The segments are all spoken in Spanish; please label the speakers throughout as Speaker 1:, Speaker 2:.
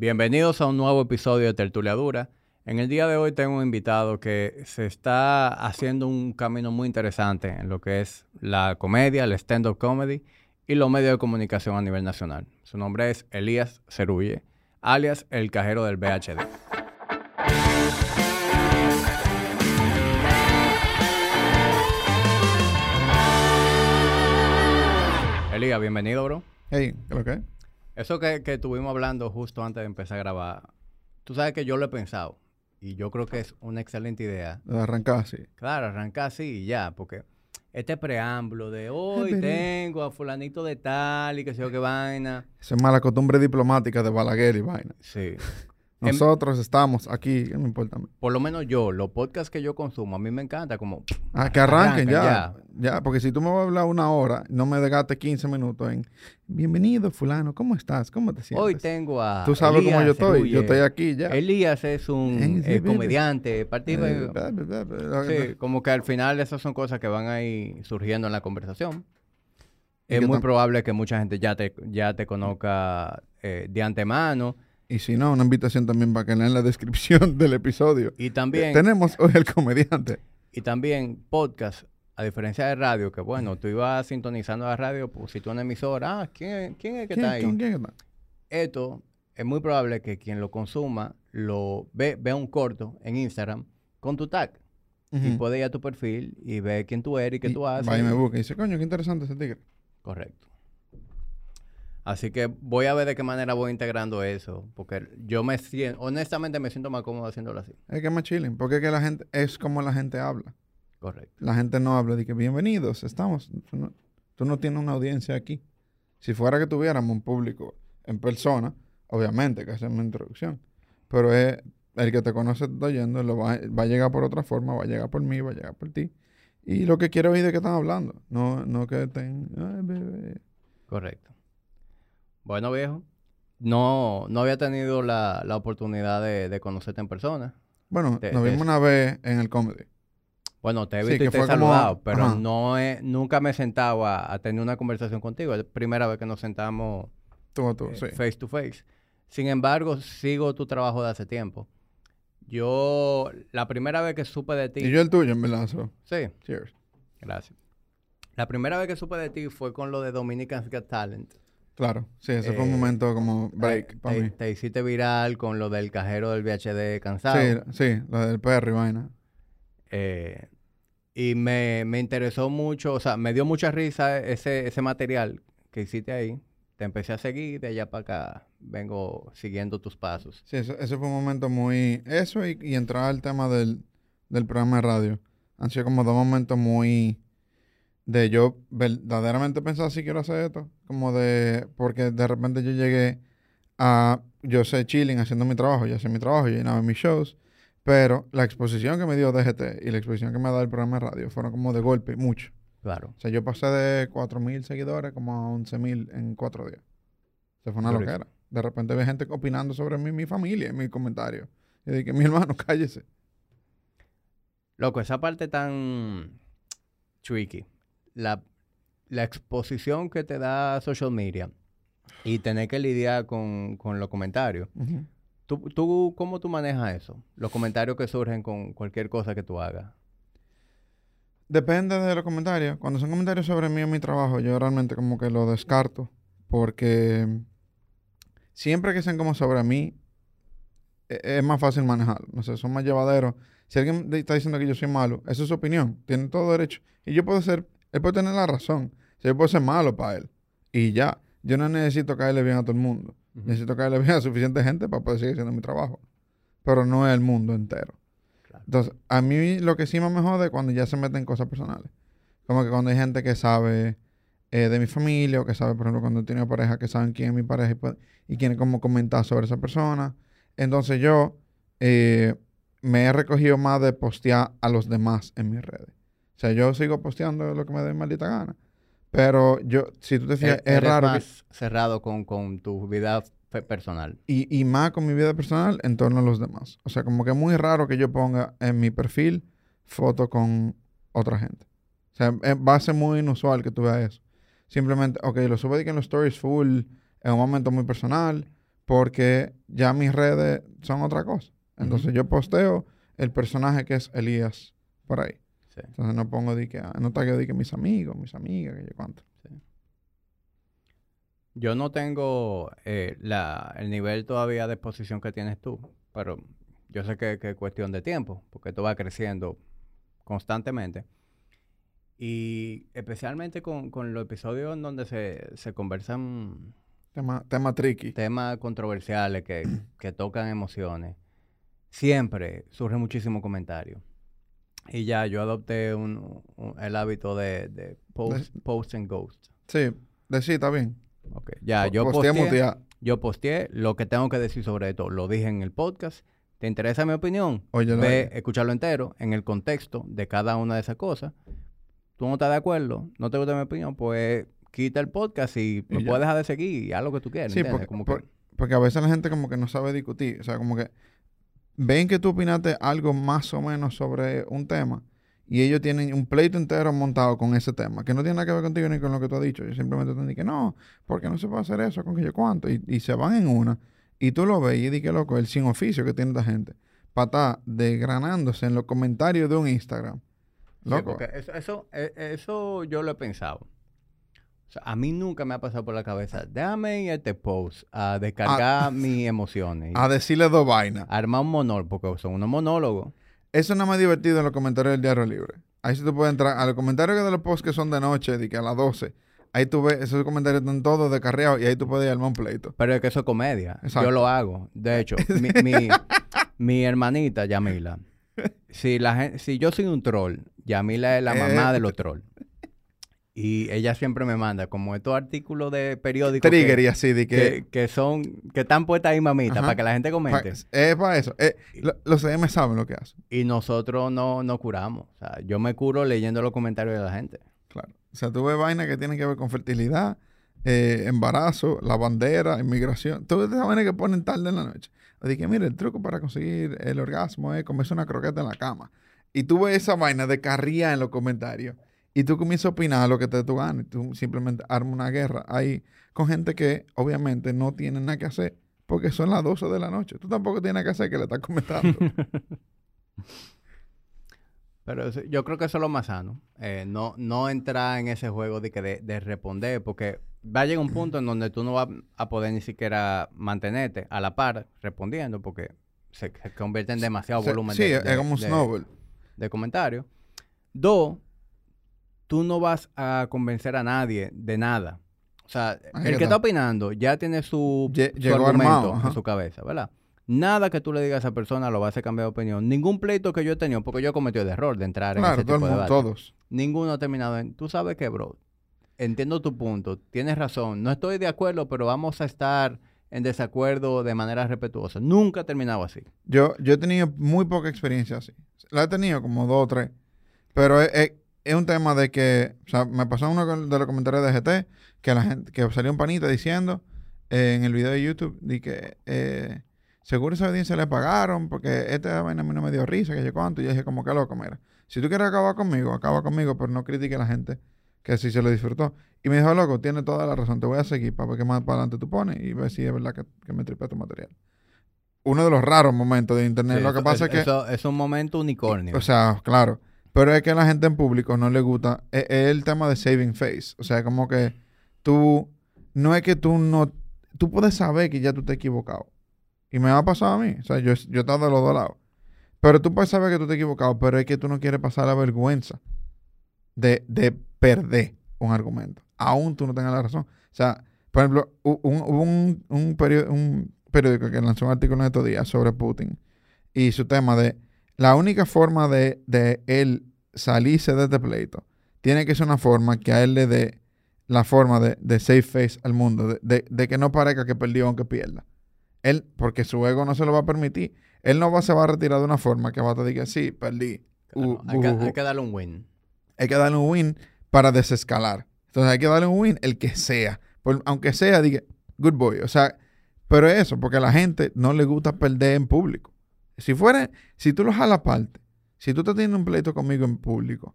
Speaker 1: Bienvenidos a un nuevo episodio de Tertuliadura. En el día de hoy tengo un invitado que se está haciendo un camino muy interesante en lo que es la comedia, el stand-up comedy y los medios de comunicación a nivel nacional. Su nombre es Elías Cerulle, alias el cajero del BHD. Elías, bienvenido, bro.
Speaker 2: Hey, ¿qué es?
Speaker 1: Eso que, que estuvimos hablando justo antes de empezar a grabar, tú sabes que yo lo he pensado y yo creo que es una excelente idea.
Speaker 2: De arrancar así.
Speaker 1: Claro, arrancar así y ya, porque este preámbulo de hoy tengo a fulanito de tal y que sé yo qué vaina.
Speaker 2: Esa es mala costumbre diplomática de Balaguer y vaina.
Speaker 1: Sí.
Speaker 2: Nosotros estamos aquí, ¿qué me importa?
Speaker 1: Por lo menos yo, los podcasts que yo consumo, a mí me encanta como...
Speaker 2: Ah, que arranquen ya, ya. porque si tú me vas a hablar una hora, no me desgastes 15 minutos en bienvenido fulano, ¿cómo estás? ¿Cómo te sientes?
Speaker 1: Hoy tengo a...
Speaker 2: Tú sabes cómo yo estoy, yo estoy aquí ya.
Speaker 1: Elías es un
Speaker 2: Eh,
Speaker 1: comediante, partido...
Speaker 2: Eh,
Speaker 1: Sí, como que al final esas son cosas que van ahí surgiendo en la conversación. Es muy probable que mucha gente ya te, ya te conozca eh, de antemano.
Speaker 2: Y si no, una invitación también para que lean la descripción del episodio.
Speaker 1: Y también,
Speaker 2: Tenemos hoy el comediante.
Speaker 1: y también podcast, a diferencia de radio, que bueno, tú ibas sintonizando la radio, pues si tú una emisora, ah, ¿quién, quién es que
Speaker 2: ¿Quién,
Speaker 1: está ahí?
Speaker 2: quién está?
Speaker 1: Esto es muy probable que quien lo consuma lo ve, vea un corto en Instagram con tu tag. Y puede ir a tu perfil y ver quién tú eres y qué
Speaker 2: Y
Speaker 1: tú haces.
Speaker 2: Va y me busca y dice, coño, qué interesante ese tigre.
Speaker 1: Correcto. Así que voy a ver de qué manera voy integrando eso, porque yo me siento, honestamente me siento más cómodo haciéndolo así.
Speaker 2: Es que es más chilling, porque es que la gente, es como la gente habla.
Speaker 1: Correcto.
Speaker 2: La gente no habla de que bienvenidos, estamos. Tú no, tú no tienes una audiencia aquí. Si fuera que tuviéramos un público en persona, obviamente que hacemos una introducción. Pero es el que te conoce te está oyendo, lo va, va a llegar por otra forma, va a llegar por mí, va a llegar por ti. Y lo que quiere oír de qué están hablando. No, no que estén. "Ay, bebé".
Speaker 1: Correcto. Bueno, viejo, no, no había tenido la, la oportunidad de, de conocerte en persona.
Speaker 2: Bueno,
Speaker 1: Te-
Speaker 2: nos
Speaker 1: te-
Speaker 2: vimos una vez en el comedy.
Speaker 1: Bueno, te he
Speaker 2: Sí,
Speaker 1: visto y te he
Speaker 2: como-
Speaker 1: saludado, pero
Speaker 2: ajá.
Speaker 1: no he, nunca me he sentado a, a tener una conversación contigo. Es la primera vez que nos sentamos
Speaker 2: Tú a tú,
Speaker 1: eh,
Speaker 2: sí.
Speaker 1: face to face. Sin embargo, sigo tu trabajo de hace tiempo. Yo, la primera vez que supe de ti...
Speaker 2: Y yo el tuyo, en verdad.
Speaker 1: Sí,
Speaker 2: Cheers.
Speaker 1: Gracias. La primera vez que supe de ti fue con lo de Dominican's Got Talent.
Speaker 2: Claro, sí, ese fue un
Speaker 1: Eh,
Speaker 2: momento como break
Speaker 1: Te,
Speaker 2: para
Speaker 1: te-
Speaker 2: mí.
Speaker 1: te hiciste viral con lo del cajero del VHD cansado.
Speaker 2: Sí, sí, la del perro y vaina.
Speaker 1: Eh, y me, me interesó mucho, o sea, me dio mucha risa ese, ese material que hiciste ahí. Te empecé a seguir de allá para acá. Vengo siguiendo tus pasos.
Speaker 2: Sí, eso- ese fue un momento muy... Eso y, y entrar al tema del, del programa de radio. Han sido como dos momentos muy... De yo verdaderamente pensar si quiero hacer esto. Como de... Porque de repente yo llegué a... Yo sé chilling haciendo mi trabajo. Yo hacía mi trabajo, yo llenaba mis shows. Pero la exposición que me dio DGT y la exposición que me ha dado el programa de radio fueron como de golpe, mucho.
Speaker 1: Claro.
Speaker 2: O sea, yo pasé de 4.000 seguidores como a 11.000 en cuatro días. Se fue una loquera. De repente ve gente opinando sobre mí, mi familia, en mis comentarios. Y dije, mi hermano, cállese.
Speaker 1: Loco, esa parte tan tricky. La, la exposición que te da social media y tener que lidiar con, con los comentarios.
Speaker 2: Ujú.
Speaker 1: ¿Tú, tú, ¿Cómo tú manejas eso? Los comentarios que surgen con cualquier cosa que tú hagas.
Speaker 2: Depende de los comentarios. Cuando son comentarios sobre mí o mi trabajo, yo realmente como que lo descarto. Porque siempre que sean como sobre mí, e- es más fácil manejarlo. No sé, son más llevaderos. Si alguien está diciendo que yo soy malo, esa es su opinión. Tiene todo derecho. Y yo puedo ser, él puede tener la razón. O sea, yo puedo ser malo para él. Y ya. Yo no necesito caerle bien a todo el mundo. Necesito caerle bien a suficiente gente para poder seguir haciendo mi trabajo. Pero no es el mundo entero.
Speaker 1: Claro.
Speaker 2: Entonces, a mí lo que sí más me jode es cuando ya se meten en cosas personales. Como que cuando hay gente que sabe eh, de mi familia o que sabe, por ejemplo, cuando he tenido pareja que saben quién es mi pareja y, puede- y quieren como comentar sobre esa persona. Entonces yo eh, me he recogido más de postear a los demás en mis redes. O sea, yo sigo posteando lo que me dé maldita gana. Pero yo, si tú te fijas,
Speaker 1: E-
Speaker 2: es raro que-
Speaker 1: más cerrado con, con tu vida personal.
Speaker 2: y, y más con mi vida personal en torno a los demás. O sea, como que es muy raro que yo ponga en mi perfil foto con otra gente. O sea, eh, va a ser muy inusual que tú veas eso. Simplemente, ok, lo subo en los stories full, en un momento muy personal, porque ya mis redes son otra cosa. Entonces yo posteo el personaje que es Elías por ahí.
Speaker 1: Sí.
Speaker 2: Entonces no pongo di que, ah, no tagueo di que mis amigos, mis amigas, que yo cuánto.
Speaker 1: Yo no tengo eh, la, el nivel todavía de exposición que tienes tú, pero yo sé que, que es cuestión de tiempo, porque esto va creciendo constantemente. Y especialmente con, con los episodios en donde se, se conversan
Speaker 2: Tema, tema tricky.
Speaker 1: temas controversiales que, que tocan emociones, siempre surge muchísimo comentario. Y ya yo adopté un, un- el hábito de, de post, post and ghost.
Speaker 2: Sí, de sí, está bien.
Speaker 1: Ok, Ya,
Speaker 2: Po-
Speaker 1: yo posteé,
Speaker 2: mutea.
Speaker 1: yo posteé lo que tengo que decir sobre esto. Lo dije en el podcast. ¿Te interesa mi opinión?
Speaker 2: Óyelo
Speaker 1: Ve,
Speaker 2: ahí.
Speaker 1: escúchalo entero en el contexto de cada una de esas cosas. Tú no estás de acuerdo, no te gusta mi opinión, pues quita el podcast y me
Speaker 2: ya.
Speaker 1: puedes dejar de seguir y haz lo que tú quieras.
Speaker 2: Sí, porque,
Speaker 1: Como
Speaker 2: por-
Speaker 1: que-
Speaker 2: porque a veces la gente como que no sabe discutir. O sea, como que ven que tú opinaste algo más o menos sobre un tema y ellos tienen un pleito entero montado con ese tema, que no tiene nada que ver contigo ni con lo que tú has dicho. Ellos simplemente te que no, porque no se puede hacer eso con que yo cuánto. Y, y se van en una. Y tú lo ves y di que loco, el sin oficio que tiene esta gente. Para estar desgranándose en los comentarios de un Instagram.
Speaker 1: Sí,
Speaker 2: Loco.
Speaker 1: porque eso, eso, e- eso yo lo he pensado. O sea, a mí nunca me ha pasado por la cabeza, déjame ir a este post a descargar mis emociones.
Speaker 2: a decirle dos vainas.
Speaker 1: armar un monólogo, porque son unos monólogos.
Speaker 2: Eso no más divertido en los comentarios del Diario Libre. Ahí sí tú puedes entrar a los comentarios de los posts que son de noche, de que a las 12. Ahí tú ves, esos comentarios están todos descarriados y ahí tú puedes armar un pleito.
Speaker 1: Pero es que eso es comedia.
Speaker 2: Exacto.
Speaker 1: Yo lo hago. De hecho, mi, mi, mi hermanita, Yamila, si, la si yo soy un troll, Yamila es la mamá
Speaker 2: Eh.
Speaker 1: de los trolls. Y ella siempre me manda como estos artículos de periódicos
Speaker 2: Trigger
Speaker 1: que,
Speaker 2: y así, de que...
Speaker 1: que, que son, que están puestas ahí, mamita,
Speaker 2: Ajá.
Speaker 1: para que la gente
Speaker 2: pa-
Speaker 1: comente.
Speaker 2: es para eso. Eh, lo- los CM saben lo que hacen.
Speaker 1: Y nosotros no, no curamos. O sea, yo me curo leyendo los comentarios de la gente.
Speaker 2: Claro. O sea, tú ves vainas que tienen que ver con fertilidad, eh, embarazo, la bandera, inmigración. Todas esas vainas que ponen tarde en la noche. Así que, mire, el truco para conseguir el orgasmo es comerse una croqueta en la cama. Y tú ves esa vaina de carrilla en los comentarios. Y tú comienzas a opinar lo que te gana. Y tú simplemente armas una guerra ahí con gente que obviamente no tiene nada que hacer porque son las 12 de la noche. Tú tampoco tienes nada que hacer que le estás comentando.
Speaker 1: Pero eso- yo creo que eso es lo más sano. Eh, no, no entrar en ese juego de, que de, de responder, porque va a llegar un punto en donde tú no vas a poder ni siquiera mantenerte a la par respondiendo, porque se, se convierte en demasiado
Speaker 2: Se-
Speaker 1: volumen
Speaker 2: sí,
Speaker 1: de,
Speaker 2: es
Speaker 1: de-
Speaker 2: como un
Speaker 1: de-
Speaker 2: snowball.
Speaker 1: de comentarios. Dos, tú no vas a convencer a nadie de nada. O sea, el que
Speaker 2: está.
Speaker 1: opinando ya tiene su,
Speaker 2: Lle-
Speaker 1: su argumento
Speaker 2: armado,
Speaker 1: en su cabeza, ¿verdad? Nada que tú le digas a esa persona lo va a hacer cambiar de opinión. Ningún pleito que yo he tenido, porque yo he cometido el error de entrar en
Speaker 2: Claro,
Speaker 1: ese
Speaker 2: todo el
Speaker 1: tipo de
Speaker 2: mundo, todos.
Speaker 1: Ninguno ha terminado en... Tú sabes que, bro, entiendo tu punto, tienes razón, no estoy de acuerdo, pero vamos a estar en desacuerdo de manera respetuosa. Nunca ha terminado así.
Speaker 2: Yo, yo he tenido muy poca experiencia así. La he tenido como dos o tres. Pero es, es- es un tema de que, o sea, me pasó uno de los comentarios de GT, que la gente, que salió un panita diciendo eh, en el video de YouTube, de que eh, seguro esa audiencia le pagaron, porque esta vaina a mí no me dio risa, que yo cuánto, y yo dije como que loco, mira, si tú quieres acabar conmigo, acaba conmigo, pero no critique a la gente que sí se lo disfrutó. Y me dijo, loco, tiene toda la razón, te voy a seguir para ver qué más para adelante tú pones y ver si es verdad que, que me tripea tu material. Uno de los raros momentos de internet.
Speaker 1: Sí,
Speaker 2: lo que pasa es que...
Speaker 1: Eso es un momento unicornio.
Speaker 2: O sea, claro. Pero es que a la gente en público no le gusta. Es, es el tema de saving face. O sea, como que tú. No es que tú no. Tú puedes saber que ya tú te has equivocado. Y me ha pasado a mí. O sea, yo, yo he estado de los dos lados. Pero tú puedes saber que tú te has equivocado. Pero es que tú no quieres pasar la vergüenza de, de perder un argumento. Aún tú no tengas la razón. O sea, por ejemplo, hubo un, un, un periódico que lanzó un artículo en estos días sobre Putin. Y su tema de la única forma de, de él salirse de este pleito tiene que ser una forma que a él le dé la forma de, de save face al mundo, de, de- de que no parezca que perdió aunque pierda. Él, porque su ego no se lo va a permitir. Él no va, se va a retirar de una forma que va a decir que sí, perdí.
Speaker 1: Claro,
Speaker 2: Uh,
Speaker 1: hay, que,
Speaker 2: uh, uh.
Speaker 1: hay que darle un win.
Speaker 2: Hay que darle un win para desescalar. Entonces hay que darle un win el que sea. Por- aunque sea, diga, good boy. O sea, pero es eso, porque a la gente no le gusta perder en público. Si fuera, si tú lo jalas aparte, si tú estás teniendo un pleito conmigo en público,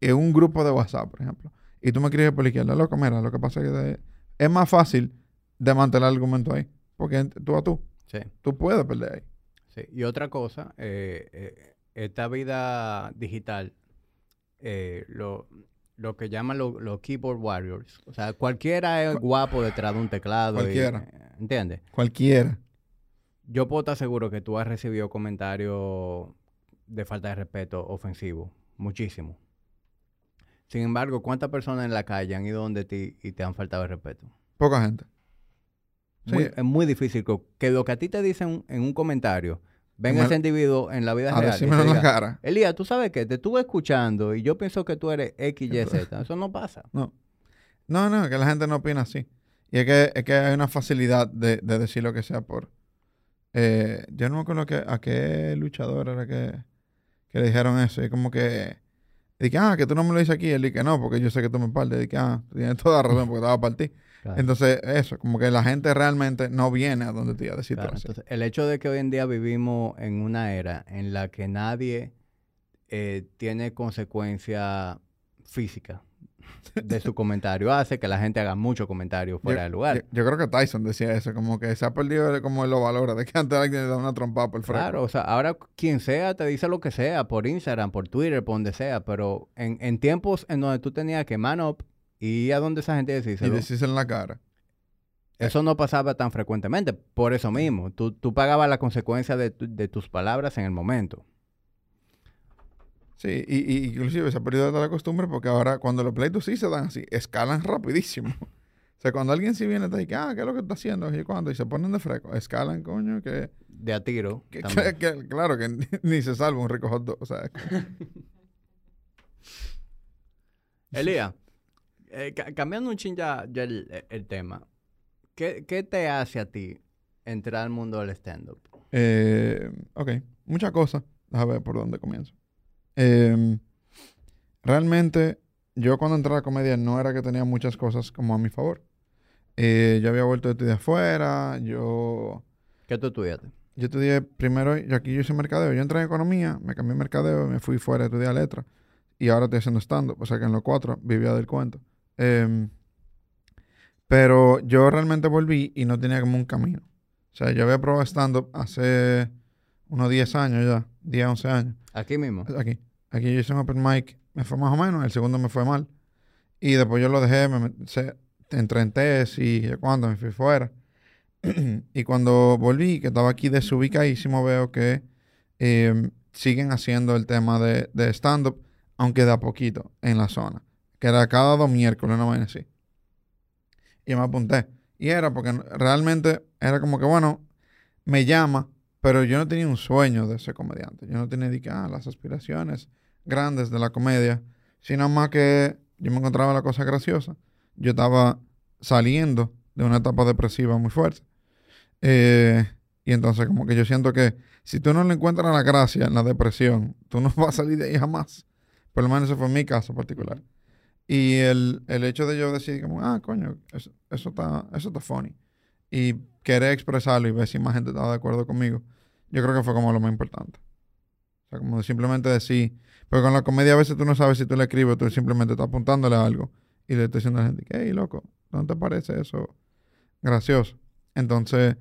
Speaker 2: en un grupo de WhatsApp, por ejemplo, y tú me escribes por la izquierda, loco, mira, lo que pasa es que de- es más fácil desmantelar el argumento ahí. porque tú a tú.
Speaker 1: Sí.
Speaker 2: Tú puedes perder ahí.
Speaker 1: Sí. Y otra cosa, eh, eh, esta vida digital, eh, lo, lo que llaman lo- los keyboard warriors. O sea, cualquiera es guapo detrás de un teclado.
Speaker 2: Cualquiera.
Speaker 1: ¿Entiendes?
Speaker 2: Cualquiera.
Speaker 1: Yo puedo estar seguro que tú has recibido comentarios de falta de respeto ofensivo. Muchísimo. Sin embargo, ¿cuántas personas en la calle han ido donde ti y te han faltado el respeto?
Speaker 2: Poca gente.
Speaker 1: Muy-
Speaker 2: Sí.
Speaker 1: es muy difícil que, que lo que a ti te dicen en un comentario, venga ese individuo en la vida
Speaker 2: A
Speaker 1: real. y
Speaker 2: decírmelo
Speaker 1: te
Speaker 2: en la
Speaker 1: diga,
Speaker 2: cara.
Speaker 1: Elías, tú sabes que te estuve escuchando y yo pienso que tú eres X, Y, Z. Eso no pasa.
Speaker 2: No. No, no, que la gente no opina así. Y es que, es que hay una facilidad de, de decir lo que sea por... eh, yo no me acuerdo que, a qué luchador era que, que le dijeron eso. Y como que... Dije, ah, que tú no me lo dices aquí. Él dije, no, porque yo sé que tú me partes. Dije, ah, tienes toda razón porque te va a partir.
Speaker 1: Claro,
Speaker 2: Entonces, eso, como que la gente realmente no viene a donde te iba a decir
Speaker 1: claro. Entonces, el hecho de que hoy en día vivimos en una era en la que nadie eh, tiene consecuencia física de su comentario hace que la gente haga muchos comentarios fuera
Speaker 2: yo,
Speaker 1: de lugar.
Speaker 2: Yo, yo creo que Tyson decía eso, como que se ha perdido como los valores de que antes alguien le da una trompada por el frente.
Speaker 1: Claro, o sea, ahora quien sea te dice lo que sea, por Instagram, por Twitter, por donde sea, pero en, en tiempos en donde tú tenías que man up y a donde esa gente
Speaker 2: Y
Speaker 1: decíselo,
Speaker 2: decirse en la cara.
Speaker 1: eso no pasaba tan frecuentemente, por eso mismo, tú, tú pagabas la consecuencia de, tu- de tus palabras en el momento.
Speaker 2: Sí, y, y inclusive se ha perdido toda la costumbre porque ahora cuando los pleitos sí se dan así, escalan rapidísimo. O sea, cuando alguien sí viene te dice, ah, ¿qué es lo que está haciendo? Y cuando, y se ponen de fresco, escalan, coño, que,
Speaker 1: De a tiro.
Speaker 2: que-
Speaker 1: también.
Speaker 2: que- que- claro, que ni, ni se salva un rico hot dog. O sea,
Speaker 1: Elías, eh, ca- cambiando un chin ya, ya el, el tema, ¿qué, ¿qué te hace a ti entrar al mundo del stand-up?
Speaker 2: Eh, ok, muchas cosas. Déjame ver por dónde comienzo. Eh, realmente, yo cuando entré a la comedia no era que tenía muchas cosas como a mi favor. Eh, yo había vuelto de estudiar afuera, yo,
Speaker 1: ¿Qué tú estudiaste?
Speaker 2: yo estudié primero, yo aquí yo hice mercadeo, yo entré en economía, me cambié a mercadeo, me fui fuera a estudiar letras y ahora estoy haciendo stand-up, o sea que en los cuatro vivía del cuento. Em, pero yo realmente volví y no tenía como un camino. O sea, yo había probado stand-up hace unos 10 años ya, 10, 11 años.
Speaker 1: Aquí mismo.
Speaker 2: Aquí. Aquí yo hice un open mic, me fue más o menos, el segundo me fue mal. Y después yo lo dejé, me met- se- entré en test y cuando me fui fuera. y cuando volví, que estaba aquí desubicadísimo, veo que eh, siguen haciendo el tema de, de stand-up, aunque de a poquito, en la zona. Que era cada dos miércoles, no vaina así. Y me apunté. Y era porque realmente era como que, bueno, me llama, pero yo no tenía un sueño de ser comediante. Yo no tenía que, ah, las aspiraciones grandes de la comedia, sino más que yo me encontraba la cosa graciosa. Yo estaba saliendo de una etapa depresiva muy fuerte. Eh, y entonces como que yo siento que si tú no le encuentras la gracia en la depresión, tú no vas a salir de ahí jamás. Por lo menos ese fue mi caso particular. Y el, el hecho de yo decir como, ah, coño, eso, eso está, eso está funny. Y querer expresarlo y ver si más gente estaba de acuerdo conmigo, yo creo que fue como lo más importante. O sea, como simplemente decir, porque con la comedia a veces tú no sabes si tú le escribes, tú simplemente estás apuntándole a algo y le estás diciendo a la gente, hey, loco, ¿no te parece eso gracioso? Entonces,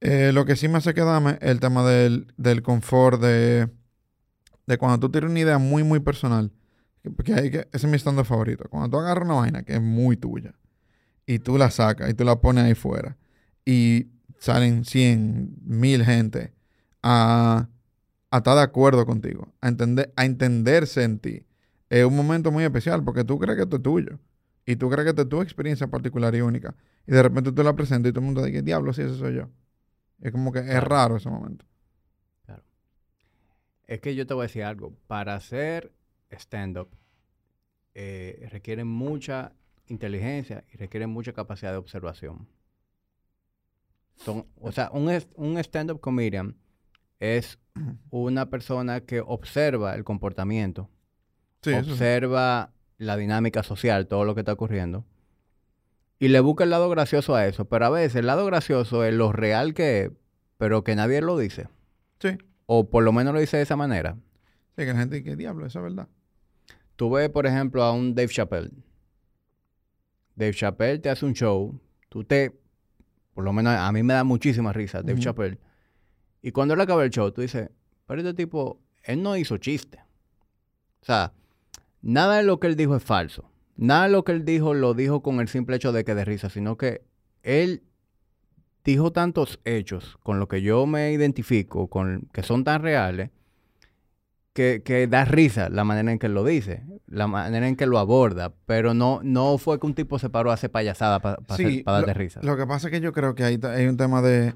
Speaker 2: eh, lo que sí me hace quedarme es el tema del, del confort de, de cuando tú tienes una idea muy, muy personal. que- Porque hay que, ese es mi stand favorito. Cuando tú agarras una vaina que es muy tuya y tú la sacas y tú la pones ahí fuera y salen 100, 1000 gente a, a estar de acuerdo contigo, a, entender, a entenderse en ti. Es un momento muy especial porque tú crees que esto es tuyo y tú crees que esto es tu experiencia particular y única. Y de repente tú la presentas y todo el mundo dice, diablo, si ese soy yo. Es como que es
Speaker 1: Claro.
Speaker 2: raro ese momento.
Speaker 1: Es que yo te voy a decir algo. Para hacer stand-up eh, requiere mucha inteligencia y requiere mucha capacidad de observación. Son, o sea, un, un stand-up comedian es una persona que observa el comportamiento,
Speaker 2: Sí, eso sí.
Speaker 1: observa la dinámica social, todo lo que está ocurriendo, y le busca el lado gracioso a eso. Pero a veces el lado gracioso es lo real que es, pero que nadie lo dice.
Speaker 2: Sí.
Speaker 1: O por lo menos lo dice de esa manera.
Speaker 2: Sí, que la gente dice, diablo, eso es verdad.
Speaker 1: Tú ves, por ejemplo, a un Dave Chappelle. Dave Chappelle te hace un show, tú te por lo menos a mí me da muchísima risa, Dave. Chappelle. Y cuando él acaba el show, tú dices, pero este tipo, él no hizo chiste. O sea, nada de lo que él dijo es falso. Nada de lo que él dijo lo dijo con el simple hecho de que de risa, sino que él dijo tantos hechos con lo que yo me identifico, con que son tan reales, que, que da risa la manera en que lo dice, la manera en que lo aborda, pero no, no fue que un tipo se paró a hacer payasada para
Speaker 2: Sí,
Speaker 1: darte risa.
Speaker 2: Lo que pasa es que yo creo que ahí hay un tema de...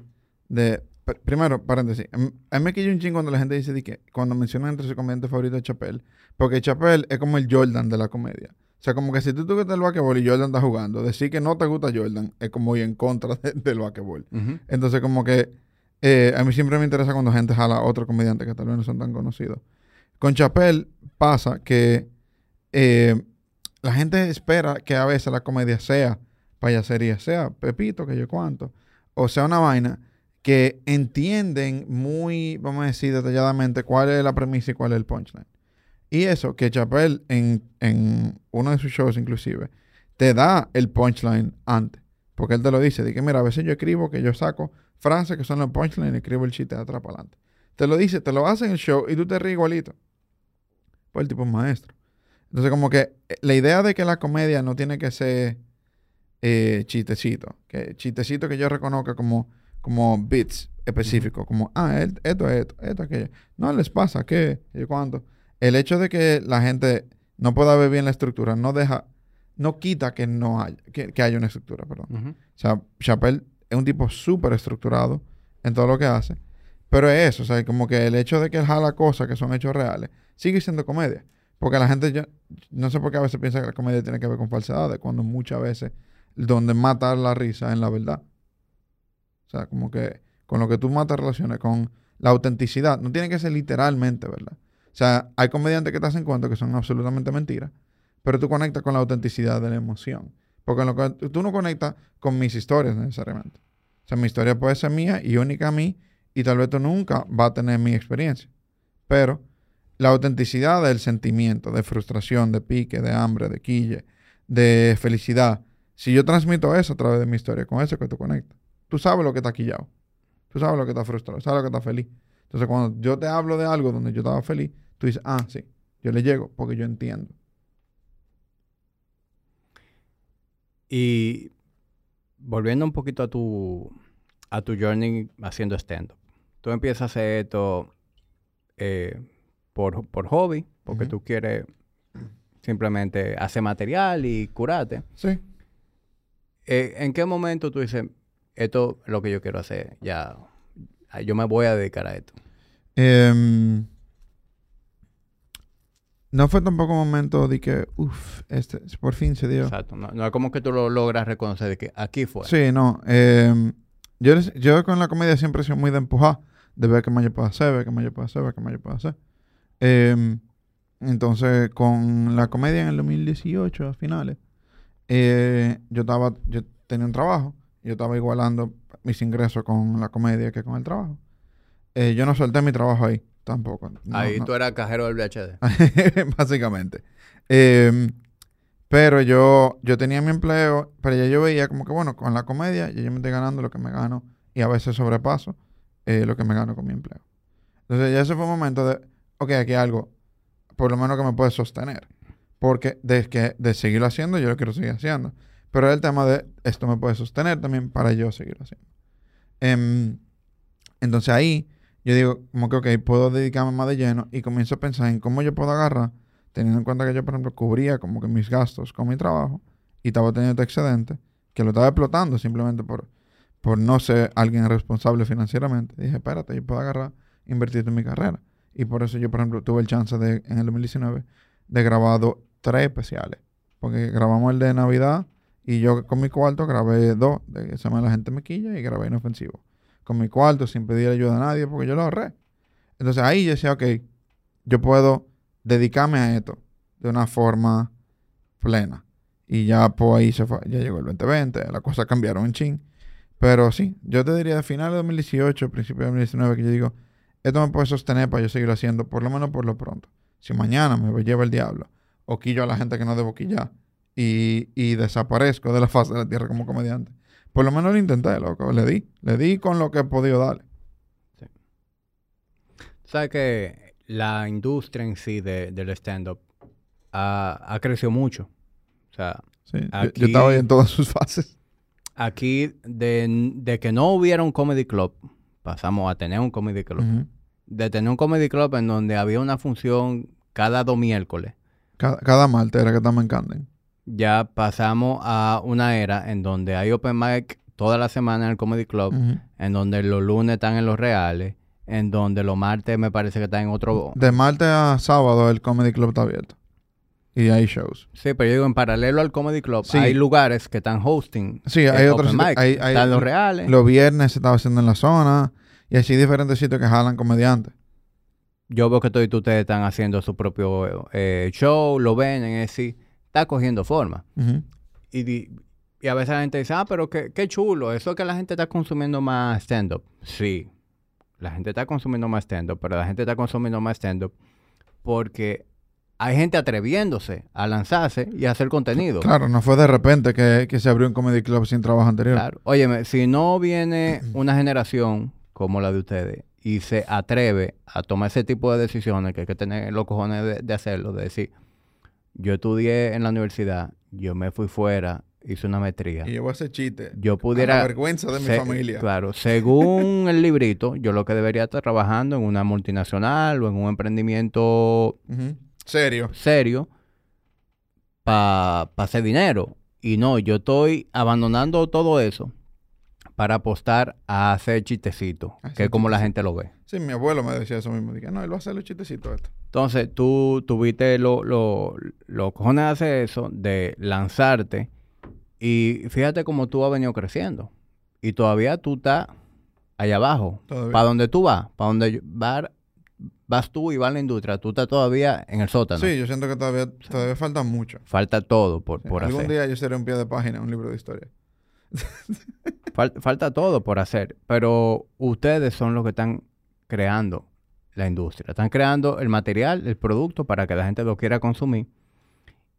Speaker 2: de pr- primero, paréntesis. A mí me quilla un chingo cuando la gente dice de que... Cuando mencionan entre sus comediantes favoritos a Chappelle. Porque Chappelle es como el Jordan de la comedia. O sea, como que si tú te gusta el basquetbol y Jordan está jugando, decir que no te gusta Jordan es como ir en contra de- del basquetbol. Entonces, como que eh, a mí siempre me interesa cuando gente jala a otro comediante que tal vez no son tan conocidos. Con Chappelle pasa que eh, la gente espera que a veces la comedia sea payasería, sea Pepito, que yo cuánto, o sea una vaina que entienden muy, vamos a decir, detalladamente cuál es la premisa y cuál es el punchline. Y eso, que Chappelle en, en uno de sus shows inclusive, te da el punchline antes. Porque él te lo dice, de que mira, a veces yo escribo que yo saco frases que son los punchlines y escribo el chiste de atrás para adelante. Te lo dice, te lo hace en el show y tú te ríes igualito. Pues el tipo es maestro. Entonces, como que eh, la idea de que la comedia no tiene que ser eh, chistecito, que chistecito que yo reconozca como, como bits específicos, como, ah, el- esto, esto, esto, aquello. No les pasa, ¿qué? ¿Y cuánto? El hecho de que la gente no pueda ver bien la estructura no deja, no quita que no haya, que, que haya una estructura, perdón.
Speaker 1: Ujú.
Speaker 2: O sea, Chappelle es un tipo súper estructurado en todo lo que hace. Pero es eso, o sea, como que el hecho de que él jala cosas que son hechos reales, sigue siendo comedia. Porque la gente, yo, no sé por qué a veces piensa que la comedia tiene que ver con falsedades, cuando muchas veces donde mata la risa es en la verdad. O sea, como que con lo que tú matas relaciones, con la autenticidad, no tiene que ser literalmente, ¿verdad? O sea, hay comediantes que te hacen cuentos que son absolutamente mentiras, pero tú conectas con la autenticidad de la emoción. Porque en lo que tú no conectas con mis historias necesariamente. O sea, mi historia puede ser mía y única a mí, y tal vez tú nunca vas a tener mi experiencia. Pero la autenticidad del sentimiento, de frustración, de pique, de hambre, de quille, de felicidad, si yo transmito eso a través de mi historia, con eso que tú conectas, tú sabes lo que está quillado. Tú sabes lo que está frustrado, sabes lo que está feliz. Entonces, cuando yo te hablo de algo donde yo estaba feliz, tú dices, ah, sí, yo le llego porque yo entiendo.
Speaker 1: Y volviendo un poquito a tu, a tu journey haciendo stand-up. Tú empiezas a hacer esto eh, por, por hobby, porque tú quieres simplemente hacer material y curarte.
Speaker 2: Sí.
Speaker 1: Eh, ¿En qué momento tú dices, esto es lo que yo quiero hacer? Ya, yo me voy a dedicar a esto.
Speaker 2: Em, no fue tampoco un momento de que, uff, este, por fin se dio.
Speaker 1: Exacto. No, no es como que tú lo logras reconocer de que aquí fue.
Speaker 2: Sí, no. em, yo, yo con la comedia siempre he sido muy de empujar, de ver qué más yo puedo hacer, ver qué más yo puedo hacer, ver qué más yo puedo hacer. Em, entonces, con la comedia en el 2018, a finales, eh, yo estaba, yo tenía un trabajo, yo estaba igualando mis ingresos con la comedia que con el trabajo. Eh, yo no solté mi trabajo ahí, tampoco. No,
Speaker 1: Ahí
Speaker 2: no.
Speaker 1: tú eras cajero del VHD.
Speaker 2: básicamente. Em, pero yo, yo tenía mi empleo, pero ya yo veía como que, bueno, con la comedia ya yo me estoy ganando lo que me gano y a veces sobrepaso eh, lo que me gano con mi empleo. Entonces ya ese fue un momento de, ok, aquí hay algo, por lo menos que me puede sostener. Porque de, que, de seguirlo haciendo, yo lo quiero seguir haciendo. Pero es el tema de, esto me puede sostener también para yo seguirlo haciendo. Em, entonces ahí yo digo, como que, ok, puedo dedicarme más de lleno y comienzo a pensar en cómo yo puedo agarrar, teniendo en cuenta que yo, por ejemplo, cubría como que mis gastos con mi trabajo y estaba teniendo este excedente, que lo estaba explotando simplemente por, por no ser alguien responsable financieramente. Dije, espérate, yo puedo agarrar, invertir en mi carrera. Y por eso yo, por ejemplo, tuve el chance de, en el 2019, de grabar tres especiales. Porque grabamos el de Navidad y yo con mi cuarto grabé dos, de se llama La gente mequilla y grabé Inofensivo con mi cuarto sin pedir ayuda a nadie porque yo lo ahorré. Entonces ahí yo decía, ok, yo puedo dedicarme a esto de una forma plena. Y ya por ahí se fue, ya llegó el 2020, las cosas cambiaron un chin. Pero sí, yo te diría de final de 2018, principio de 2019, que yo digo, esto me puede sostener para yo seguirlo haciendo, por lo menos por lo pronto. Si mañana me lleva el diablo, o quillo a la gente que no debo quillar, y, y desaparezco de la faz de la tierra como comediante, por lo menos lo intenté, loco. Le di. Le di con lo que he podido darle.
Speaker 1: Sabes que la industria en sí de- del stand-up ha, ha crecido mucho. O sea,
Speaker 2: Sí. Yo- estaba ahí en todas sus fases.
Speaker 1: aquí de, de que no hubiera un comedy club, pasamos a tener un comedy club. De tener un comedy club en donde había una función cada dos miércoles.
Speaker 2: cada, cada martes era que estamos en Camden.
Speaker 1: Ya pasamos a una era en donde hay open mic toda la semana en el comedy club. En donde los lunes están en los reales, en donde los martes me parece que están en otro...
Speaker 2: De martes a sábado el Comedy Club está abierto. Y hay shows.
Speaker 1: Sí, pero yo digo, en paralelo al Comedy Club,
Speaker 2: Sí.
Speaker 1: hay lugares que están hosting.
Speaker 2: Sí, hay otros sitios-
Speaker 1: mic.
Speaker 2: hay- hay-
Speaker 1: están los reales.
Speaker 2: Los viernes se estaba haciendo en la zona. Y así diferentes sitios que jalan comediantes.
Speaker 1: Yo veo que todos ustedes están haciendo su propio eh, show, lo ven, en sí, está cogiendo forma. Y, y a veces la gente dice, ah, pero qué, qué chulo, eso es que la gente está consumiendo más stand-up. Sí, la gente está consumiendo más stand-up, pero la gente está consumiendo más stand-up porque hay gente atreviéndose a lanzarse y a hacer contenido.
Speaker 2: Claro, no fue de repente que, que se abrió un Comedy Club sin trabajo anterior.
Speaker 1: Claro. Óyeme, si no viene una generación como la de ustedes y se atreve a tomar ese tipo de decisiones, que hay que tener los cojones de, de hacerlo, de decir, yo estudié en la universidad, yo me fui fuera, hice una maestría.
Speaker 2: Y yo voy a hacer chiste.
Speaker 1: Yo
Speaker 2: A
Speaker 1: pudiera...
Speaker 2: la vergüenza de mi
Speaker 1: se-
Speaker 2: familia.
Speaker 1: Claro, según el librito, yo lo que debería estar trabajando en una multinacional o en un emprendimiento.
Speaker 2: Serio.
Speaker 1: serio para hacer dinero. Y no, yo estoy abandonando todo eso para apostar a hacer chistecitos, que es como la gente lo ve.
Speaker 2: Sí, mi abuelo me decía eso mismo. Dije, no, él va a hacer los chistecitos esto.
Speaker 1: Entonces, tú tuviste lo, lo, lo cojones de hacer eso, de lanzarte, y fíjate cómo tú has venido creciendo. Y todavía tú estás allá abajo.
Speaker 2: Todavía.
Speaker 1: Para donde tú vas, para donde va- vas tú y va la industria, tú estás todavía en el sótano.
Speaker 2: Sí, yo siento que todavía, todavía falta mucho.
Speaker 1: Falta todo por,
Speaker 2: Sí,
Speaker 1: por
Speaker 2: Algún
Speaker 1: hacer.
Speaker 2: día yo seré un pie de página un libro de historia.
Speaker 1: Fal- falta todo por hacer. Pero ustedes son los que están creando la industria. Están creando el material, el producto para que la gente lo quiera consumir.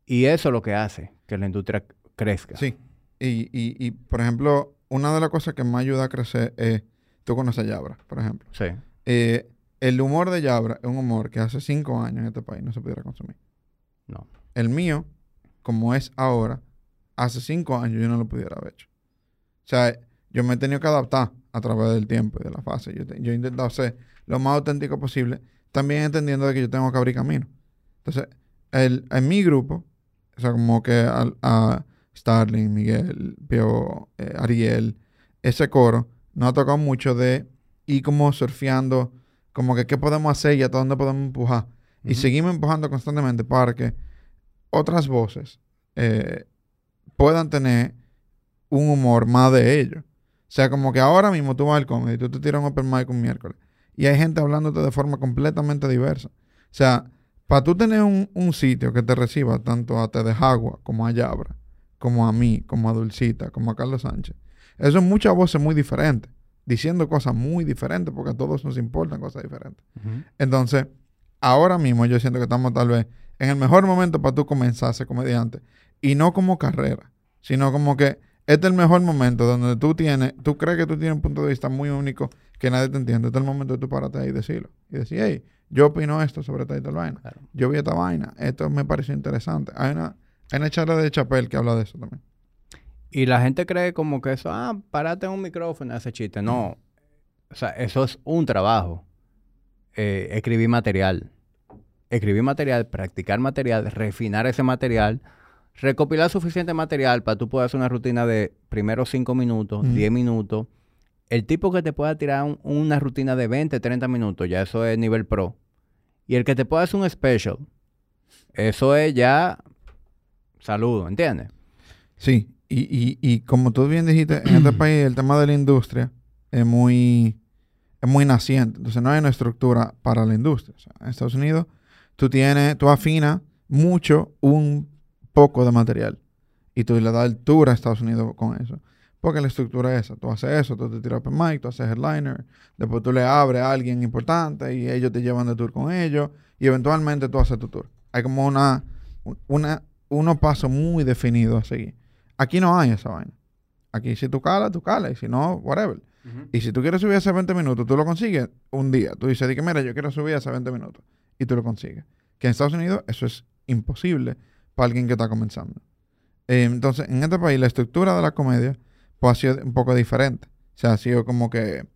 Speaker 1: Y eso es lo que hace que la industria crezca.
Speaker 2: Sí. Y, y, y, por ejemplo, una de las cosas que más ayuda a crecer es, tú conoces Yabra, por ejemplo.
Speaker 1: Sí.
Speaker 2: Eh, el humor de Yabra es un humor que hace cinco años en este país no se pudiera consumir.
Speaker 1: No.
Speaker 2: El mío, como es ahora, hace cinco años yo no lo pudiera haber hecho. O sea, yo me he tenido que adaptar a través del tiempo y de la fase. Yo, te- yo he intentado ser lo más auténtico posible, también entendiendo de que yo tengo que abrir camino. Entonces, el, en mi grupo, o sea, como que al- a Starling, Miguel, Pio, eh, Ariel, ese coro, nos ha tocado mucho de ir como surfeando, como que qué podemos hacer y hasta dónde podemos empujar. Y seguimos empujando constantemente para que otras voces eh, puedan tener un humor más de ellos. O sea, como que ahora mismo tú vas al comedy, tú te tiras un open mic un miércoles y hay gente hablándote de forma completamente diversa. O sea, para tú tener un, un sitio que te reciba tanto a Te de Jagua como a Yabra, como a mí, como a Dulcita, como a Carlos Sánchez, eso es muchas voces muy diferentes, diciendo cosas muy diferentes porque a todos nos importan cosas diferentes. Entonces, ahora mismo yo siento que estamos tal vez en el mejor momento para tú comenzar a ser comediante. Y no como carrera, sino como que este es el mejor momento donde tú tienes, tú crees que tú tienes un punto de vista muy único que nadie te entiende. Este es el momento de tú pararte ahí y decirlo. Y decir, hey, yo opino esto sobre esta y tal vaina.
Speaker 1: Claro.
Speaker 2: Yo vi esta vaina, esto me pareció interesante. Hay una, hay una charla de Chapel que habla de eso también.
Speaker 1: Y la gente cree como que eso, ah, párate en un micrófono hace chiste. No. O sea, eso es un trabajo. Eh, escribir material. Escribir material, practicar material, refinar ese material, recopilar suficiente material para tú poder hacer una rutina de primero 5 minutos,
Speaker 2: Ujú.
Speaker 1: 10 minutos. El tipo que te pueda tirar un- una rutina de 20, 30 minutos, ya eso es nivel pro. Y el que te pueda hacer un special, eso es ya saludo, ¿entiendes?
Speaker 2: Sí, y, y, y como tú bien dijiste, en este país el tema de la industria es muy, es muy naciente. Entonces no hay una estructura para la industria. O sea, en Estados Unidos tú tienes, tú afinas mucho un poco de material y tú le das altura a Estados Unidos con eso. Porque la estructura es esa. Tú haces eso, tú te tiras open mic, tú haces headliner, después tú le abres a alguien importante y ellos te llevan de tour con ellos y eventualmente tú haces tu tour. Hay como una, una, unos pasos muy definidos a seguir. Aquí no hay esa vaina. Aquí si tú calas, tú calas. Y si no, whatever. Y si tú quieres subir hace 20 minutos, tú lo consigues un día. Tú dices, di que mira, yo quiero subir hace 20 minutos. Y tú lo consigues. Que en Estados Unidos eso es imposible para alguien que está comenzando. Eh, entonces, en este país la estructura de la comedia pues, ha sido un poco diferente. O sea, ha sido como que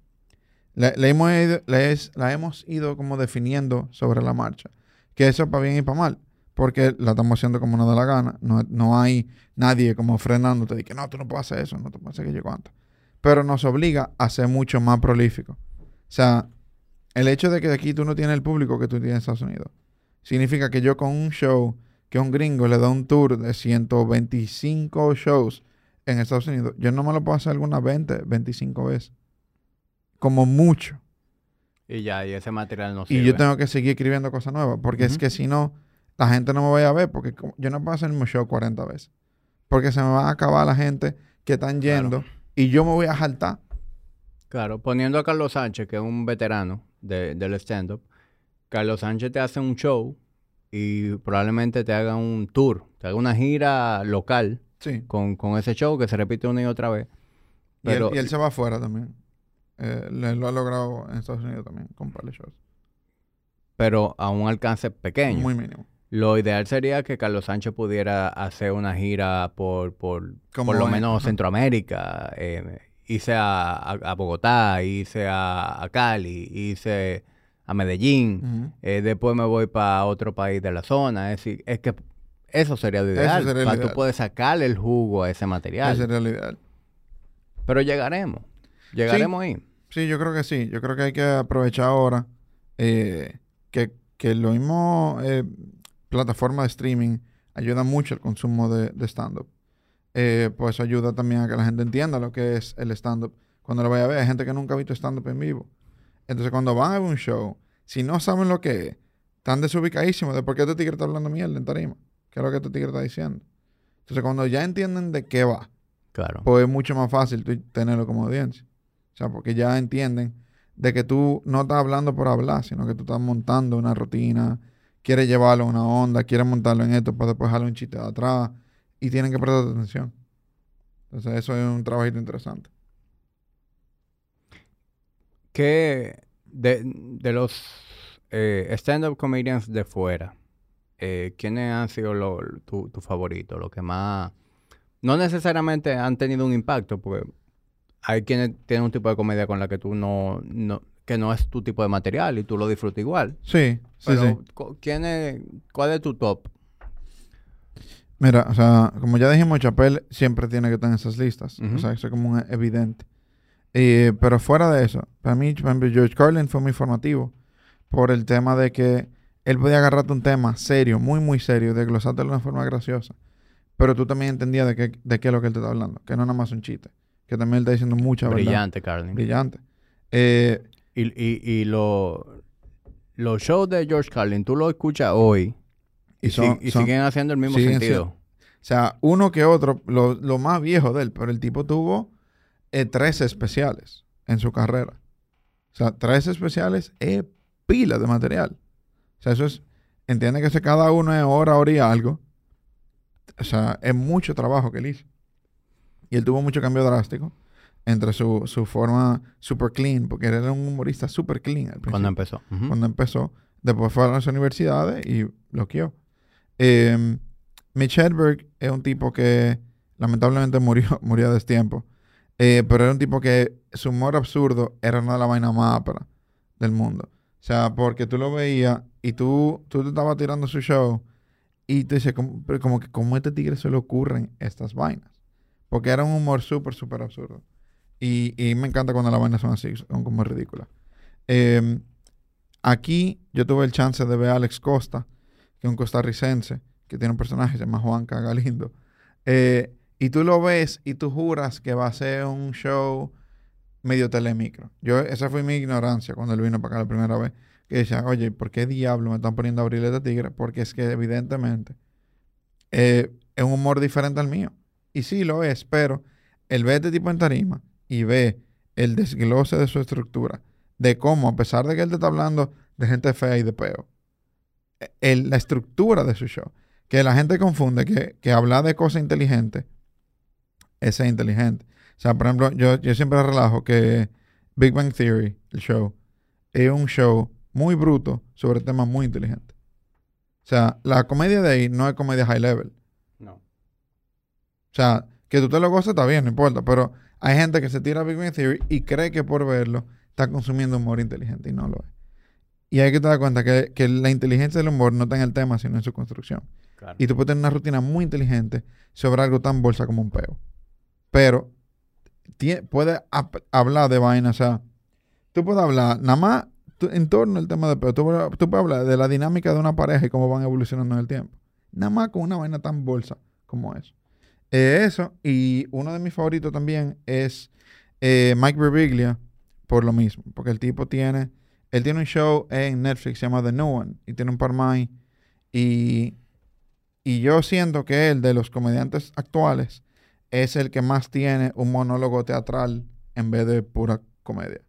Speaker 2: la, hemos, ido, la hemos ido como definiendo sobre la marcha. Que eso es para bien y para mal. Porque la estamos haciendo como nos da la gana. No, no hay nadie como frenándote. De que no, tú no puedes hacer eso, no te puedes hacer que yo cuánto pero nos obliga a ser mucho más prolífico. O sea, el hecho de que aquí tú no tienes el público que tú tienes en Estados Unidos, significa que yo con un show, que un gringo le da un tour de 125 shows en Estados Unidos, yo no me lo puedo hacer algunas 20, 25 veces. Como mucho.
Speaker 1: Y ya, y ese material no sirve.
Speaker 2: Y yo tengo que seguir escribiendo cosas nuevas, porque es que si no, la gente no me vaya a ver, porque yo no puedo hacer el mismo show 40 veces. Porque se me va a acabar la gente que están yendo y yo me voy a jaltar.
Speaker 1: Claro, poniendo a Carlos Sánchez, que es un veterano del stand-up, Carlos Sánchez te hace un show y probablemente te haga un tour, te haga una gira local con, ese show que se repite una y otra vez.
Speaker 2: Pero, y, él, se va afuera también. Eh, lo ha logrado en Estados Unidos también con par shows.
Speaker 1: Pero a un alcance pequeño.
Speaker 2: Muy mínimo.
Speaker 1: Lo ideal sería que Carlos Sánchez pudiera hacer una gira por, por, por lo menos Centroamérica. Eh, hice a, Bogotá, hice a, Cali, hice a Medellín. Eh, después me voy para otro país de la zona. Es decir, es que eso sería lo ideal. para tú puedes sacarle el jugo a ese material.
Speaker 2: Eso sería lo ideal.
Speaker 1: Pero llegaremos. Llegaremos ahí.
Speaker 2: Sí, yo creo que sí. Yo creo que hay que aprovechar ahora eh, que, que lo mismo plataforma de streaming ayuda mucho el consumo de, stand-up. Eh, pues ayuda también a que la gente entienda lo que es el stand-up. Cuando lo vaya a ver, hay gente que nunca ha visto stand-up en vivo. Entonces, cuando van a ver un show, si no saben lo que es, están desubicadísimos de por qué este tigre está hablando mierda en tarima. ¿Qué es lo que este tigre está diciendo? Entonces, cuando ya entienden de qué va,
Speaker 1: claro.
Speaker 2: pues es mucho más fácil tenerlo como audiencia. O sea, porque ya entienden de que tú no estás hablando por hablar, sino que tú estás montando una rutina, quiere llevarlo a una onda, quiere montarlo en esto para después dejarlo un chiste de atrás y tienen que prestar atención. Entonces eso es un trabajito interesante.
Speaker 1: ¿Qué de, los eh, stand-up comedians de fuera, eh, quiénes han sido tu, tu favorito, lo que más... No necesariamente han tenido un impacto, porque hay quienes tienen un tipo de comedia con la que tú no, no, que no es tu tipo de material y tú lo disfrutas igual.
Speaker 2: Sí, sí, sí.
Speaker 1: ¿quién es, ¿Cuál es tu top?
Speaker 2: Mira, o sea, como ya dijimos, Chapel siempre tiene que estar en esas listas. O sea, eso es como un evidente. pero fuera de eso, para mí, por ejemplo, George Carlin fue muy formativo por el tema de que él podía agarrarte un tema serio, muy, muy serio, de glosártelo de una forma graciosa. Pero tú también entendías de qué, de qué es lo que él te está hablando, que no nada más un chiste. Que también él está diciendo mucha
Speaker 1: verdad. Brillante, Carlin.
Speaker 2: Brillante. Eh,
Speaker 1: y, y, y los shows de George Carlin, tú lo escuchas hoy y, siguen haciendo el mismo sentido.
Speaker 2: O sea, uno que otro, lo, más viejo de él, pero el tipo tuvo eh, tres especiales en su carrera. O sea, tres especiales es pila de material. O sea, eso es, entiende que cada uno es hora, hora y algo. O sea, es mucho trabajo que él hizo. Y él tuvo mucho cambio drástico entre su, su forma super clean, porque él era un humorista super clean al
Speaker 1: Cuando empezó.
Speaker 2: Cuando empezó. Después fue a las universidades y bloqueó. Eh, Mitch Hedberg es un tipo que lamentablemente murió, murió a destiempo. Eh, pero era un tipo que su humor absurdo era una de las vainas más áperas del mundo. O sea, porque tú lo veías y tú, tú te estabas tirando su show y tú dices, como, como que como a este tigre se le ocurren estas vainas. Porque era un humor súper, súper absurdo. Y, me encanta cuando las vainas son así, son como ridículas. Em, aquí yo tuve el chance de ver a Alex Costa, que es un costarricense, que tiene un personaje que se llama Juan Cagalindo. Eh, y tú lo ves y tú juras que va a ser un show medio telemicro. Yo, esa fue mi ignorancia cuando él vino para acá la primera vez. Que decía, oye, ¿por qué diablo me están poniendo a abrir de tigre? Porque es que evidentemente eh, es un humor diferente al mío. Y sí lo es, pero el ver este tipo en tarima y ve el desglose de su estructura, de cómo, a pesar de que él te está hablando de gente fea y de peo, el, la estructura de su show, que la gente confunde que, que hablar de cosas inteligentes es inteligente. O sea, por ejemplo, yo, yo siempre relajo que Big Bang Theory, el show, es un show muy bruto sobre temas muy inteligentes. O sea, la comedia de ahí no es comedia high level.
Speaker 1: No.
Speaker 2: O sea, que tú te lo gozas está bien, no importa. Pero hay gente que se tira a Big Bang Theory y cree que por verlo está consumiendo humor inteligente y no lo es. Y hay que te dar cuenta que, que la inteligencia del humor no está en el tema, sino en su construcción.
Speaker 1: Claro.
Speaker 2: Y tú puedes tener una rutina muy inteligente sobre algo tan bolsa como un peo. Pero puedes hablar de vaina, o sea, tú puedes hablar nada más tú- en torno al tema de peo. Tú puedes hablar de la dinámica de una pareja y cómo van evolucionando en el tiempo. Nada más con una vaina tan bolsa como eso. Eh, eso, y uno de mis favoritos también es eh, Mike Birbiglia, por lo mismo, porque el tipo tiene, él tiene un show en Netflix, se llama The New One, y tiene un par más y, y yo siento que él, de los comediantes actuales, es el que más tiene un monólogo teatral en vez de pura comedia.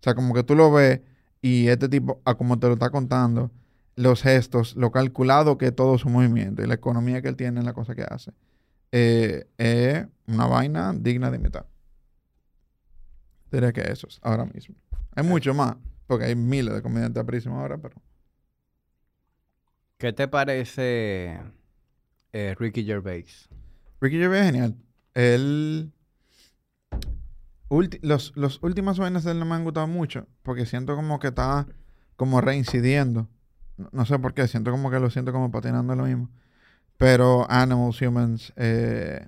Speaker 2: O sea, como que tú lo ves y este tipo, a como te lo está contando, los gestos, lo calculado que todo su movimiento y la economía que él tiene en la cosa que hace, eh, es una vaina digna de imitar. Diría que esos, ahora mismo. Hay mucho más, porque hay miles de comediantes aprísimos ahora, pero...
Speaker 1: ¿Qué te parece eh, Ricky Gervais?
Speaker 2: Ricky Gervais es genial. Él... ulti- los, los últimas vainas de él no me han gustado mucho, porque siento como que está como reincidiendo. No, no sé por qué, siento como que lo siento como patinando lo mismo. Pero Animals, Humans, eh,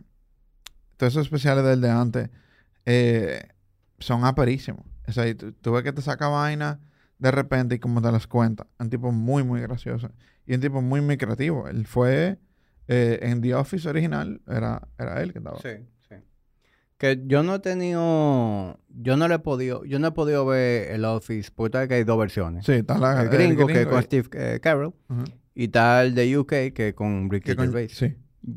Speaker 2: todos esos especiales del de antes eh, son aperísimos. O sea, tú, tú ves que te saca vaina de repente y como te las cuenta. Un tipo muy, muy gracioso. Y un tipo muy, muy creativo. Él fue eh, en The Office original, era, era él que estaba.
Speaker 1: Sí, sí. Que yo no he tenido, yo no le he podido, yo no he podido ver el Office, porque que hay dos versiones.
Speaker 2: Sí, está la,
Speaker 1: el gringo, que con Steve eh, Carell,
Speaker 2: Ajá.
Speaker 1: Y está el de UK, que con Ricky
Speaker 2: Que con-
Speaker 1: Gervais.
Speaker 2: Sí.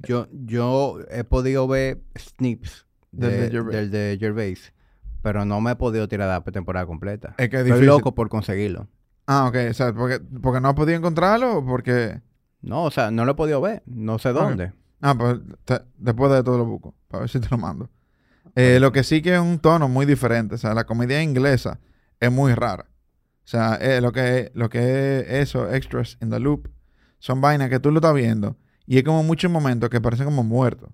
Speaker 1: Yo, yo he podido ver snips
Speaker 2: Del
Speaker 1: de-
Speaker 2: de Gervais.
Speaker 1: del de Gervais, pero no me he podido tirar la temporada completa.
Speaker 2: Es que es
Speaker 1: Estoy loco por conseguirlo.
Speaker 2: Ah, ok. O sea, porque, porque no has podido encontrarlo o porque...
Speaker 1: No, o sea, no lo he podido ver. No sé dónde.
Speaker 2: Ah, pues te- después de todo lo busco, para ver si te lo mando. Eh, lo que sí que es un tono muy diferente. O sea, la comedia inglesa es muy rara. O sea, eh, lo, que, lo que es eso, extras in the loop, son vainas que tú lo estás viendo y es como muchos momentos que parecen como muertos.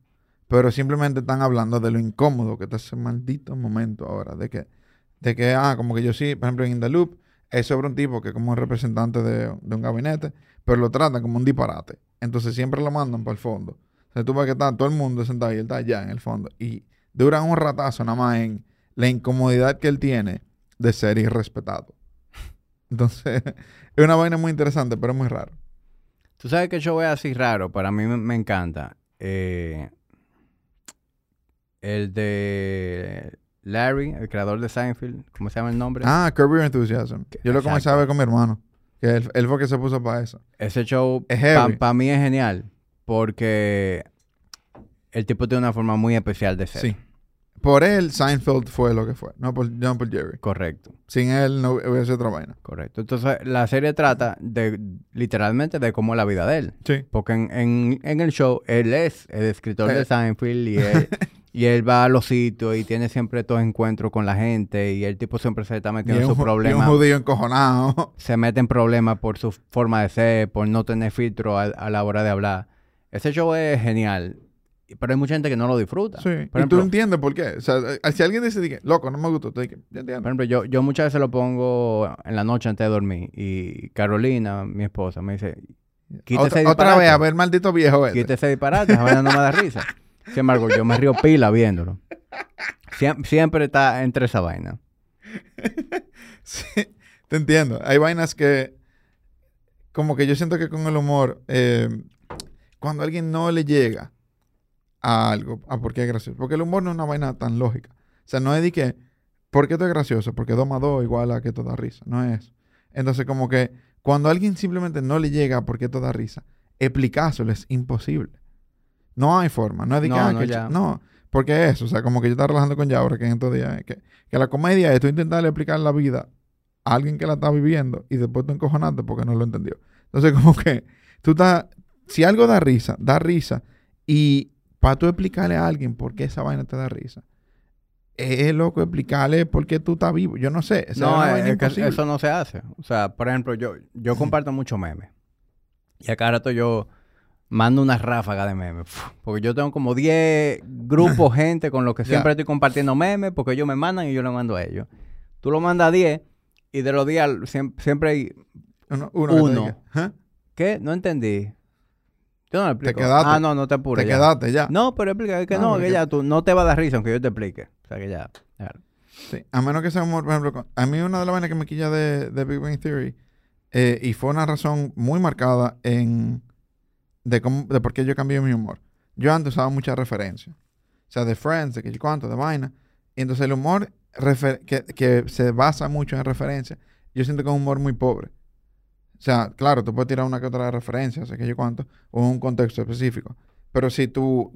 Speaker 2: Pero simplemente están hablando de lo incómodo que está ese maldito momento ahora. De que, de que, ah, como que yo sí, por ejemplo, en In es sobre un tipo que es como un representante de, de un gabinete, pero lo tratan como un disparate. Entonces siempre lo mandan para el fondo. O sea, tú ves que está todo el mundo sentado y él está allá en el fondo. Y duran un ratazo nada más en la incomodidad que él tiene de ser irrespetado. Entonces, es una vaina muy interesante, pero es muy raro.
Speaker 1: Tú sabes que yo veo así raro, para mí me, me encanta. Eh, el de Larry, el creador de Seinfeld, ¿cómo se llama el nombre?
Speaker 2: Ah, Curb Your Enthusiasm. Yo lo comencé a ver con mi hermano. Que él, él fue que se puso para eso.
Speaker 1: Ese show
Speaker 2: Es
Speaker 1: para mí es genial porque el tipo tiene una forma muy especial de ser.
Speaker 2: Sí. Por él, Seinfeld fue lo que fue. No por, no por Jerry.
Speaker 1: Correcto,
Speaker 2: Sin él no hubiese otra vaina.
Speaker 1: correcto. Entonces la serie trata de literalmente de cómo es la vida de él.
Speaker 2: Sí.
Speaker 1: Porque en, en- en el show él es el escritor
Speaker 2: Eh.
Speaker 1: de Seinfeld y él, y él va a los sitios y tiene siempre estos encuentros con la gente y el tipo siempre se está metiendo en sus
Speaker 2: ju- y un
Speaker 1: problemas.
Speaker 2: judío encojonado.
Speaker 1: Se mete en problemas por su forma de ser, por no tener filtro a, a la hora de hablar. Ese show es genial, pero hay mucha gente que no lo disfruta.
Speaker 2: Sí.
Speaker 1: Por
Speaker 2: y tú entiendes por qué. O sea, eh, si alguien dice, que, loco, no me gustó, tú dices, yo entiendo.
Speaker 1: por ejemplo, yo, yo muchas veces lo pongo en la noche antes de dormir y Carolina, mi esposa, me dice, quítese
Speaker 2: Otra, otra
Speaker 1: disparate.
Speaker 2: vez, a ver, maldito viejo este.
Speaker 1: Quítese disparate, esa vaina no me da risa. Sin embargo, yo me río pila viéndolo. Siem- siempre está entre esa vaina.
Speaker 2: Sí, te entiendo. Hay vainas que, como que yo siento que con el humor, eh, cuando a alguien no le llega a algo, a por qué es gracioso. Porque el humor no es una vaina tan lógica. O sea, no es de que, ¿por qué esto es gracioso? Porque 2 más 2 igual a que esto da risa. No es eso. Entonces, como que cuando a alguien simplemente no le llega a por qué esto da risa, explicárselo es imposible. No hay forma. No es de que,
Speaker 1: No,
Speaker 2: ah,
Speaker 1: no,
Speaker 2: que
Speaker 1: ya.
Speaker 2: no, porque es eso. O sea, como que yo estaba relajando con Yaura que en estos días, que, que la comedia es tú intentarle explicar la vida a alguien que la está viviendo y después tú encojonarte porque no lo entendió. Entonces, como que tú estás, si algo da risa, da risa y para tú explicarle a alguien por qué esa vaina te da risa, es loco explicarle por qué tú estás vivo. Yo no sé.
Speaker 1: No, es, que eso no se hace. O sea, por ejemplo, yo, yo comparto mucho memes. Y a cada rato yo mando una ráfaga de memes. Porque yo tengo como 10 grupos, gente con los que siempre estoy compartiendo memes, porque ellos me mandan y yo le mando a ellos. Tú lo mandas a 10 y de los 10 al- siem- siempre hay...
Speaker 2: Uno. uno ¿eh?
Speaker 1: ¿Qué? No entendí. Yo no le explico.
Speaker 2: quedaste.
Speaker 1: Ah, no, no te
Speaker 2: Te
Speaker 1: apures. ya.
Speaker 2: quedaste ya.
Speaker 1: No, pero explica es que
Speaker 2: Ah,
Speaker 1: no, que ya tú no te va a dar risa aunque yo te explique. O sea que ya. ya.
Speaker 2: Sí, a menos que sea humor, por ejemplo, con- a mí una de las vainas que me quilla de, de Big Bang Theory, eh, y fue una razón muy marcada en de, cómo, de por qué yo cambié mi humor. Yo antes usaba muchas referencias, o sea, de Friends, de que yo cuánto, de vaina, y entonces el humor que, que se basa mucho en referencias, yo siento que es un humor muy pobre. O sea, claro, tú puedes tirar una que otra referencia, o sea, que yo cuánto, o un contexto específico. Pero si tu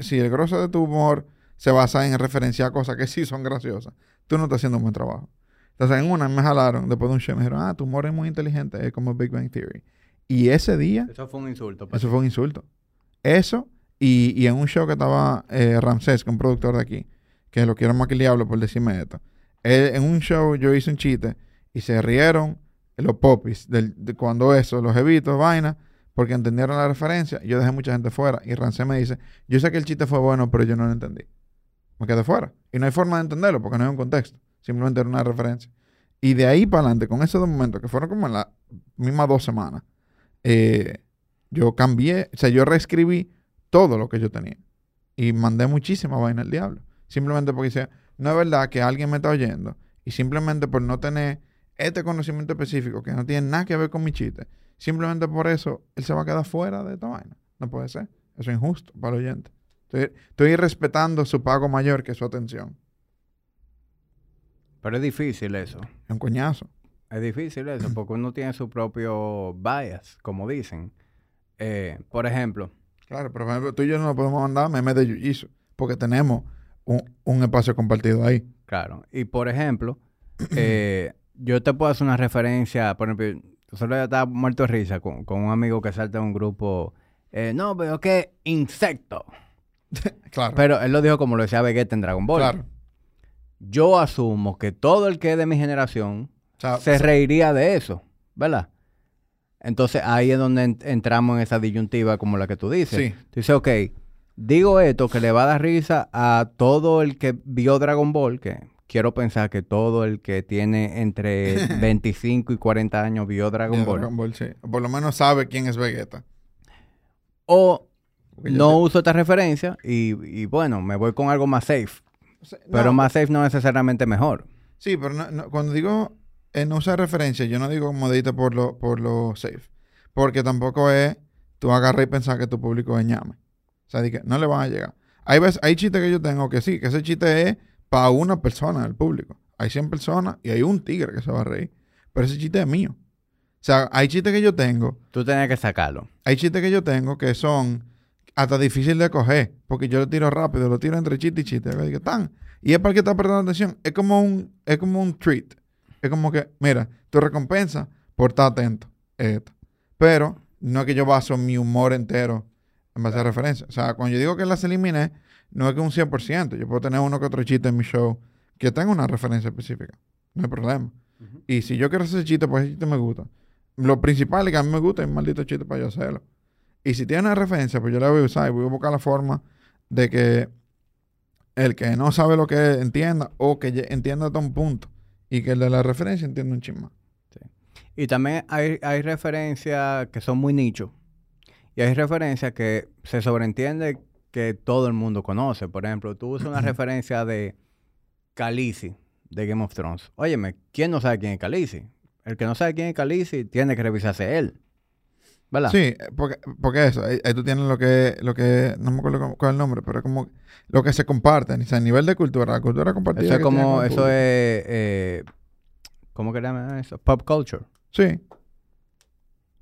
Speaker 2: si el grosso de tu humor se basa en referenciar cosas que sí son graciosas, tú no estás haciendo un buen trabajo. Entonces, en una me jalaron después de un show, me dijeron, ah, tu humor es muy inteligente, es como Big Bang Theory. Y ese día,
Speaker 1: Eso fue un insulto. pues.
Speaker 2: eso fue un insulto. Eso, y, y en un show que estaba eh, Ramsés, que es un productor de aquí, que lo quiero más que el diablo por decirme esto. Él- en un show yo hice un chiste y se rieron los popis del- de cuando eso, los evitos, vaina, porque entendieron la referencia. Yo dejé mucha gente fuera. Y Ramsés me dice, yo sé que el chiste fue bueno, pero yo no lo entendí. Me quedé fuera. Y no hay forma de entenderlo porque no hay un contexto. Simplemente era una referencia. Y de ahí para adelante, con esos dos momentos, que fueron como en las mismas dos semanas, eh, yo cambié, o sea, yo reescribí todo lo que yo tenía. Y mandé muchísima vaina al diablo. Simplemente porque dice, no es verdad que alguien me está oyendo. Y simplemente por no tener este conocimiento específico que no tiene nada que ver con mi chiste, simplemente por eso él se va a quedar fuera de esta vaina. No puede ser. Eso es injusto para el oyente. Estoy, estoy respetando su pago mayor que su atención.
Speaker 1: Pero es difícil eso.
Speaker 2: Es un coñazo.
Speaker 1: Es difícil eso porque uno tiene su propio bias, como dicen. Eh, por ejemplo,
Speaker 2: Claro, pero por ejemplo, tú y yo no podemos mandar memes de Jiu-Jitsu porque tenemos un, un espacio compartido ahí.
Speaker 1: claro. Y por ejemplo, eh, yo te puedo hacer una referencia, por ejemplo, solo yo estaba muerto de risa con, con un amigo que salta en un grupo. eh, no, pero que insecto.
Speaker 2: Claro.
Speaker 1: Pero él lo dijo como lo decía Vegeta en Dragon Ball.
Speaker 2: claro.
Speaker 1: Yo asumo que todo el que es de mi generación se reiría de eso, ¿verdad? Entonces ahí es donde en- entramos en esa disyuntiva como la que tú dices.
Speaker 2: Sí.
Speaker 1: Tú dices, ok, digo esto que le va a dar risa a todo el que vio Dragon Ball, que quiero pensar que todo el que tiene entre 25 y 40 años vio Dragon Ball.
Speaker 2: Dragon Ball, sí. Por lo menos sabe quién es Vegeta.
Speaker 1: O no uso esta referencia y, y bueno, me voy con algo más safe.
Speaker 2: o sea,
Speaker 1: Pero
Speaker 2: no,
Speaker 1: más safe no necesariamente mejor.
Speaker 2: Sí, pero no- no, cuando digo eh, no usar referencia, yo no digo modita por lo, por lo safe. Porque tampoco es tú agarrar y pensar que tu público es ñame. O sea, que no le van a llegar. Hay, veces, hay chistes que yo tengo que sí, que ese chiste es para una persona del público. Hay 100 personas y hay un tigre que se va a reír. Pero ese chiste es mío. O sea, hay chistes que yo tengo
Speaker 1: Tú tenías que sacarlo.
Speaker 2: Hay chistes que yo tengo que son hasta difícil de coger, porque yo lo tiro rápido, lo tiro entre chiste y chiste. Y, digo, "Tan". y es para el que está prestando atención. Es como un, es como un treat. Es como que, mira, tu recompensa por estar atento es esto. Pero no es que yo baso mi humor entero en base a referencia. O sea, cuando yo digo que las eliminé, no es que un 100%. Yo puedo tener uno que otro chiste en mi show que tenga una referencia específica. No hay problema. Y si yo quiero hacer chiste, pues ese chiste me gusta. Lo principal es que a mí me gusta es un maldito chiste para yo hacerlo. Y si tiene una referencia, pues yo la voy a usar y voy a buscar la forma de que el que no sabe lo que entienda o que entienda hasta un punto y que el de la referencia entienda un chisma.
Speaker 1: Y también hay, hay referencias que son muy nicho. Y hay referencias que se sobreentiende que todo el mundo conoce. Por ejemplo, tú usas una referencia de Khaleesi de Game of Thrones. Óyeme, ¿quién no sabe quién es Khaleesi? El que no sabe quién es Khaleesi tiene que revisarse él. ¿Verdad?
Speaker 2: Sí, eh, porque, porque eso, ahí, ahí tú tienes lo que, lo que, no me acuerdo cuál es el nombre, pero es como lo que se comparten, o sea, a nivel de cultura, la cultura compartida.
Speaker 1: Eso es como, eso es, eh, ¿cómo que llaman eso? Pop culture.
Speaker 2: Sí.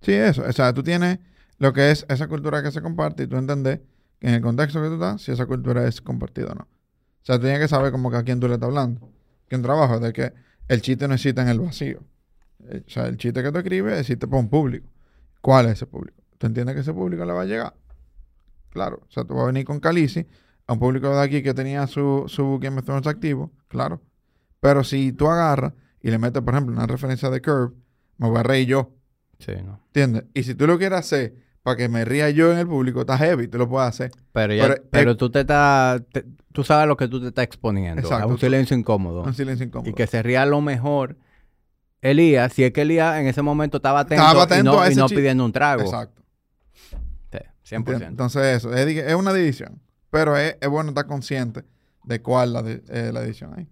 Speaker 2: Sí, eso. O sea, tú tienes lo que es esa cultura que se comparte y tú entiendes que en el contexto que tú estás, si esa cultura es compartida o no. O sea, tú tienes que saber como que a quién tú le estás hablando. Que un trabajo de que el chiste no existe en el vacío. Eh, O sea, el chiste que tú escribes existe para un público. ¿Cuál es ese público? ¿Tú entiendes que ese público le va a llegar? Claro. O sea, tú vas a venir con Calici a un público de aquí que tenía su, su Game of Thrones activo, claro. Pero si tú agarras y le metes, por ejemplo, una referencia de Curve, me voy a reír yo.
Speaker 1: Sí, ¿no?
Speaker 2: ¿Entiendes? Y si tú lo quieres hacer para que me ría yo en el público, está heavy, tú lo puedes hacer.
Speaker 1: Pero, ya,
Speaker 2: Pero,
Speaker 1: pero,
Speaker 2: eh,
Speaker 1: tú te estás... te- tú sabes lo que tú te estás exponiendo.
Speaker 2: Exacto,
Speaker 1: a un silencio incómodo.
Speaker 2: Un silencio incómodo.
Speaker 1: Y que se ría a lo mejor Elías, si es que Elías en ese momento estaba atento,
Speaker 2: Estaba
Speaker 1: y no,
Speaker 2: a
Speaker 1: y
Speaker 2: ese
Speaker 1: no
Speaker 2: chi-
Speaker 1: pidiendo un trago.
Speaker 2: Exacto.
Speaker 1: Sí, 100%.
Speaker 2: ¿Entiendes? Entonces eso, es, una división. Pero es, es bueno estar consciente de cuál la, es la división ahí.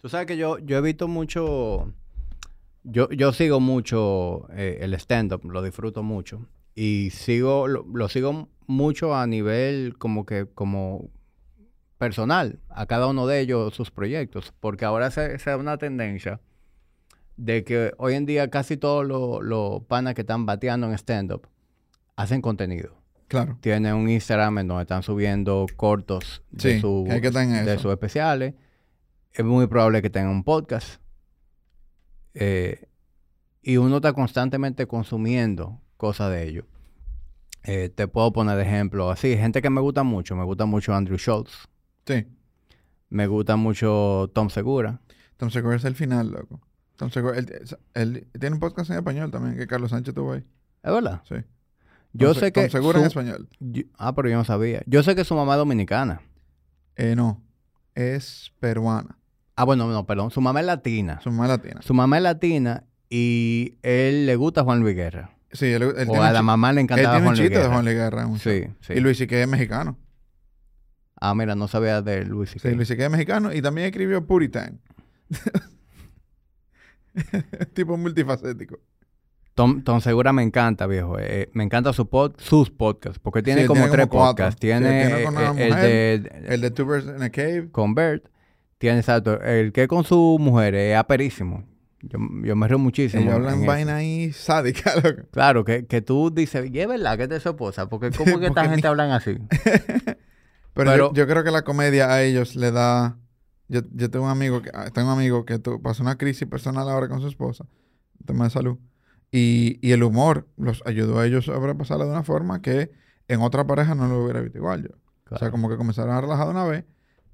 Speaker 1: Tú sabes que yo, yo he visto mucho... Yo, yo sigo mucho eh, el stand-up, lo disfruto mucho. Y sigo, lo, lo sigo mucho a nivel como que, como personal, a cada uno de ellos sus proyectos. Porque ahora se, se da una tendencia de que hoy en día casi todos los los panas que están bateando en stand-up hacen contenido.
Speaker 2: Claro.
Speaker 1: Tienen un Instagram en donde están subiendo cortos de,
Speaker 2: Sí,
Speaker 1: de
Speaker 2: eso.
Speaker 1: sus especiales. Es muy probable que tengan un podcast. Eh, y uno está constantemente consumiendo cosas de ellos. Eh, te puedo poner ejemplo así. Gente que me gusta mucho. Me gusta mucho Andrew Schultz.
Speaker 2: Sí.
Speaker 1: Me gusta mucho Tom Segura.
Speaker 2: Tom Segura es el final, loco. Tom Segura, él, él tiene un podcast en español también, que Carlos Sánchez tuvo ahí.
Speaker 1: ¿Es verdad?
Speaker 2: Sí.
Speaker 1: Yo
Speaker 2: Tom
Speaker 1: sé que...
Speaker 2: Tom Segura en español.
Speaker 1: yo- ah, pero yo no sabía. Yo sé que su mamá es dominicana.
Speaker 2: Eh, no. Es peruana.
Speaker 1: Ah, bueno, no, perdón. Su mamá es latina.
Speaker 2: Su mamá es latina.
Speaker 1: Su mamá es latina y él le gusta Juan Luis Guerra.
Speaker 2: Sí, él, él
Speaker 1: o
Speaker 2: tiene
Speaker 1: a
Speaker 2: un
Speaker 1: la mamá le
Speaker 2: Él
Speaker 1: encantaba
Speaker 2: tiene un
Speaker 1: Juan Luis
Speaker 2: chiste de
Speaker 1: Guerra.
Speaker 2: Juan Luis Guerra. un.
Speaker 1: Sí, sí.
Speaker 2: Y Luis que es mexicano.
Speaker 1: Ah, mira, no sabía de Luis
Speaker 2: Sí,
Speaker 1: C.K.
Speaker 2: Luis que es mexicano y también escribió Puritan. tipo multifacético.
Speaker 1: Tom, Tom Segura me encanta, viejo. Eh, me encanta su pod- sus podcasts, porque tiene
Speaker 2: él
Speaker 1: como
Speaker 2: tiene
Speaker 1: tres
Speaker 2: como
Speaker 1: podcasts.
Speaker 2: Sí,
Speaker 1: Tiene,
Speaker 2: tiene con
Speaker 1: eh, el de
Speaker 2: El de Two Birds in a Cave.
Speaker 1: Convert. Tiene, exacto, el que con su mujer es aperísimo. Yo, yo me río muchísimo.
Speaker 2: Ellos hablan vaina ahí sádica, loco.
Speaker 1: Claro, que, que tú dices, y es verdad que su esposa, porque ¿cómo que esta gente
Speaker 2: ni-
Speaker 1: hablan así?
Speaker 2: Pero,
Speaker 1: Pero-
Speaker 2: yo, yo creo que la comedia a ellos le da... Yo, yo tengo un amigo que ah, tengo un amigo que tu- pasó una crisis personal ahora con su esposa, tema de salud, y, y el humor los ayudó a ellos a sobrepasarla de una forma que en otra pareja no lo hubiera visto igual yo. O sea, como que comenzaron a relajar de una vez,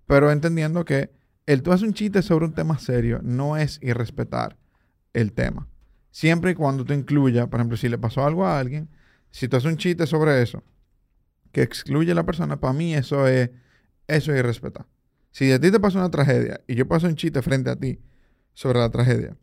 Speaker 2: pero entendiendo que el tú haces un chiste sobre un tema serio no es irrespetar el tema. Siempre y cuando tú incluyas, por ejemplo, si le pasó algo a alguien, si tú haces un chiste sobre eso, que excluye a la persona, para mí eso es, eso es irrespetar. Si a ti te pasa una tragedia y yo paso un chiste frente a ti sobre la tragedia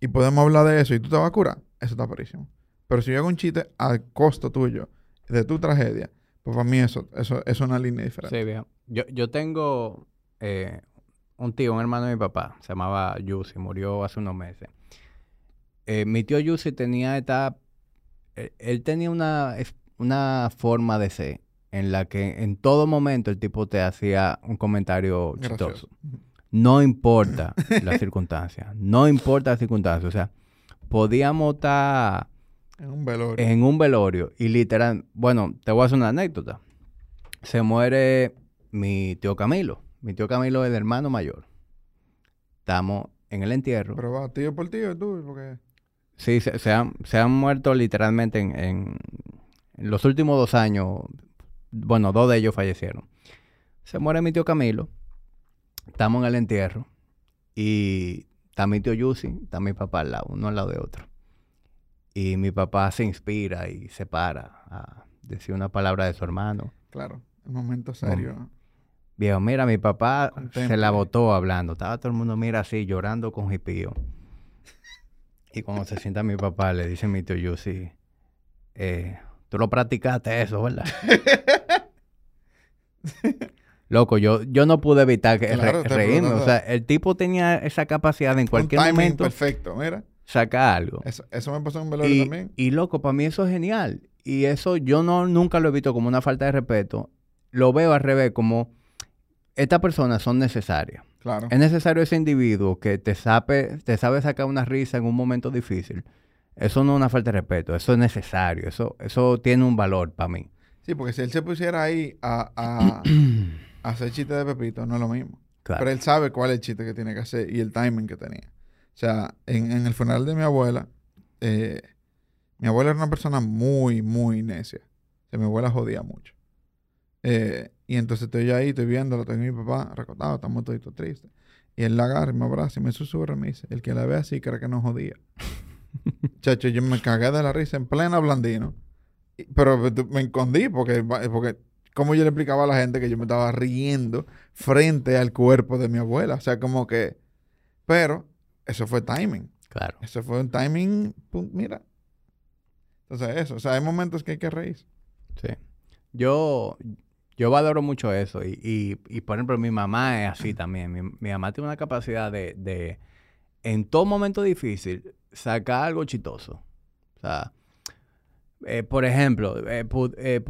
Speaker 2: y podemos hablar de eso y tú te vas a curar, eso está parísimo. Pero si yo hago un chiste al costo tuyo, de tu tragedia, pues para mí eso, eso es una línea diferente.
Speaker 1: Sí. Yo, yo tengo eh, un tío, un hermano de mi papá, se llamaba Yusi, murió hace unos meses. Eh, mi tío Yusi tenía esta... Él, él tenía una, una forma de ser en la que en todo momento el tipo te hacía un comentario chistoso. No importa las circunstancias, no importa las circunstancias. O sea, podíamos estar
Speaker 2: En un velorio.
Speaker 1: en un velorio y literal, bueno, te voy a hacer una anécdota. Se muere mi tío Camilo. Mi tío Camilo es el hermano mayor. Estamos en el entierro.
Speaker 2: Pero va, tío por tío, tú, porque...
Speaker 1: Sí, se, se han, se han muerto literalmente en, en- en los últimos dos años. Bueno, dos de ellos fallecieron. Se muere mi tío Camilo. Estamos en el entierro. Y está mi tío Yusi, está mi papá al lado, uno al lado de otro. Y mi papá se inspira y se para a decir una palabra de su hermano.
Speaker 2: Claro, el momento serio.
Speaker 1: Viejo, mira, mi papá se la botó hablando. Estaba todo el mundo, mira, así, llorando con jipío. Y cuando se sienta mi papá, le dice mi tío Yusi, eh, tú lo practicaste eso, ¿verdad? Loco, yo, yo no pude evitar que
Speaker 2: Claro,
Speaker 1: re-
Speaker 2: te
Speaker 1: reírme. O sea, el tipo tenía esa capacidad de en cualquier
Speaker 2: un timing
Speaker 1: momento
Speaker 2: perfecto, mira.
Speaker 1: sacar algo.
Speaker 2: Eso, eso me pasó en un velorio
Speaker 1: Y,
Speaker 2: también.
Speaker 1: y loco, para mí eso es genial. Y eso yo no nunca lo he visto como una falta de respeto. Lo veo al revés, como estas personas son necesarias.
Speaker 2: Claro.
Speaker 1: Es necesario ese individuo que te sabe, te sabe sacar una risa en un momento difícil. Eso no es una falta de respeto, eso es necesario, eso, eso tiene un valor para mí.
Speaker 2: Sí, porque si él se pusiera ahí a, a, a hacer chiste de Pepito, no es lo mismo.
Speaker 1: Claro.
Speaker 2: Pero él sabe cuál es el chiste que tiene que hacer y el timing que tenía. O sea, en, en el funeral de mi abuela, eh, mi abuela era una persona muy, muy necia. O sea, mi abuela jodía mucho. Eh, y entonces estoy yo ahí, estoy viéndolo, tengo mi papá recostado, estamos todos tristes. Y él la agarra y me abraza y me susurra y me dice, el que la ve así cree que no jodía. Chacho, yo me cagué de la risa en plena blandino. Pero me escondí porque, porque como yo le explicaba a la gente que yo me estaba riendo frente al cuerpo de mi abuela. O sea, como que... Pero eso fue timing.
Speaker 1: Claro.
Speaker 2: Eso fue un timing, mira. Entonces eso, o sea, hay momentos que hay que reírse.
Speaker 1: Sí. Yo, yo valoro mucho eso. Y, y, y, por ejemplo, mi mamá es así también. Mi, mi mamá tiene una capacidad de, de, en todo momento difícil, sacar algo chistoso. O sea, eh, por ejemplo, eh, eh,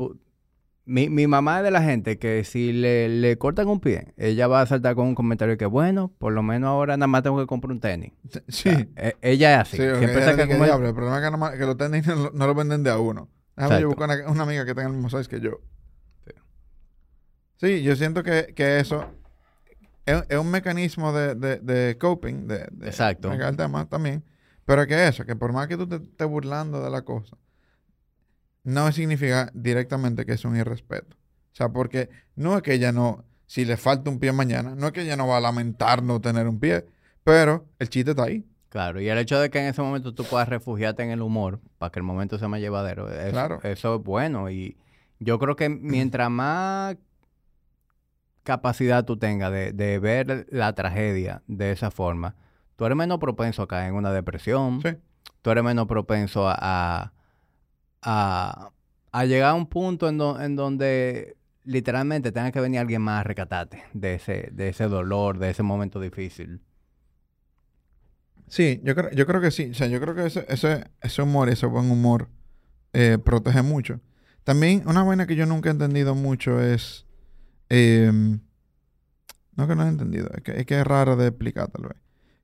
Speaker 1: mi, mi mamá es de la gente que si le, le cortan un pie, ella va a saltar con un comentario que, bueno, por lo menos ahora nada más tengo que comprar un tenis.
Speaker 2: Sí.
Speaker 1: O sea, eh, ella es así.
Speaker 2: Sí,
Speaker 1: Siempre
Speaker 2: Siempre
Speaker 1: saca como-
Speaker 2: el problema es que, los tenis no, no lo venden de a uno. Déjame yo buscar una, una amiga que tenga el mismo size que yo.
Speaker 1: Sí.
Speaker 2: Yo siento que, que eso es, es un mecanismo de, de, de coping, de, de
Speaker 1: Exacto.
Speaker 2: el tema también. Pero que eso, que por más que tú te estés burlando de la cosa, no significa directamente que es un irrespeto. O sea, porque no es que ella no, si le falta un pie mañana, no es que ella no va a lamentar no tener un pie, pero el chiste está ahí.
Speaker 1: Claro, y el hecho de que en ese momento tú puedas refugiarte en el humor para que el momento sea más llevadero,
Speaker 2: Claro.
Speaker 1: eso es bueno. Y yo creo que mientras más capacidad tú tengas de, de ver la tragedia de esa forma, tú eres menos propenso a caer en una depresión,
Speaker 2: Sí.
Speaker 1: tú eres menos propenso a, a, a- a llegar a un punto en, do- en donde literalmente tenga que venir alguien más a rescatarte de ese, de ese dolor, de ese momento difícil.
Speaker 2: Sí, yo creo, yo creo que sí. O sea, yo creo que ese, ese, ese humor, ese buen humor, eh, protege mucho. También, una vaina que yo nunca he entendido mucho es. Em, no que no he entendido, es que es, que es raro de explicar, tal vez.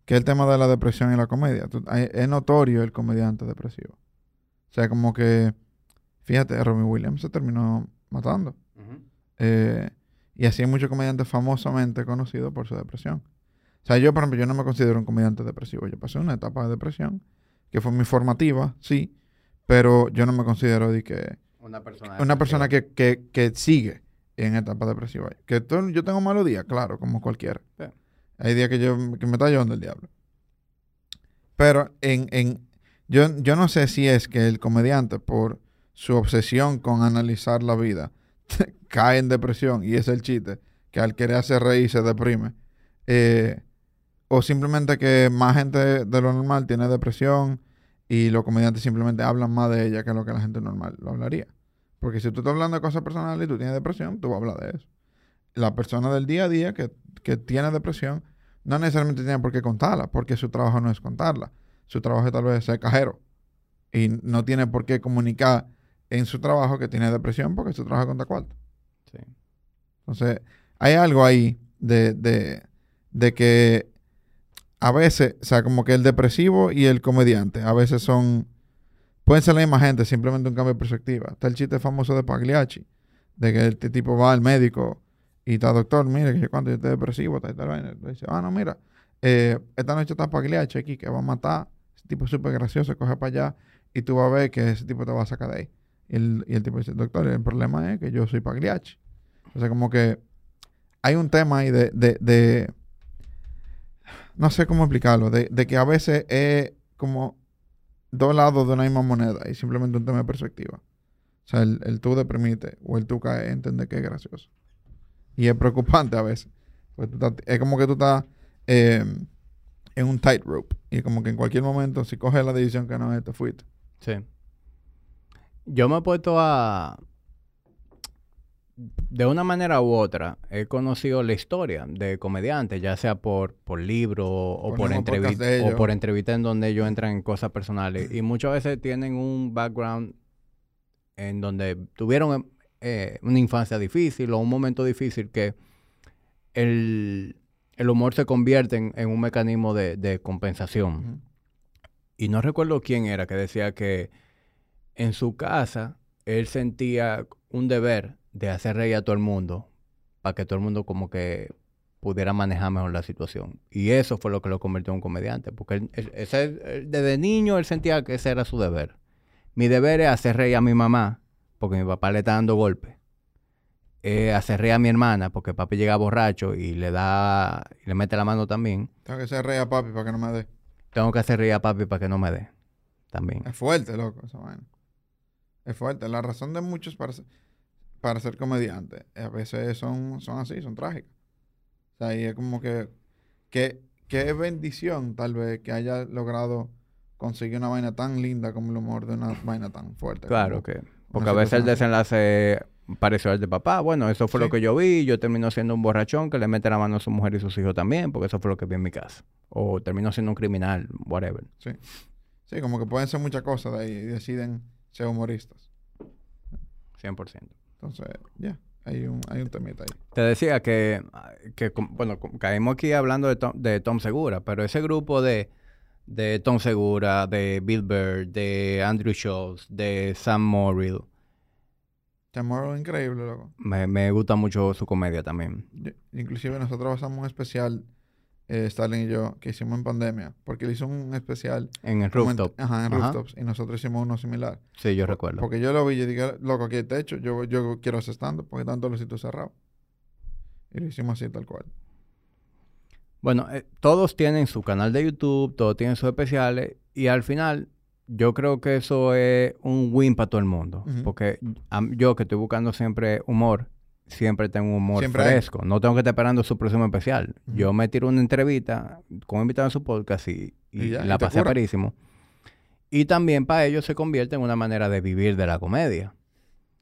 Speaker 2: Que es el tema de la depresión y la comedia. Tú- es notorio el comediante depresivo. O sea, como que. Fíjate, Robin Williams se terminó matando. Eh, y así hay muchos comediantes famosamente conocidos por su depresión. O sea, yo, por ejemplo, yo no me considero un comediante depresivo. Yo pasé una etapa de depresión que fue muy formativa, sí, pero yo no me considero de que
Speaker 1: Una persona,
Speaker 2: una persona que, que, que sigue en etapa depresiva. Que todo- yo tengo malos días, claro, como cualquiera. Hay días que, yo, que me está llevando el diablo. Pero en, en yo, yo no sé si es que el comediante, por su obsesión con analizar la vida, cae en depresión y es el chiste, que al querer hacer reír se deprime. Eh, o simplemente que más gente de lo normal tiene depresión y los comediantes simplemente hablan más de ella que lo que la gente normal lo hablaría. Porque si tú estás hablando de cosas personales y tú tienes depresión, tú vas a hablar de eso. La persona del día a día que, que tiene depresión no necesariamente tiene por qué contarla, porque su trabajo no es contarla. Su trabajo es tal vez ser cajero. Y no tiene por qué comunicar en su trabajo que tiene depresión porque su trabajo conta cuarto.
Speaker 1: Sí.
Speaker 2: Entonces, hay algo ahí de, de, de que a veces, o sea, como que el depresivo y el comediante a veces son, pueden ser la misma gente, simplemente un cambio de perspectiva. Está el chiste famoso de Pagliacci, de que este tipo va al médico y está, doctor, mire, que yo cuando yo estoy depresivo, está, tal vaina". Le dice, ah, no, mira, eh, esta noche está Pagliacci aquí, que va a matar, ese tipo es súper gracioso, coge para allá y tú vas a ver que ese tipo te va a sacar de ahí. Y el, y el tipo dice, doctor, el problema es que yo soy Pagliacci. O sea, como que hay un tema ahí de, de, de- no sé cómo explicarlo, de, de que a veces es como dos lados de una misma moneda y simplemente un tema de perspectiva. O sea, el, el tú deprimirte o el tú caer, entender que es gracioso. Y es preocupante a veces. Es como que tú estás eh, en un tightrope y como que en cualquier momento, si coges la decisión que no es, te fuiste.
Speaker 1: Sí. Yo me he puesto a... De una manera u otra, he conocido la historia de comediantes, ya sea por, por libro o por, entrevista, o por entrevista en donde ellos entran en cosas personales. Y muchas veces tienen un background en donde tuvieron eh, una infancia difícil o un momento difícil que el, el humor se convierte en, en un mecanismo de, de compensación. Y no recuerdo quién era que decía que en su casa él sentía un deber de hacer reír a todo el mundo para que todo el mundo como que pudiera manejar mejor la situación. Y eso fue lo que lo convirtió en un comediante, porque él- él- ese- él- desde niño él sentía que ese era su deber. Mi deber es hacer reír a mi mamá, porque mi papá le está dando golpes. eh, acerrea a mi hermana porque papi llega borracho y le da, y le mete la mano también.
Speaker 2: Tengo que ser rey a papi para que no me dé.
Speaker 1: Tengo que hacer reír a papi para que no me dé. También.
Speaker 2: Es fuerte, loco, esa vaina. Es fuerte. La razón de muchos para ser, para ser comediante a veces son, son así, son trágicas. O sea, y es como que, que, qué bendición tal vez que haya logrado conseguir una vaina tan linda como el humor de una vaina tan fuerte.
Speaker 1: Claro que. Porque a veces el desenlace pareció al de papá. Bueno, eso fue lo que yo vi. Yo termino siendo un borrachón que le mete la mano a su mujer y sus hijos también, porque eso fue lo que vi en mi casa. O termino siendo un criminal, whatever.
Speaker 2: Sí. Sí, como que pueden ser muchas cosas de ahí y deciden ser humoristas.
Speaker 1: 100%.
Speaker 2: Entonces, ya, hay un, hay un temita ahí.
Speaker 1: Te decía que, que bueno, caímos aquí hablando de Tom, de Tom Segura, pero ese grupo de, de Tom Segura, de Bill Burr, de Andrew Schultz, de Sam Morrill,
Speaker 2: Chamorro increíble, loco.
Speaker 1: me, me gusta mucho su comedia también.
Speaker 2: Yo- inclusive nosotros basamos un especial, eh, Stalin y yo, que hicimos en pandemia, porque él hizo un especial
Speaker 1: En el
Speaker 2: en- ajá, en
Speaker 1: Ajá.
Speaker 2: rooftops, y nosotros hicimos uno similar.
Speaker 1: Sí, yo
Speaker 2: Por-
Speaker 1: recuerdo.
Speaker 2: Porque yo lo vi y dije, loco, aquí hay techo, yo, yo quiero hacer stand porque están todos los sitios cerrados. Y lo hicimos así, tal cual.
Speaker 1: Bueno, eh, todos tienen su canal de YouTube, todos tienen sus especiales y al final yo creo que eso es un win para todo el mundo. Porque yo que estoy buscando siempre humor, siempre tengo un humor
Speaker 2: Siempre hay.
Speaker 1: fresco. No tengo que estar esperando su próximo especial. Yo me tiro una entrevista con invitado en su podcast y, y
Speaker 2: Y ya,
Speaker 1: la
Speaker 2: y
Speaker 1: pasé parísimo. Y también para ellos se convierte en una manera de vivir de la comedia.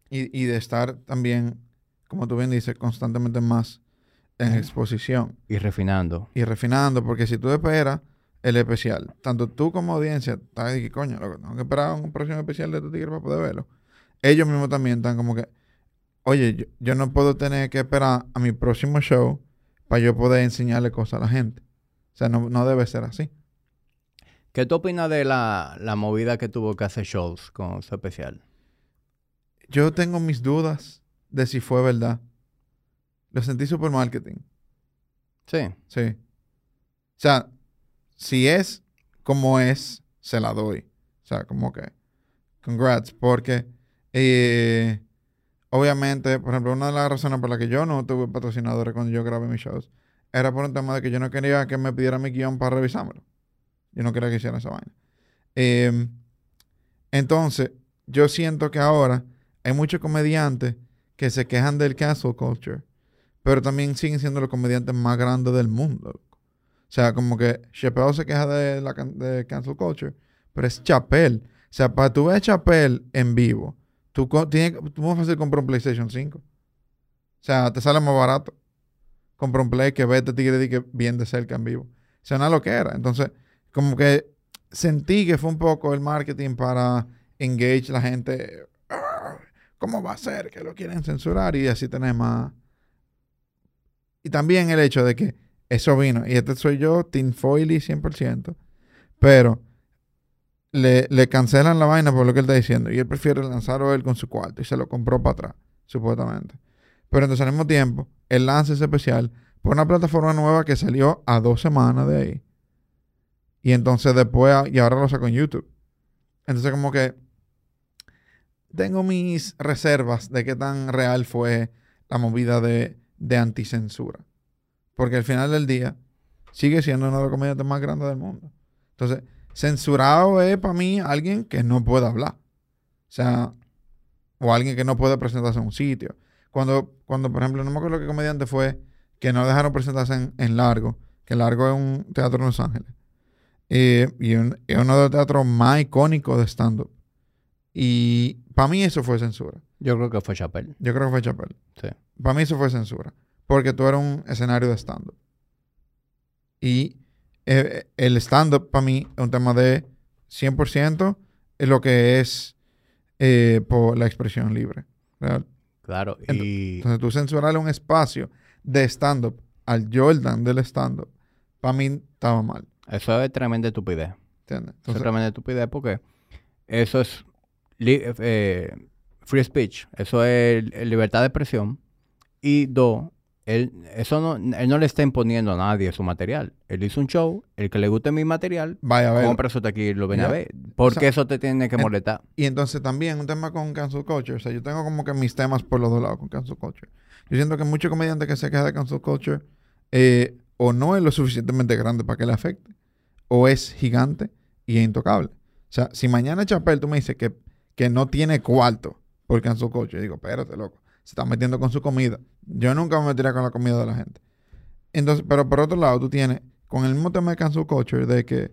Speaker 2: Y, y de estar también, como tú bien dices, constantemente más en exposición
Speaker 1: Y refinando.
Speaker 2: y refinando, porque si tú esperas el especial, tanto tú como audiencia, estás de que coño, loco, tengo que esperar un próximo especial de tu tigre para poder verlo. Ellos mismos también están como que, oye, yo, yo no puedo tener que esperar a mi próximo show para yo poder enseñarle cosas a la gente. O sea, no, no debe ser así.
Speaker 1: ¿Qué tú opinas de la, la movida que tuvo que hacer Schultz con su especial?
Speaker 2: Yo tengo mis dudas de si fue verdad. Lo sentí super marketing.
Speaker 1: Sí.
Speaker 2: Sí. O sea, si es como es, se la doy. O sea, como que, congrats, porque eh, obviamente, por ejemplo, una de las razones por las que yo no tuve patrocinadores cuando yo grabé mis shows era por un tema de que yo no quería que me pidiera mi guion para revisármelo. Yo no quería que hiciera esa vaina. Eh, entonces, yo siento que ahora hay muchos comediantes que se quejan del cancel culture, pero también siguen siendo los comediantes más grandes del mundo. O sea, como que Chappelle se queja de la de cancel culture, pero es Chappelle. O sea, para tú ver en vivo, tú, tienes, tú muy fácil comprar un PlayStation 5. O sea, te sale más barato comprar un Play que verte tigre que bien de cerca en vivo. O sea, una loquera. Entonces, como que sentí que fue un poco el marketing para engage la gente. "Ah, ¿Cómo va a ser que lo quieren censurar? Y así tenemos más. Y también el hecho de que eso vino, y este soy yo, Tim Foily 100%, pero le, cancelan la vaina por lo que él está diciendo, y él prefiere lanzarlo él con su cuarto, y se lo compró para atrás, supuestamente. Pero entonces al mismo tiempo, él lanza ese especial por una plataforma nueva que salió a dos semanas de ahí. Y entonces después, y ahora lo saco en YouTube. Entonces como que tengo mis reservas de qué tan real fue la movida de, de anticensura. Porque al final del día sigue siendo uno de los comediantes más grandes del mundo. Entonces, censurado es para mí alguien que no puede hablar. O sea, o alguien que no puede presentarse en un sitio. Cuando, cuando por ejemplo, no me acuerdo qué comediante fue que no dejaron presentarse en, en Largo, que Largo es un teatro en Los Ángeles. Eh, y un- es uno de los teatros más icónicos de stand-up. Y para mí eso fue censura.
Speaker 1: Yo creo que fue Chappelle.
Speaker 2: Yo creo que fue Chappelle.
Speaker 1: Sí.
Speaker 2: Para mí eso fue censura. Porque tú eras un escenario de stand-up. Y eh, el stand-up para mí es un tema de 100% es lo que es eh, por la expresión libre. ¿real?
Speaker 1: Claro. Y
Speaker 2: Entonces tú censurarle un espacio de stand-up al Jordan del stand-up, para mí estaba mal.
Speaker 1: eso es tremenda estupidez.
Speaker 2: ¿Entiendes?
Speaker 1: Eso es
Speaker 2: Entonces,
Speaker 1: tremenda estupidez porque eso es eh, free speech. Eso es li- libertad de expresión. Y dos, él, eso no, él no le está imponiendo a nadie su material. Él hizo un show, el que le guste mi material,
Speaker 2: Vaya a ver.
Speaker 1: compra su taquilla y lo viene a ver. ¿Por
Speaker 2: O sea,
Speaker 1: qué eso te tiene que
Speaker 2: en-
Speaker 1: molestar?
Speaker 2: Y entonces también un tema con cancel culture. O sea, yo tengo como que mis temas por los dos lados con cancel culture. Yo siento que muchos comediantes que se quejan de cancel culture eh, o no es lo suficientemente grande para que le afecte, o es gigante y es intocable. O sea, si mañana Chapel tú me dices que, que no tiene cuarto por cancel culture, yo digo, espérate, loco. Se está metiendo con su comida. Yo nunca me metería con la comida de la gente. Entonces, pero por otro lado, tú tienes con el mismo tema de cancel culture de que,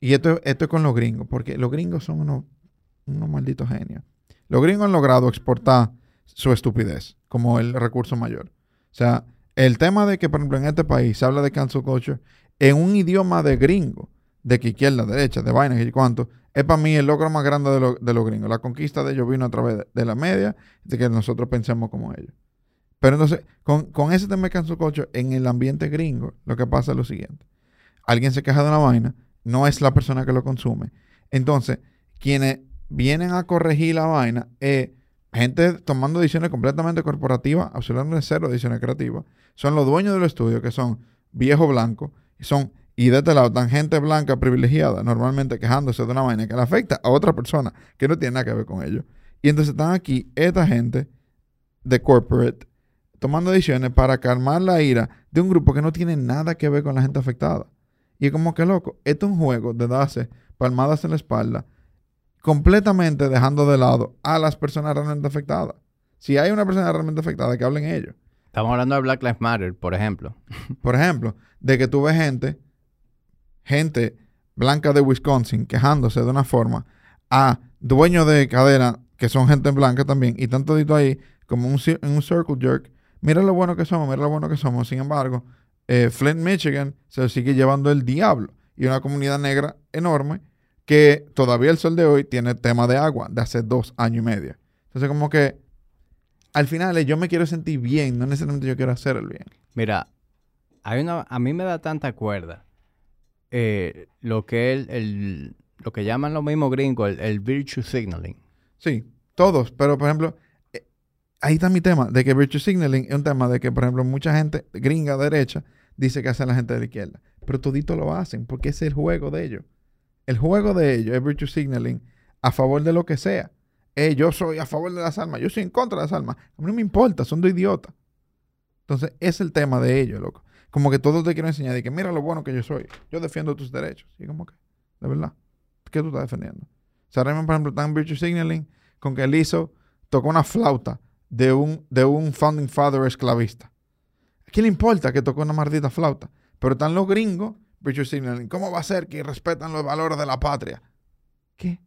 Speaker 2: y esto, esto es con los gringos, porque los gringos son unos, unos malditos genios. Los gringos han logrado exportar su estupidez como el recurso mayor. O sea, el tema de que, por ejemplo, en este país se habla de cancel culture en un idioma de gringo, de que izquierda, derecha, de vainas y cuánto, es para mí el logro más grande de, lo- de los gringos. La conquista de ellos vino a través de, de la media, de que nosotros pensemos como ellos. Pero entonces, con, con ese tema de cancel culture, en el ambiente gringo, lo que pasa es lo siguiente. Alguien se queja de una vaina, no es la persona que lo consume. Entonces, quienes vienen a corregir la vaina es gente tomando decisiones completamente corporativas, absolutamente cero decisiones creativas. Son los dueños del estudio, que son viejos blancos, son, y de este lado están gente blanca privilegiada, normalmente quejándose de una vaina que le afecta a otra persona que no tiene nada que ver con ellos. Y entonces están aquí esta gente de corporate tomando decisiones para calmar la ira de un grupo que no tiene nada que ver con la gente afectada. Y es como que loco, esto es un juego de darse palmadas en la espalda, completamente dejando de lado a las personas realmente afectadas. Si hay una persona realmente afectada, que hablen ellos.
Speaker 1: Estamos hablando de Black Lives Matter, por ejemplo.
Speaker 2: Por ejemplo, de que tú ves gente, gente blanca de Wisconsin quejándose de una forma a dueños de cadena que son gente blanca también y tanto dito ahí como un, un circle jerk. Mira lo bueno que somos, mira lo bueno que somos. Sin embargo, eh, Flint, Michigan se sigue llevando el diablo y una comunidad negra enorme que todavía el sol de hoy tiene tema de agua de hace dos años y medio. Entonces, como que al final eh, yo me quiero sentir bien, no necesariamente yo quiero hacer el bien.
Speaker 1: Mira, hay una, a mí me da tanta cuerda eh, lo que el, el- lo que llaman los mismos gringos el, virtue signaling.
Speaker 2: Sí, todos. Pero, por ejemplo, eh, ahí está mi tema, de que virtue signaling es un tema de que, por ejemplo, mucha gente gringa derecha dice que hacen la gente de la izquierda. Pero todito lo hacen porque es el juego de ellos. El juego de ellos es virtue signaling a favor de lo que sea. Eh, yo soy a favor de las almas, yo soy en contra de las almas. A mí no me importa, son dos idiotas. Entonces, es el tema de ellos, loco. Como que todos te quieren enseñar de que mira lo bueno que yo soy. Yo defiendo tus derechos. Y como que, de verdad, ¿qué tú estás defendiendo? Raymond, por ejemplo, está en virtue signaling con que él hizo, tocó una flauta de un, de un founding father esclavista. ¿A quién le importa que tocó una maldita flauta? Pero están los gringos, virtue signaling. ¿Cómo va a ser que respetan los valores de la patria? ¿Qué?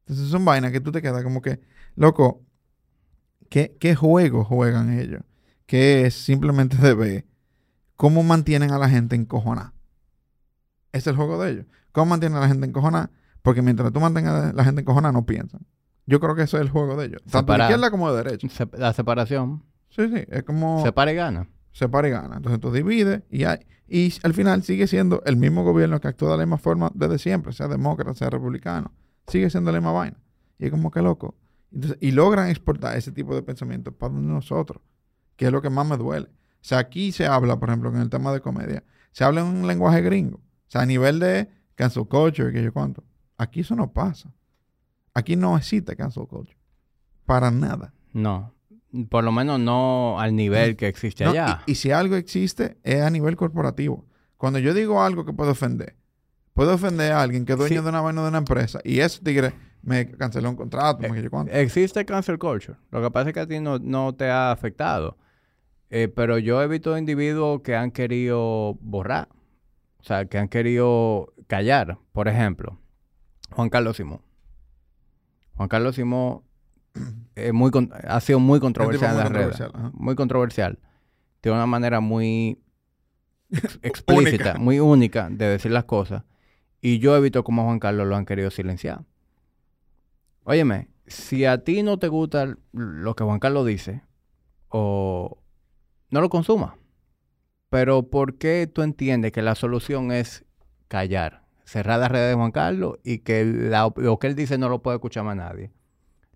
Speaker 2: Entonces son vainas que tú te quedas como que, loco, ¿qué, qué juego juegan ellos? Que es simplemente de ver cómo mantienen a la gente encojonada. Ese es el juego de ellos. ¿Cómo mantienen a la gente encojonada? Porque mientras tú mantengas a la gente encojonada, no piensan. Yo creo que ese es el juego de ellos. Tanto de
Speaker 1: Separar.
Speaker 2: izquierda como de derecha.
Speaker 1: Se- la separación.
Speaker 2: Sí, sí. Es como
Speaker 1: Separa y gana.
Speaker 2: separa y gana. Entonces tú divides y hay, y al final sigue siendo el mismo gobierno que actúa de la misma forma desde siempre, sea demócrata, sea republicano. Sigue siendo la misma vaina. Y es como que loco. Entonces, y logran exportar ese tipo de pensamientos para nosotros, que es lo que más me duele. O sea, aquí se habla, por ejemplo, en el tema de comedia, se habla en un lenguaje gringo. O sea, a nivel de cancel culture, que yo cuánto. Aquí eso no pasa. Aquí no existe cancel culture. Para nada.
Speaker 1: No. Por lo menos no al nivel que existe
Speaker 2: No,
Speaker 1: allá.
Speaker 2: y, y si algo existe, es a nivel corporativo. Cuando yo digo algo que puedo ofender, puedo ofender a alguien que es dueño
Speaker 1: Sí.
Speaker 2: de una vaina de una empresa y ese tigre me canceló un contrato, me qué cuánto.
Speaker 1: Existe cancel culture. Lo que pasa es que a ti no, no te ha afectado. Eh, pero yo he visto individuos que han querido borrar. O sea, que han querido callar. Por ejemplo, Juan Carlos Simón. Juan Carlos Simón es muy con- ha sido muy controversial en las redes.
Speaker 2: ajá.
Speaker 1: Muy controversial. Tiene una manera muy ex- explícita,
Speaker 2: Única.
Speaker 1: muy única de decir las cosas. Y yo he visto cómo Juan Carlos lo han querido silenciar. Óyeme, si a ti no te gusta lo que Juan Carlos dice, o no lo consumas. Pero ¿por qué tú entiendes que la solución es callar? Cerrar las redes de Juan Carlos y que la- lo que él dice no lo puede escuchar más nadie.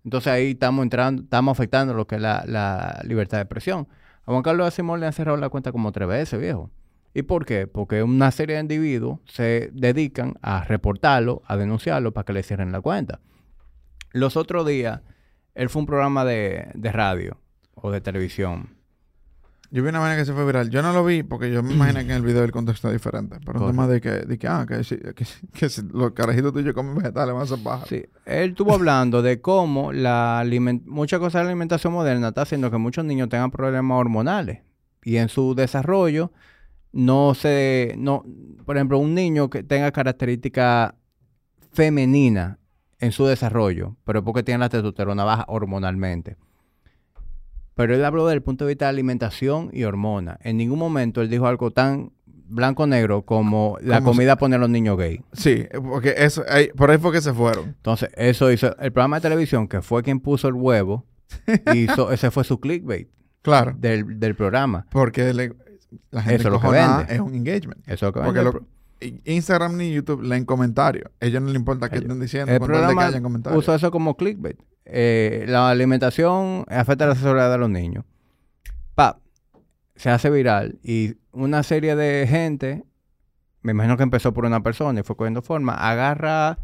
Speaker 1: Entonces ahí estamos entrando, estamos afectando lo que es la, libertad de expresión. A Juan Carlos Asimov le han cerrado la cuenta como tres veces, viejo. ¿Y por qué? Porque una serie de individuos se dedican a reportarlo, a denunciarlo para que le cierren la cuenta. Los otros días, él fue un programa de, de radio o de televisión.
Speaker 2: Yo vi una vaina que se fue viral. Yo no lo vi porque yo me imagino que en el video el contexto es diferente. Pero un tema de que, de que, ah, que, los carajitos tuyos comen vegetales van a ser bajas.
Speaker 1: Sí, él estuvo hablando de cómo la muchas cosas de la alimentación moderna está haciendo que muchos niños tengan problemas hormonales y en su desarrollo no se, no, por ejemplo, un niño que tenga características femeninas en su desarrollo, pero es porque tiene la testosterona baja hormonalmente. Pero él habló del punto de vista de alimentación y hormona. En ningún momento él dijo algo tan blanco-negro como la comida pone a los niños gay.
Speaker 2: Sí, porque eso, ahí- por ahí fue que se fueron.
Speaker 1: Entonces, eso hizo el programa de televisión, que fue quien puso el huevo, hizo, ese fue su clickbait
Speaker 2: Claro.
Speaker 1: del, del programa.
Speaker 2: Porque le- la gente
Speaker 1: Eso es lo que vende.
Speaker 2: es un engagement.
Speaker 1: Eso es lo que
Speaker 2: Porque
Speaker 1: vende el
Speaker 2: lo- Instagram ni YouTube leen comentarios. A ellos no les importa qué estén diciendo,
Speaker 1: El programa usó eso como clickbait. Eh, la alimentación afecta a la seguridad de los niños. Pa, se hace viral y una serie de gente, me imagino que empezó por una persona y fue cogiendo forma, agarra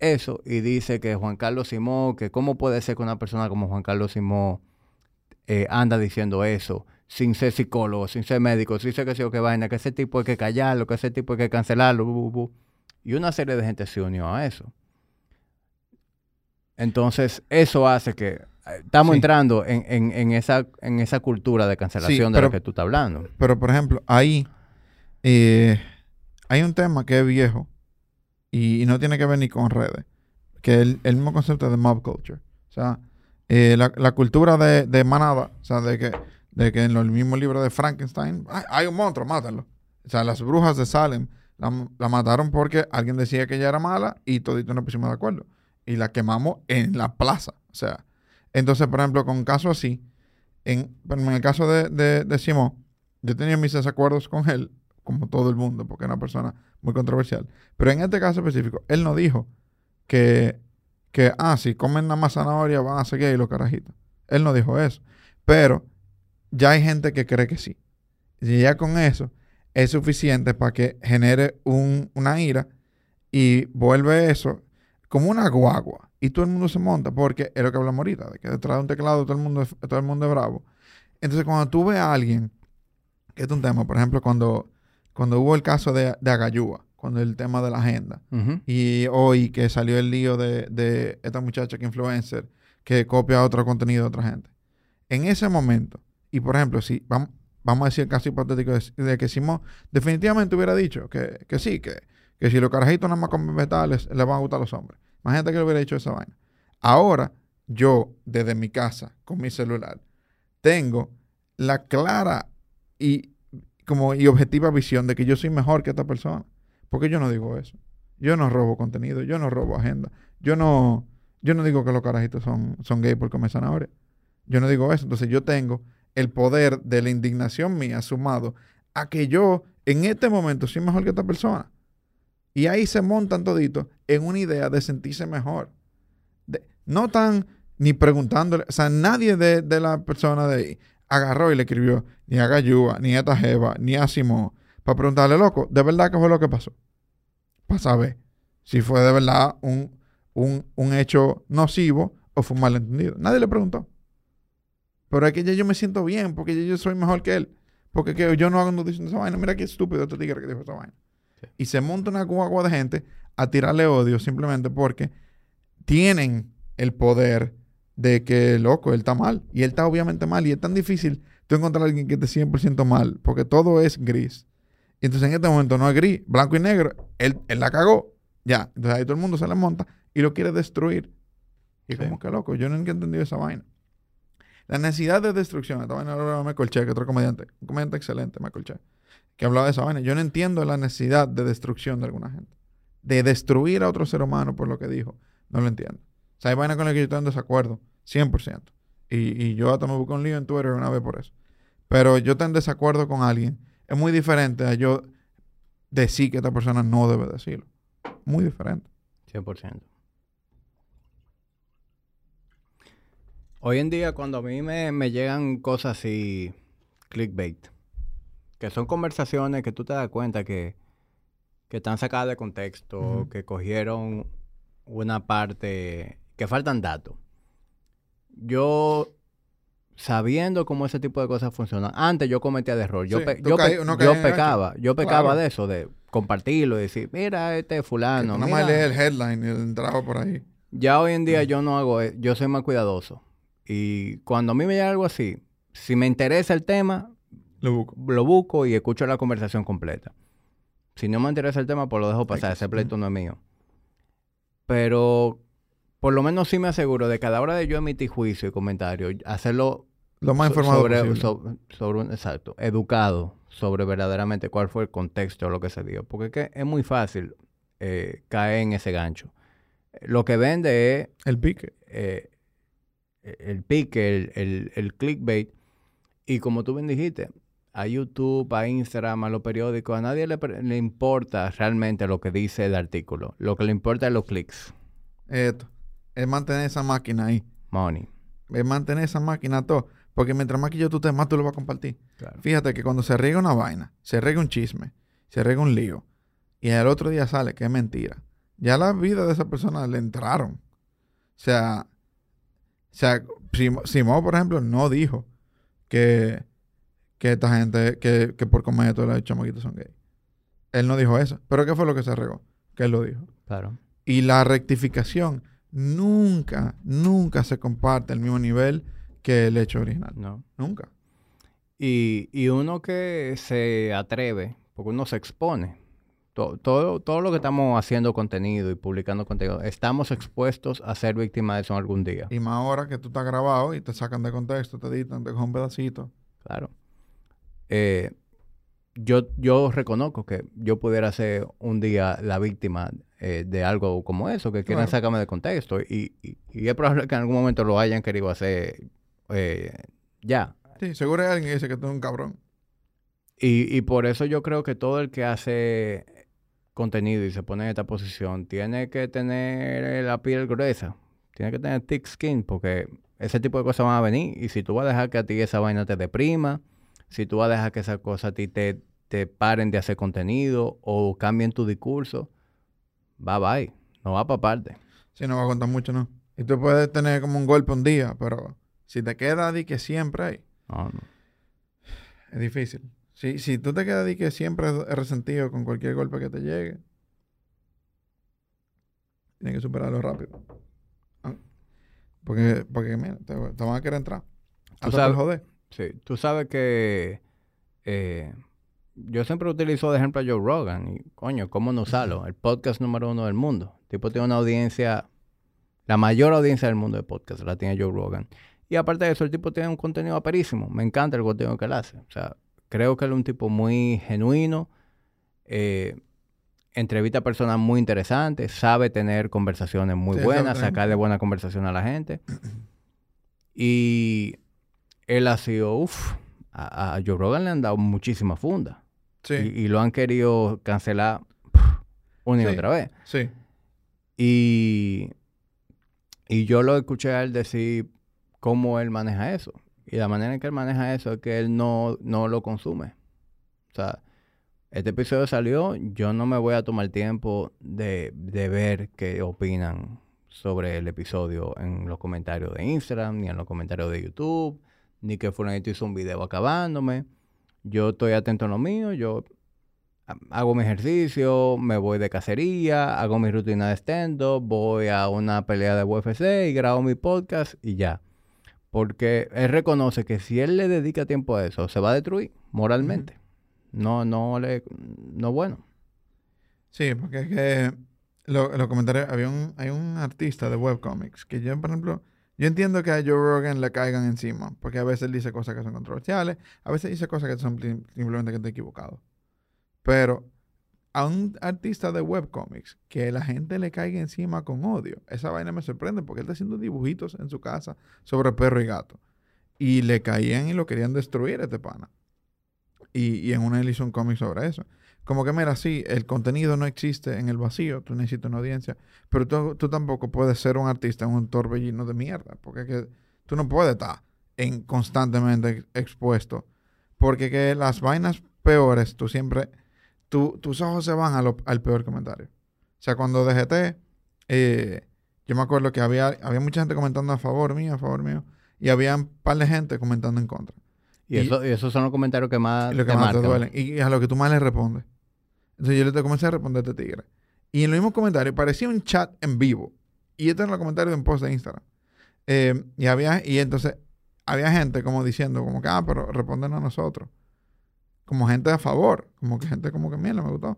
Speaker 1: eso y dice que Juan Carlos Simón, que cómo puede ser que una persona como Juan Carlos Simón eh, anda diciendo eso sin ser psicólogo, sin ser médico, sin ser que yo qué vaina, que ese tipo hay que callarlo, que ese tipo hay que cancelarlo, y una serie de gente se unió a eso. Entonces, eso hace que eh, estamos
Speaker 2: Sí.
Speaker 1: entrando en, en- en esa, en esa cultura de cancelación de
Speaker 2: pero-
Speaker 1: la que tú estás hablando.
Speaker 2: Pero, por ejemplo, ahí eh, hay un tema que es viejo y, y no tiene que ver ni con redes, que es el, el mismo concepto de mob culture. O sea, eh, la, la cultura de, de manada, o sea, de que, de que en los mismos libros de Frankenstein, "Ay, hay un monstruo, mátalo. O sea, las brujas de Salem la, la mataron porque alguien decía que ella era mala y todito nos pusimos de acuerdo. Y la quemamos en la plaza. O sea, entonces, por ejemplo, con un caso así, en, en el caso de, de, de Simón, yo tenía mis desacuerdos con él, como todo el mundo, porque es una persona muy controversial. Pero en este caso específico, él no dijo que, que ah, si comen nada más zanahoria van a ser gay los carajitos. Él no dijo eso. Pero ya hay gente que cree que sí. Y ya con eso es suficiente para que genere un- una ira y vuelve eso como una guagua. Y todo el mundo se monta porque es lo que hablamos ahorita, de que detrás de un teclado todo el mundo es, todo el mundo es bravo. Entonces, cuando tú ves a alguien, que es un tema, por ejemplo, cuando, cuando hubo el caso de, de Agayúa, cuando el tema de la agenda, y hoy que salió el lío de, de esta muchacha que es influencer, que copia otro contenido de otra gente. En ese momento, y por ejemplo, si vamos, vamos a decir el caso hipotético de, de que Simón definitivamente hubiera dicho que, que sí, que, que si los carajitos nada más comen vegetales, les van a gustar a los hombres. Imagínate que le hubiera dicho esa vaina. Ahora, yo, desde mi casa, con mi celular, tengo la clara y como y objetiva visión de que yo soy mejor que esta persona. Porque yo no digo eso. Yo no robo contenido, yo no robo agenda. Yo no, yo no digo que los carajitos son, son gay por comer zanahoria. Yo no digo eso. Entonces yo tengo el poder de la indignación mía sumado a que yo en este momento soy mejor que esta persona. Y ahí se montan toditos en una idea de sentirse mejor. De- no tan ni preguntándole, o sea, nadie de, de la persona de ahí agarró y le escribió ni a Gayúa, ni a esta Jeva, ni a Simón, para preguntarle, loco, ¿de verdad qué fue lo que pasó? Para saber si fue de verdad un, un, un hecho nocivo o fue un malentendido. Nadie le preguntó. Pero es que ya yo me siento bien, porque yo soy mejor que él. Porque que yo no hago noticias de esa vaina. Mira qué estúpido este tigre que dijo esa vaina.
Speaker 1: Sí.
Speaker 2: Y se monta una guagua de gente a tirarle odio simplemente porque tienen el poder de que, loco, él está mal. Y él está obviamente mal. Y es tan difícil tú encontrar a alguien que esté 100% mal, porque todo es gris. Y entonces en este momento no es gris, blanco y negro. Él, él la cagó. Ya. Entonces ahí todo el mundo se le monta y lo quiere destruir. Y
Speaker 1: Sí.
Speaker 2: como que loco, yo nunca he entendido esa vaina. La necesidad de destrucción, esta vaina lo Michael Che, que otro comediante, un comediante excelente, Michael Che, que hablaba de esa vaina. Yo no entiendo la necesidad de destrucción de alguna gente. De destruir a otro ser humano por lo que dijo. No lo entiendo. O sea, hay vainas con las que yo estoy en desacuerdo, 100%. Y, y yo hasta me busqué un lío en Twitter una vez por eso. Pero yo estoy en desacuerdo con alguien. Es muy diferente a yo decir que esta persona no debe decirlo. Muy diferente.
Speaker 1: 100%. Hoy en día, cuando a mí me, me llegan cosas así clickbait. Que son conversaciones que tú te das cuenta que, que están sacadas de contexto, que cogieron una parte, que faltan datos. Yo, sabiendo cómo ese tipo de cosas funcionan, antes yo cometía de error. Yo,
Speaker 2: Sí,
Speaker 1: pe-
Speaker 2: tú
Speaker 1: yo,
Speaker 2: caí-
Speaker 1: pe-
Speaker 2: uno
Speaker 1: yo pecaba, yo pecaba
Speaker 2: Claro.
Speaker 1: de eso, de compartirlo y decir, mira, este fulano.
Speaker 2: nada más
Speaker 1: mira".
Speaker 2: lees el headline y el entraba por ahí.
Speaker 1: Ya hoy en día yo no hago, e- yo soy más cuidadoso. Y cuando a mí me llega algo así, si me interesa el tema,
Speaker 2: Lo busco.
Speaker 1: lo busco y escucho la conversación completa. Si no me interesa el tema, pues lo dejo pasar. Ese pleito no es mío. Pero por lo menos sí me aseguro de cada hora de yo emitir juicio y comentario, hacerlo
Speaker 2: Lo más informado
Speaker 1: sobre,
Speaker 2: posible.
Speaker 1: sobre un, exacto, educado sobre verdaderamente cuál fue el contexto o lo que se dio. Porque es que es muy fácil eh, caer en ese gancho. Lo que vende es
Speaker 2: El pique.
Speaker 1: eh, el pique, el, el, el clickbait. Y como tú bien dijiste, a YouTube, a Instagram, a los periódicos, a nadie le, le importa realmente lo que dice el artículo. Lo que le importa es los clics,
Speaker 2: Esto. Es mantener esa máquina ahí.
Speaker 1: money.
Speaker 2: Es mantener esa máquina todo. Porque mientras más que yo tú te más tú lo vas a compartir.
Speaker 1: Claro.
Speaker 2: Fíjate que cuando se riega una vaina, se riega un chisme, se riega un lío, y al otro día sale que es mentira, ya la vida de esa persona le entraron. O sea, o sea Simón, por ejemplo, no dijo que, que esta gente, que, que por comer todos los chamaquitos son gay. Él no dijo eso. Pero ¿qué fue lo que se regó? Que él lo dijo.
Speaker 1: Claro.
Speaker 2: Y la rectificación nunca, nunca se comparte al mismo nivel que el hecho original.
Speaker 1: No.
Speaker 2: Nunca.
Speaker 1: Y, y uno que se atreve, porque uno se expone. To- todo, todo lo que estamos haciendo contenido y publicando contenido, estamos expuestos a ser víctimas de eso algún día.
Speaker 2: Y más ahora que tú estás grabado y te sacan de contexto, te editan, te cogen un pedacito.
Speaker 1: Claro. Eh, yo, yo reconozco que yo pudiera ser un día la víctima eh, de algo como eso, que quieran
Speaker 2: Claro.
Speaker 1: sacarme de contexto. Y, y- y es probable que en algún momento lo hayan querido hacer eh, ya.
Speaker 2: Sí, seguro hay alguien que dice que tú eres un cabrón.
Speaker 1: Y, y por eso yo creo que todo el que hace contenido y se pone en esta posición tiene que tener la piel gruesa, tiene que tener thick skin, porque ese tipo de cosas van a venir. Y si tú vas a dejar que a ti esa vaina te deprima, si tú vas a dejar que esas cosas a ti te, te paren de hacer contenido o cambien tu discurso, bye bye, no va para parte.
Speaker 2: Si no va a contar mucho, ¿no? Y tú puedes tener como un golpe un día, pero si te queda di que siempre hay,
Speaker 1: No, no.
Speaker 2: es difícil. Si, si tú te quedas di que siempre es resentido con cualquier golpe que te llegue, tienes que superarlo rápido. Ah, Porque, porque mira, te, te van a querer entrar. Hasta por
Speaker 1: sabes-
Speaker 2: joder.
Speaker 1: Sí, tú sabes que eh, yo siempre utilizo de ejemplo a Joe Rogan y coño, ¿cómo no usarlo? El podcast número uno del mundo. El tipo tiene una audiencia, la mayor audiencia del mundo de podcast la tiene Joe Rogan. Y aparte de eso, el tipo tiene un contenido aperísimo. Me encanta el contenido que él hace. O sea, creo que él es un tipo muy genuino. eh, entrevista a personas muy interesantes, sabe tener conversaciones muy
Speaker 2: Sí,
Speaker 1: buenas, sacarle buena conversación a la gente. Y él ha sido, uff, a, a Joe Rogan le han dado muchísima funda.
Speaker 2: Sí,
Speaker 1: Y, y lo han querido cancelar una y
Speaker 2: Sí.
Speaker 1: otra vez.
Speaker 2: sí.
Speaker 1: Y, y yo lo escuché a él decir cómo él maneja eso. Y la manera en que él maneja eso es que él no, no lo consume. O sea, este episodio salió, yo no me voy a tomar tiempo de, de ver qué opinan sobre el episodio en los comentarios de Instagram, ni en los comentarios de YouTube, ni que fulanito hizo un video acabándome. Yo estoy atento en lo mío, yo ha- hago mi ejercicio, me voy de cacería, hago mi rutina de stand-up, voy a una pelea de UFC y grabo mi podcast y ya. Porque él reconoce que si él le dedica tiempo a eso, se va a destruir moralmente. No, no le, no bueno.
Speaker 2: Sí, porque es que lo- los comentarios, había un, hay un artista de webcomics que yo, por ejemplo, yo entiendo que a Joe Rogan le caigan encima, porque a veces dice cosas que son controversiales, a veces dice cosas que son sim- simplemente que está equivocado. Pero a un artista de webcomics que la gente le caiga encima con odio, esa vaina me sorprende porque él está haciendo dibujitos en su casa sobre perro y gato. Y le caían y lo querían destruir a este pana. Y, y en una él hizo un cómic sobre eso. Como que, mira, sí, el contenido no existe en el vacío, tú necesitas una audiencia, pero tú, tú tampoco puedes ser un artista en un torbellino de mierda, porque que tú no puedes estar en, constantemente ex- expuesto Porque que las vainas peores, tú siempre, tú, tus ojos se van al peor comentario. O sea, cuando DGT, eh, yo me acuerdo que había, había mucha gente comentando a favor mío, a favor mío, y había un par de gente comentando en contra.
Speaker 1: Y,
Speaker 2: Y-
Speaker 1: eso, y esos son los comentarios que más
Speaker 2: lo que
Speaker 1: te
Speaker 2: más te duelen. Y a lo que tú más le respondes. Entonces yo le comencé a responder a este tigre. Y en los mismos comentarios parecía un chat en vivo. Y esto en los comentarios de un post de Instagram. Eh, y había, y entonces había gente como diciendo, como que, ah, pero responden a nosotros. Como gente a favor. Como que gente como que, mira, me gustó.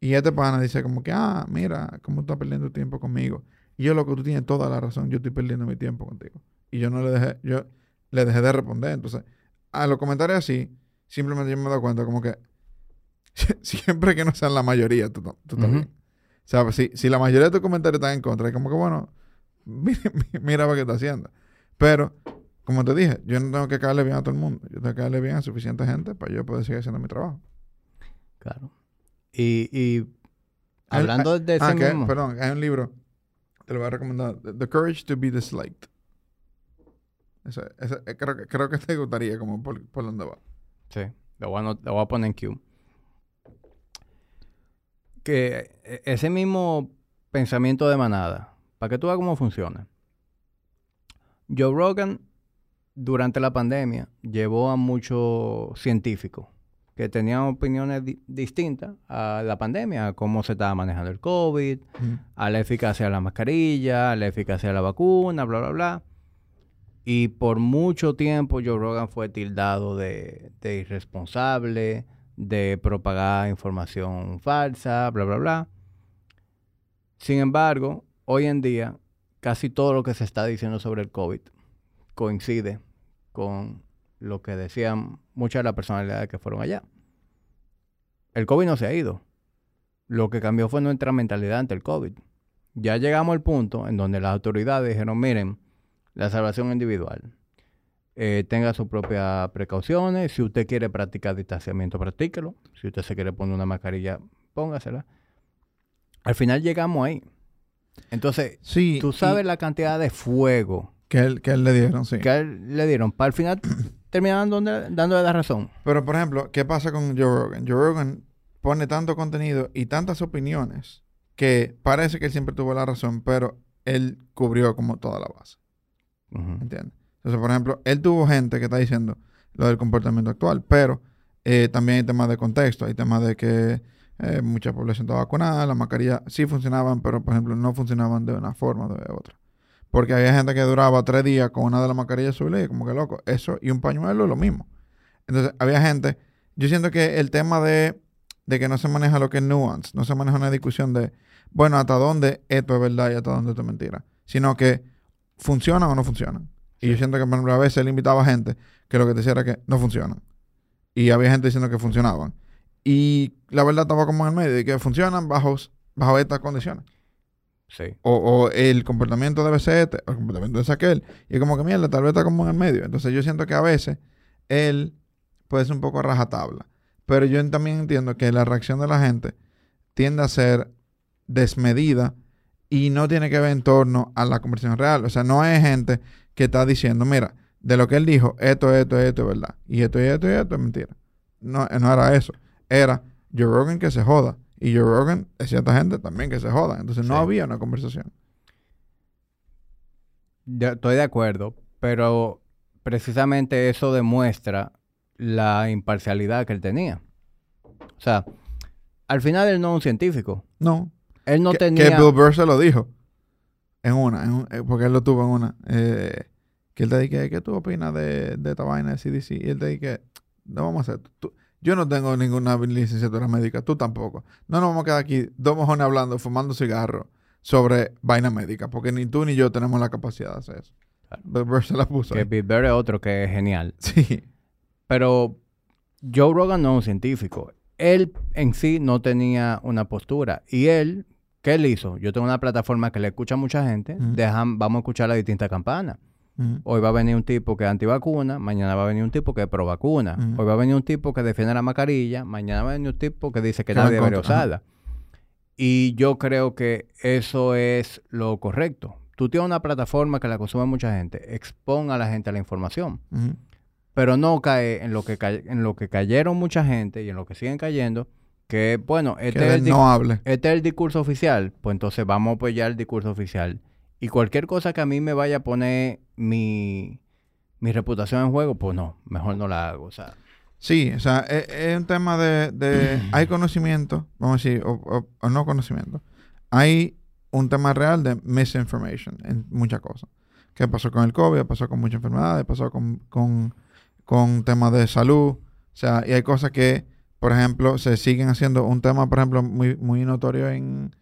Speaker 2: Y este pana dice como que, ah, mira, cómo estás perdiendo tiempo conmigo. Y yo, lo que tú tienes toda la razón, yo estoy perdiendo mi tiempo contigo. Y yo no le dejé, yo le dejé de responder. Entonces, a los comentarios así, simplemente yo me doy cuenta como que siempre que no sean la mayoría, tú, tú bien. O sea, si, si la mayoría de tus comentarios están en contra, es como que, bueno, mira, mira lo que está haciendo. Pero, como te dije, yo no tengo que caerle bien a todo el mundo. Yo tengo que caerle bien a suficiente gente para yo poder seguir haciendo mi trabajo.
Speaker 1: Claro. Y, hablando de ese
Speaker 2: Ah,
Speaker 1: mismo.
Speaker 2: perdón, hay un libro, te lo voy a recomendar, The Courage to be Disliked. Ese, ese, eh, creo, que- creo que te gustaría como por, por donde va.
Speaker 1: Sí, lo voy, a, lo voy a poner en Q. Que e- ese mismo pensamiento de manada, para que tú veas cómo funciona. Joe Rogan, durante la pandemia, llevó a muchos científicos que tenían opiniones di- distintas a la pandemia, a cómo se estaba manejando el COVID, a la eficacia de la mascarilla, a la eficacia de la vacuna, bla, bla, bla. Y por mucho tiempo Joe Rogan fue tildado de, irresponsable, de propagar información falsa, bla, bla, bla. Sin embargo, hoy en día, casi todo lo que se está diciendo sobre el COVID coincide con lo que decían muchas de las personalidades que fueron allá. El COVID no se ha ido. Lo que cambió fue nuestra mentalidad ante el COVID. Ya llegamos al punto en donde las autoridades dijeron, miren, la salvación individual. Eh, tenga sus propias precauciones. Si usted quiere practicar distanciamiento, practíquelo. Si usted se quiere poner una mascarilla, póngasela. Al final llegamos ahí. Entonces,
Speaker 2: Sí.
Speaker 1: tú sabes la cantidad de fuego
Speaker 2: que él, que él le dieron, sí.
Speaker 1: que él le dieron. Para al final terminar dándole, dándole la razón.
Speaker 2: Pero, por ejemplo, ¿qué pasa con Joe Rogan? Joe Rogan pone tanto contenido y tantas opiniones que parece que él siempre tuvo la razón, pero él cubrió como toda la base. ¿Entiendes? Entonces, por ejemplo, él tuvo gente que está diciendo lo del comportamiento actual, pero eh, también hay temas de contexto, hay temas de que eh, mucha población está vacunada, las mascarillas sí funcionaban, pero por ejemplo no funcionaban de una forma o de otra. Porque había gente que duraba tres días con una de las mascarillas subida y como que loco, eso y un pañuelo es lo mismo. Entonces, había gente, yo siento que el tema de, de que no se maneja lo que es nuance, no se maneja una discusión de, bueno, hasta dónde esto es verdad y hasta dónde esto es mentira, sino que funcionan o no funcionan. Y yo siento que, por ejemplo, a veces él invitaba a gente que lo que decía era que no funcionan. Y había gente diciendo que funcionaban. Y la verdad estaba como en el medio, y que funcionan bajo, bajo estas condiciones.
Speaker 1: Sí.
Speaker 2: O, o el comportamiento debe ser este, o el comportamiento es aquel. Y es como que mierda, tal vez está como en el medio. Entonces yo siento que a veces él puede ser un poco rajatabla. Pero yo también entiendo que la reacción de la gente tiende a ser desmedida y no tiene que ver en torno a la conversación real. O sea, no hay gente que está diciendo, mira, de lo que él dijo, esto, esto, esto es verdad. Y esto, y esto, y esto es mentira. No, no era eso. Era Joe Rogan que se joda. Y Joe Rogan es cierta gente también que se joda. Entonces no
Speaker 1: Sí.
Speaker 2: había una conversación.
Speaker 1: De- estoy de acuerdo, pero precisamente eso demuestra la imparcialidad que él tenía. O sea, al final él no es un científico.
Speaker 2: No.
Speaker 1: Él no
Speaker 2: que,
Speaker 1: tenía...
Speaker 2: que Bill Burr se lo dijo. En una, en un- eh, porque él lo tuvo en una. eh, que él te dije, ¿qué tú opinas de, de esta vaina de CDC? Y él te dije, no vamos a hacer. tú- yo no tengo ninguna licenciatura médica, tú tampoco. No nos vamos a quedar aquí dos mojones hablando, fumando cigarros sobre vaina médica, porque ni tú ni yo tenemos la capacidad de hacer eso.
Speaker 1: Claro.
Speaker 2: Bill Burr se la puso.
Speaker 1: que. Bill Burr es otro que es genial.
Speaker 2: Sí.
Speaker 1: Pero Joe Rogan no es un científico. Él en sí no tenía una postura. Y él, ¿qué él hizo? Yo tengo una plataforma que le escucha a mucha gente. Dejan- vamos a escuchar las distintas campanas. Hoy va a venir un tipo que es antivacuna, mañana va a venir un tipo que es pro vacuna. Hoy va a venir un tipo que defiende la mascarilla, mañana va a venir un tipo que dice que nadie debería usarla. Y yo creo que eso es lo correcto. Tú tienes una plataforma que la consume mucha gente, expon a la gente a la información. Pero no cae en lo que en lo que cayeron mucha gente y en lo que siguen cayendo, que bueno,
Speaker 2: Que
Speaker 1: este, es el,
Speaker 2: no hable.
Speaker 1: este es el discurso oficial, pues entonces vamos a apoyar el discurso oficial. Y cualquier cosa que a mí me vaya a poner mi, mi reputación en juego, pues no, mejor no la hago. O sea,
Speaker 2: Sí, o sea, es, es un tema de, de- hay conocimiento, vamos a decir, o, o- o no conocimiento. Hay un tema real de misinformation en muchas cosas. ¿Qué pasó con el COVID? Pasó con muchas enfermedades, pasó con, con, con temas de salud. O sea, y hay cosas que, por ejemplo, se siguen haciendo. Un tema, por ejemplo, muy, muy notorio en,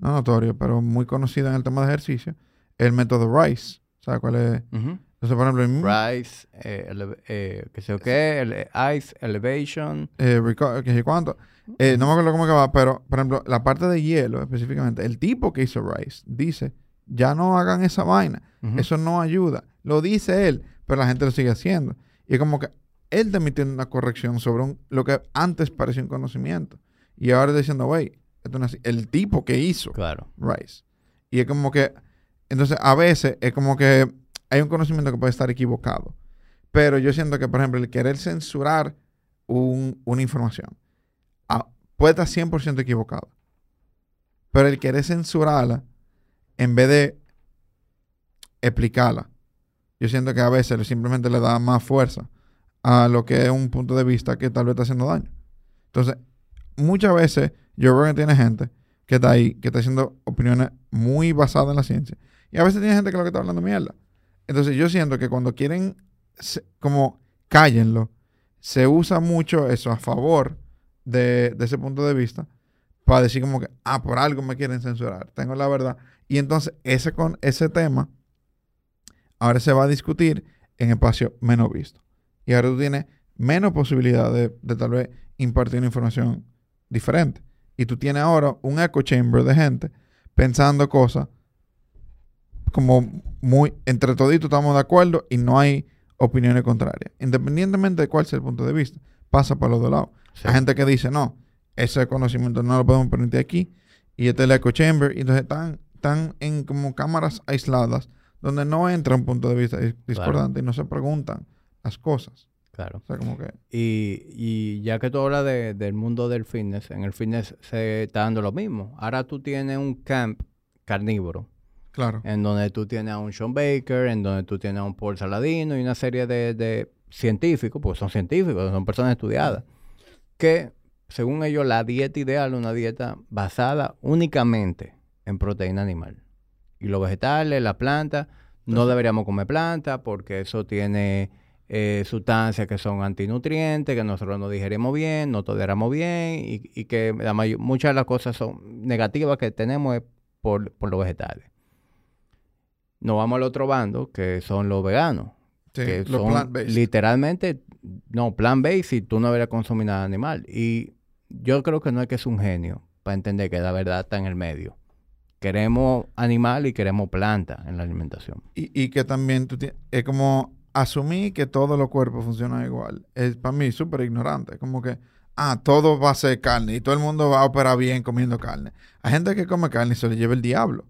Speaker 2: no notorio, pero muy conocido en el tema de ejercicio, el método RICE. ¿Sabes cuál es? Entonces, por ejemplo, en-
Speaker 1: Rise, eh, eh, qué sé yo qué, ele- Ice, Elevation.
Speaker 2: eh, que sé cuánto. Eh, no me acuerdo cómo que va, pero, por ejemplo, la parte de hielo específicamente, el tipo que hizo Rice dice, ya no hagan esa vaina, eso no ayuda. Lo dice él, pero la gente lo sigue haciendo. Y es como que él también tiene una corrección sobre un- lo que antes parecía un conocimiento. Y ahora está diciendo, güey, esto no es así". el tipo que hizo
Speaker 1: Claro.
Speaker 2: Rice. Y es como que, entonces a veces es como que hay un conocimiento que puede estar equivocado. Pero yo siento que, por ejemplo, el querer censurar un- una información ah, puede estar 100% equivocado. Pero el querer censurarla en vez de explicarla, yo siento que a veces simplemente le da más fuerza a lo que es un punto de vista que tal vez está haciendo daño. Entonces, muchas veces yo veo que tiene gente que está ahí, que está haciendo opiniones muy basadas en la ciencia. Y a veces tiene gente que lo que está hablando mierda. Entonces yo siento que cuando quieren, como cállenlo, se usa mucho eso a favor de, de ese punto de vista para decir como que, ah, por algo me quieren censurar, tengo la verdad. Y entonces ese, con, ese tema ahora se va a discutir en espacio menos visto. Y ahora tú tienes menos posibilidad de, de tal vez impartir una información diferente. Y tú tienes ahora un echo chamber de gente pensando cosas como muy, entre toditos estamos de acuerdo y no hay opiniones contrarias. Independientemente de cuál sea el punto de vista, pasa por los dos lados.
Speaker 1: Sí.
Speaker 2: Hay gente que dice, no, ese conocimiento no lo podemos permitir aquí. Y este es el echo chamber. Y entonces están, están en como cámaras aisladas donde no entra un punto de vista dis- discordante y no se preguntan las cosas.
Speaker 1: Claro.
Speaker 2: O sea, como que...
Speaker 1: Y, y ya que tú hablas de- del mundo del fitness, en el fitness se está dando lo mismo. Ahora tú tienes un camp carnívoro,
Speaker 2: Claro.
Speaker 1: en donde tú tienes a un Sean Baker, en donde tú tienes a un Paul Saladino y una serie de, de científicos, porque son científicos, son personas estudiadas, que según ellos la dieta ideal es una dieta basada únicamente en proteína animal. Y los vegetales, la planta, no deberíamos comer planta porque eso tiene eh, sustancias que son antinutrientes, que nosotros no digerimos bien, no toleramos bien y, y que la muchas de las cosas son negativas que tenemos es por, por los vegetales. Nos vamos al otro bando, que son los veganos,
Speaker 2: Sí,
Speaker 1: que
Speaker 2: lo
Speaker 1: son
Speaker 2: plant-based.
Speaker 1: literalmente, no, plant-based y tú no deberías consumir nada animal. Y yo creo que no es que es un genio para entender que la verdad está en el medio. Queremos animal y queremos planta en la alimentación.
Speaker 2: Y, y que también tú tienes... Es como asumir que todos los cuerpos funcionan igual. Es para mí súper ignorante. Como que, ah, todo va a ser carne y todo el mundo va a operar bien comiendo carne. Hay gente que come carne y se le lleva el diablo.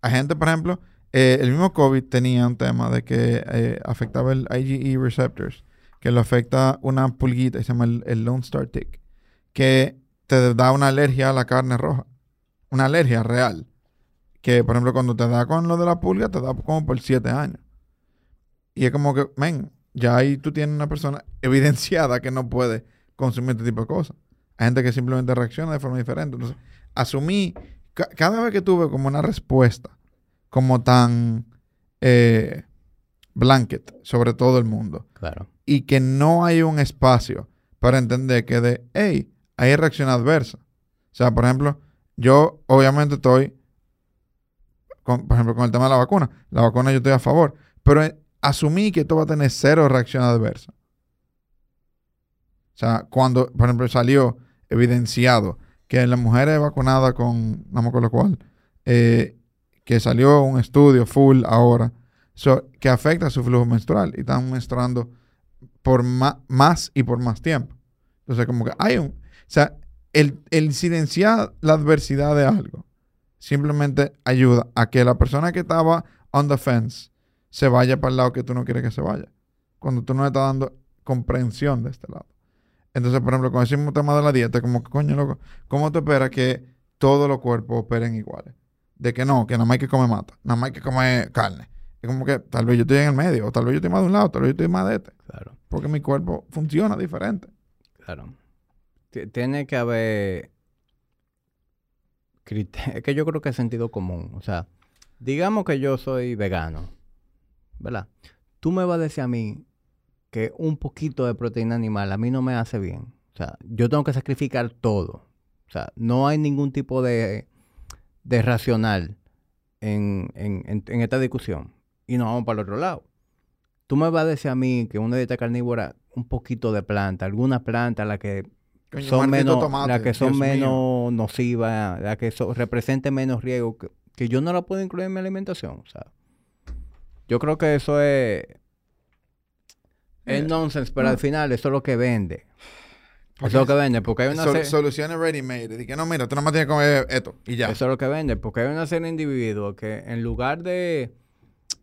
Speaker 2: Hay gente, por ejemplo, eh, el mismo COVID tenía un tema de que eh, afectaba el IgE receptors, que lo afecta una pulguita, se llama el, el Lone Star Tick, que te da una alergia a la carne roja. Una alergia real. Que, por ejemplo, cuando te da con lo de la pulga, te da como por siete años. Y es como que, men, ya ahí tú tienes una persona evidenciada que no puede consumir este tipo de cosas. Hay gente que simplemente reacciona de forma diferente. Entonces, asumí, ca- cada vez que tuve como una respuesta como tan eh, blanket sobre todo el mundo
Speaker 1: Claro.
Speaker 2: y que no hay un espacio para entender que de, hey, hay reacción adversa. O sea, por ejemplo, yo obviamente estoy, con, por ejemplo, con el tema de la vacuna. La vacuna yo estoy a favor, pero asumí que esto va a tener cero reacción adversa. O sea, cuando, por ejemplo, salió evidenciado que las mujeres vacunadas con, no me acuerdo cuál, eh, que salió un estudio full ahora, que afecta su flujo menstrual y están menstruando por más y por más tiempo. Entonces, como que hay un... O sea, el, el incidenciar la adversidad de algo simplemente ayuda a que la persona que estaba on the fence se vaya para el lado que tú no quieres que se vaya. cuando tú no le estás dando comprensión de este lado. Entonces, por ejemplo, con ese mismo tema de la dieta, como que, coño, loco, ¿cómo tú esperas que todos los cuerpos operen iguales? De que no, que nada más hay que comer mata, nada más hay que comer carne. Es como que tal vez yo estoy en el medio, o tal vez yo estoy más de un lado, tal vez yo estoy más de este.
Speaker 1: Claro,
Speaker 2: Porque mi cuerpo funciona diferente.
Speaker 1: claro. T- Tiene que haber... Es que yo creo que es sentido común. O sea, digamos que yo soy vegano, ¿verdad? Tú me vas a decir a mí que un poquito de proteína animal a mí no me hace bien. O sea, yo tengo que sacrificar todo. O sea, no hay ningún tipo de, de racional en, en- en- en esta discusión. Y nos vamos para el otro lado. Tú me vas a decir a mí que una dieta carnívora, un poquito de planta, alguna planta, la que
Speaker 2: Coño,
Speaker 1: son menos,
Speaker 2: tomate,
Speaker 1: las que son
Speaker 2: Dios mío.
Speaker 1: menos nocivas, las que so- representen menos riesgo, que, que yo no la puedo incluir en mi alimentación. O sea, yo creo que eso es, es
Speaker 2: Eh,
Speaker 1: nonsense, pero
Speaker 2: no.
Speaker 1: al final eso es lo que vende.
Speaker 2: Porque
Speaker 1: Eso es lo que vende, porque hay una
Speaker 2: Sol-
Speaker 1: se-
Speaker 2: soluciones ready made. Dije, no, mira, tú nada más tienes que comer esto y ya.
Speaker 1: Eso es lo que vende, porque hay una serie de individuos que en lugar de,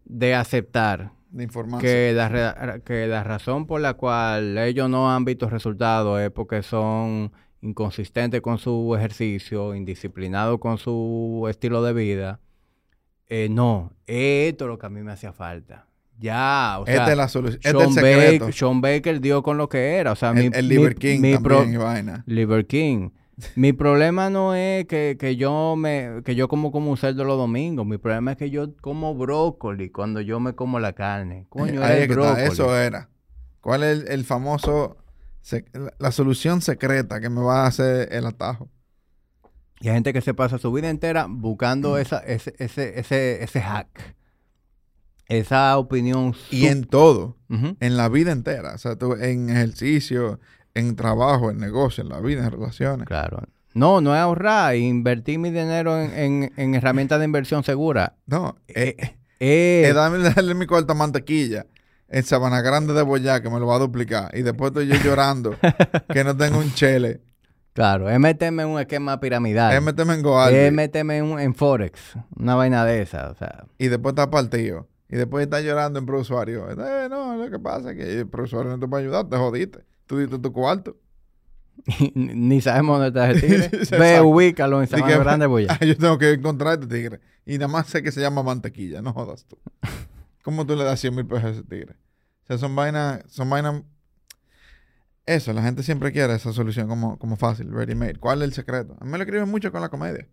Speaker 1: de aceptar
Speaker 2: de
Speaker 1: que la, que la razón por la cual ellos no han visto resultados es porque son inconsistentes con su ejercicio, indisciplinados con su estilo de vida. Eh, no, esto es lo que a mí me hacía falta. Ya, o sea,
Speaker 2: es la solución. Este es
Speaker 1: Sean,
Speaker 2: el.
Speaker 1: Baker, Sean Baker dio con lo que era. O sea, mi,
Speaker 2: el, el
Speaker 1: mi-
Speaker 2: Liver King
Speaker 1: mi
Speaker 2: también y vaina.
Speaker 1: Liver King. Mi problema no es que, que yo me que yo como como un cerdo los domingos. Mi problema es que yo como brócoli cuando yo me como la carne. Coño, era el
Speaker 2: está,
Speaker 1: brócoli.
Speaker 2: Eso era. ¿Cuál es el, el famoso... la solución secreta que me va a hacer el atajo?
Speaker 1: Y hay gente que se pasa su vida entera buscando esa, ese, ese, ese, ese hack. Esa opinión.
Speaker 2: Y en todo. En la vida entera. O sea, tú, en ejercicio, en trabajo, en negocio, en la vida, en relaciones.
Speaker 1: Claro. No, no es ahorrar. Invertir mi dinero en, en, en herramientas de inversión segura.
Speaker 2: No.
Speaker 1: Eh,
Speaker 2: Eh,
Speaker 1: eh,
Speaker 2: eh, dame darle mi cuarta mantequilla. En Sabana Grande de Boyá, que me lo va a duplicar. Y después estoy yo llorando que no tengo un chele.
Speaker 1: Claro, es meterme en un esquema piramidal.
Speaker 2: Es meterme en Goaldi.
Speaker 1: Es meterme en, Forex. Una vaina de esa. O sea,
Speaker 2: y después está partido. Y después está llorando en pro-usuario. Eh, no, lo que pasa es que el pro-usuario no te puede ayudar, te jodiste. Tú diste tu cuarto.
Speaker 1: ni sabemos dónde está ese tigre. Ve, ubícalo en
Speaker 2: que-
Speaker 1: Grande, voy
Speaker 2: Ah, yo tengo que encontrar a este tigre. Y nada más sé que se llama mantequilla, no jodas tú. ¿Cómo tú le das 100 mil pesos a ese tigre? O sea, son vainas, son vainas... Eso, la gente siempre quiere esa solución como, como fácil, ready made. ¿Cuál es el secreto? A mí me lo escriben mucho con la comedia.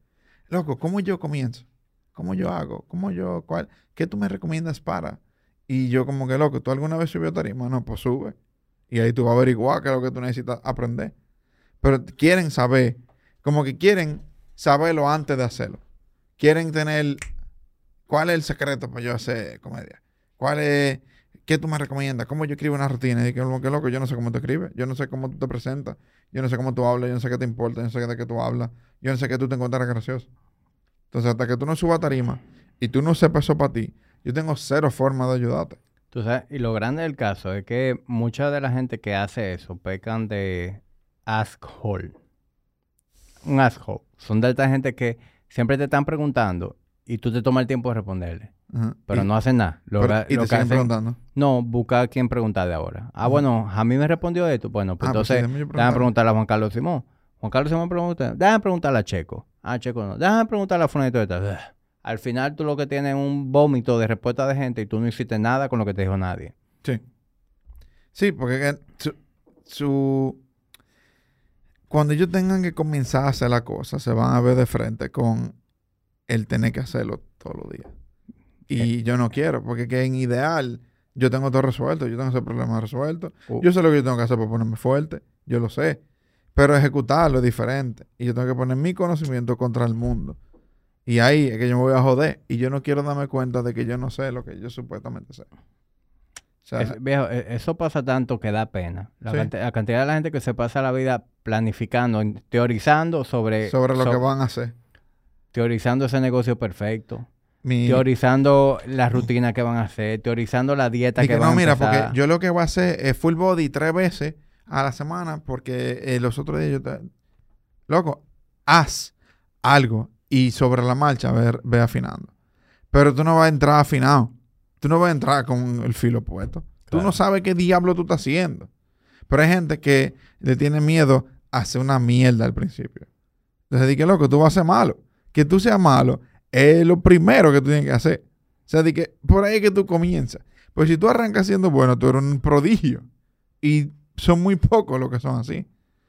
Speaker 2: Loco, ¿cómo yo comienzo? ¿Cómo yo hago? ¿Cómo yo, cuál? ¿Qué tú me recomiendas para? Y yo como que, loco, ¿tú alguna vez subió tarima? No, pues sube. Y ahí tú vas a averiguar qué es lo que tú necesitas aprender. Pero quieren saber, como que quieren saberlo antes de hacerlo. Quieren tener, ¿cuál es el secreto para yo hacer comedia? ¿Cuál es, qué tú me recomiendas? ¿Cómo yo escribo una rutina? Y que, que loco, yo no sé cómo tú escribes, yo no sé cómo tú te presentas, yo no sé cómo tú hablas, yo no sé qué te importa, yo no sé de qué tú hablas, yo no sé qué tú te encuentras gracioso. Entonces, hasta que tú no subas tarima y tú no sepas eso para ti, yo tengo cero forma de ayudarte.
Speaker 1: Tú sabes, y lo grande del caso es que mucha de la gente que hace eso pecan de asshole. Un asshole. Son de esta gente que siempre te están preguntando y tú te tomas el tiempo de responderle.
Speaker 2: Ajá.
Speaker 1: Pero
Speaker 2: Y-
Speaker 1: no hacen nada. Lo,
Speaker 2: pero-
Speaker 1: ga-
Speaker 2: y
Speaker 1: lo
Speaker 2: te
Speaker 1: que
Speaker 2: siguen
Speaker 1: hacen-
Speaker 2: preguntando.
Speaker 1: no, busca a quien preguntar de ahora. Ah, bueno, a mí me respondió esto. Bueno, pues
Speaker 2: Ah, pues sí,
Speaker 1: entonces,
Speaker 2: déjame preguntarle.
Speaker 1: preguntarle a Juan Carlos Simón. Juan Carlos Simón pregunta, déjame preguntarle a Checo. Ah, Checo no. Déjame preguntarle a Fulanito de tal. Al final tú lo que tienes es un vómito de respuesta de gente y tú no hiciste nada con lo que te dijo nadie.
Speaker 2: Sí. Sí, porque que su, su- cuando ellos tengan que comenzar a hacer la cosa, se van a ver de frente con el tener que hacerlo todos los días. Y yo no quiero, porque que en ideal yo tengo todo resuelto, yo tengo ese problema resuelto.
Speaker 1: Uh.
Speaker 2: Yo sé lo que yo tengo que hacer para ponerme fuerte, yo lo sé. Pero ejecutarlo es diferente. Y yo tengo que poner mi conocimiento contra el mundo. Y ahí es que yo me voy a joder. Y yo no quiero darme cuenta de que yo no sé lo que yo supuestamente sé. O sea,
Speaker 1: Es- viejo, e- eso pasa tanto que da pena. La,
Speaker 2: Sí.
Speaker 1: cante- la cantidad de la gente que se pasa la vida planificando, teorizando sobre,
Speaker 2: sobre lo
Speaker 1: so-
Speaker 2: que van a hacer.
Speaker 1: teorizando ese negocio perfecto,
Speaker 2: Mi,
Speaker 1: teorizando la rutina que van a hacer, teorizando la dieta
Speaker 2: y
Speaker 1: que,
Speaker 2: que
Speaker 1: van
Speaker 2: no,
Speaker 1: a
Speaker 2: mira,
Speaker 1: empezar.
Speaker 2: porque yo lo que voy a hacer es full body tres veces a la semana porque eh, los otros días yo te... Loco, haz algo y sobre la marcha ve, ve afinando. Pero tú no vas a entrar afinado. Tú no vas a entrar con el filo puesto. Tú no sabes qué diablo tú estás haciendo. Pero hay gente que le tiene miedo a hacer una mierda al principio. Entonces, di que loco, tú vas a ser malo. Que tú seas malo es lo primero que tú tienes que hacer. O sea, di que por ahí es que tú comienzas. Pues si tú arrancas siendo bueno, tú eres un prodigio. Y son muy pocos los que son así.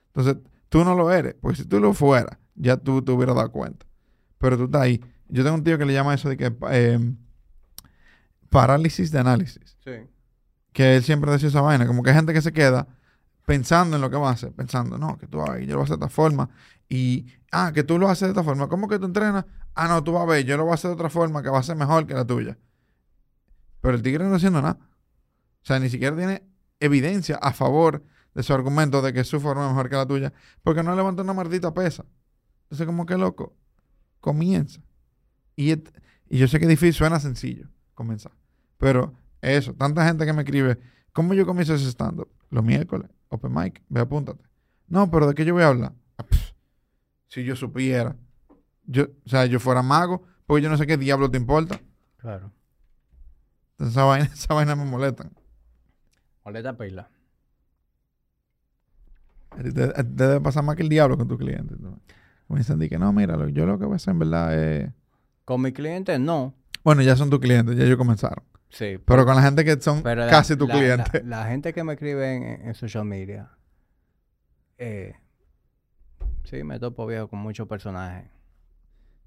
Speaker 2: Entonces, tú no lo eres. Porque si tú lo fueras, ya tú te hubieras dado cuenta. Pero tú estás ahí. Yo tengo un tío que le llama eso de que eh, parálisis de análisis.
Speaker 1: Sí.
Speaker 2: Que él siempre decía esa vaina. Como que hay gente que se queda pensando en lo que va a hacer. Pensando, no, que tú vas a yo lo voy a hacer de esta forma. Y, ah, que tú lo haces de esta forma. ¿Cómo que tú entrenas? Ah, no, tú vas a ver, yo lo voy a hacer de otra forma que va a ser mejor que la tuya. Pero el tigre no está haciendo nada. O sea, ni siquiera tiene evidencia a favor de su argumento de que su forma es mejor que la tuya. Porque no levanta una maldita pesa. Entonces, como que loco, comienza. Y, y yo sé que es difícil, suena sencillo comenzar. Pero eso, tanta gente que me escribe, ¿cómo yo comienzo ese stand-up? Los miércoles, open mic, ve, apúntate. No, pero ¿de qué yo voy a hablar? Ah, si yo supiera, yo, o sea, yo fuera mago, pues yo no sé qué diablo te importa.
Speaker 1: Claro.
Speaker 2: Entonces, esa vaina, esa vaina me molesta.
Speaker 1: Molesta pila.
Speaker 2: Te, te debe pasar más que el diablo con tu cliente. a decir que no, mira, yo lo que voy a hacer en verdad es...
Speaker 1: Con mis clientes no.
Speaker 2: Bueno, ya son tus clientes, ya ellos comenzaron.
Speaker 1: Sí.
Speaker 2: Pero con la gente que son
Speaker 1: la-
Speaker 2: casi tu
Speaker 1: la-
Speaker 2: cliente.
Speaker 1: La, la gente que me escribe en, en social media, eh, sí, me topo viejo con muchos personajes.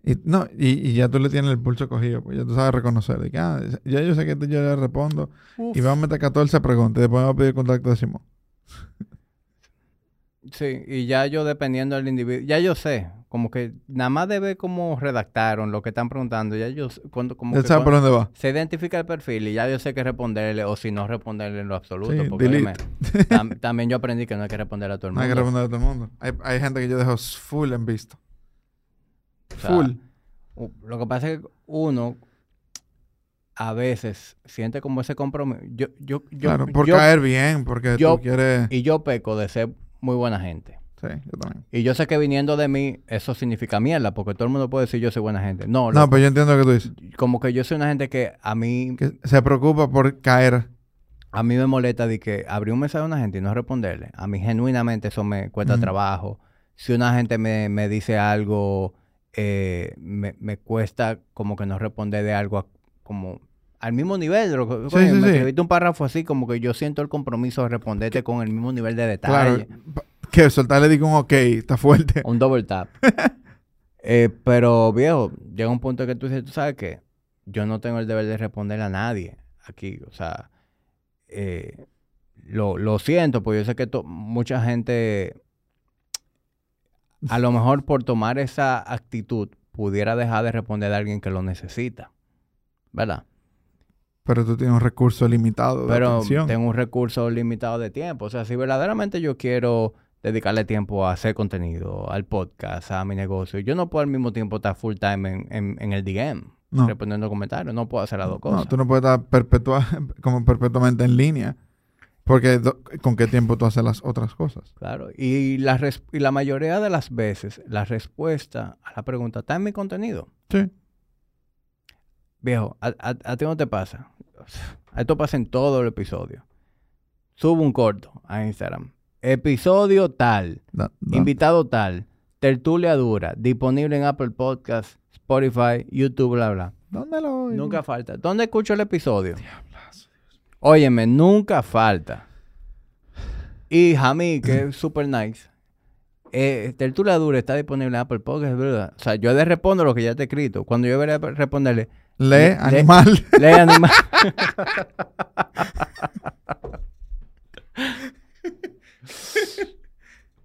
Speaker 2: Y, no, y, y ya tú le tienes el pulso cogido, pues ya tú sabes reconocer. De que, ah, ya yo sé que yo le respondo. Y vamos a meter 14 preguntas. Y después vamos a pedir contacto de Simón.
Speaker 1: Sí, y ya yo dependiendo del individuo, ya yo sé, como que nada más de ver cómo redactaron lo que están preguntando, ya yo sé- cuando como
Speaker 2: Ya
Speaker 1: que
Speaker 2: por dónde va.
Speaker 1: se identifica el perfil y ya yo sé qué responderle o si no responderle en lo absoluto.
Speaker 2: Sí,
Speaker 1: porque tam- también yo aprendí que no hay que responder a todo el
Speaker 2: No hay
Speaker 1: mundo.
Speaker 2: que responder a todo el mundo. Hay, hay gente que yo dejo full en visto.
Speaker 1: O sea,
Speaker 2: full.
Speaker 1: Lo que pasa es que uno a veces siente como ese compromiso. Yo, yo, yo,
Speaker 2: claro, por
Speaker 1: yo-
Speaker 2: caer bien, porque
Speaker 1: yo-
Speaker 2: tú quieres...
Speaker 1: y yo peco de ser muy buena gente.
Speaker 2: Sí, yo también.
Speaker 1: Y yo sé que viniendo de mí, eso significa mierda, porque todo el mundo puede decir yo soy buena gente. No,
Speaker 2: No, pero yo entiendo lo que tú dices.
Speaker 1: como que yo soy una gente que a mí,
Speaker 2: Que se preocupa por caer.
Speaker 1: a mí me molesta de que abrir un mensaje a una gente y no responderle. A mí genuinamente eso me cuesta trabajo. Si una gente me, me dice algo, eh, me, me cuesta como que no responder de algo a- como al mismo nivel. de lo que-
Speaker 2: Sí,
Speaker 1: coño,
Speaker 2: sí,
Speaker 1: me
Speaker 2: sí.
Speaker 1: escribiste un párrafo así, como que yo siento el compromiso de responderte con el mismo nivel de
Speaker 2: Claro.
Speaker 1: detalle.
Speaker 2: pa- Que soltarle digo un ok, está fuerte.
Speaker 1: Un double tap. Eh, pero, viejo, llega un punto que tú dices, tú sabes que yo no tengo el deber de responder a nadie aquí. O sea, eh, lo, lo siento, porque yo sé que mucha gente, a lo mejor por tomar esa actitud, pudiera dejar de responder a alguien que lo necesita. ¿Verdad?
Speaker 2: Pero tú tienes un recurso limitado de
Speaker 1: Pero
Speaker 2: atención.
Speaker 1: tengo un recurso limitado de tiempo. O sea, si verdaderamente yo quiero dedicarle tiempo a hacer contenido, al podcast, a mi negocio, yo no puedo al mismo tiempo estar full time en, en, en el DM
Speaker 2: No.
Speaker 1: respondiendo comentarios. No puedo hacer las dos cosas.
Speaker 2: No, tú no puedes estar perpetua, como perpetuamente en línea. Porque ¿con qué tiempo tú haces las otras cosas?
Speaker 1: Claro. Y la, res- y la mayoría de las veces, la respuesta a la pregunta está en mi contenido.
Speaker 2: Sí.
Speaker 1: Viejo, ¿a, a, a ti no te pasa? Esto pasa en todo el episodio. Subo un corto a Instagram. Episodio tal.
Speaker 2: Da- da-
Speaker 1: Invitado tal. Tertulia dura. Disponible en Apple Podcasts, Spotify, YouTube, bla, bla.
Speaker 2: ¿Dónde lo oigo?
Speaker 1: Nunca falta. ¿Dónde escucho el episodio? Óyeme, nunca falta. Y Jami, que es super nice. Eh, Tertulia dura está disponible en Apple Podcasts, ¿verdad? O sea, yo le respondo lo que ya te he escrito. Cuando yo veré responderle,
Speaker 2: Lee,
Speaker 1: Le-
Speaker 2: animal.
Speaker 1: lee anima.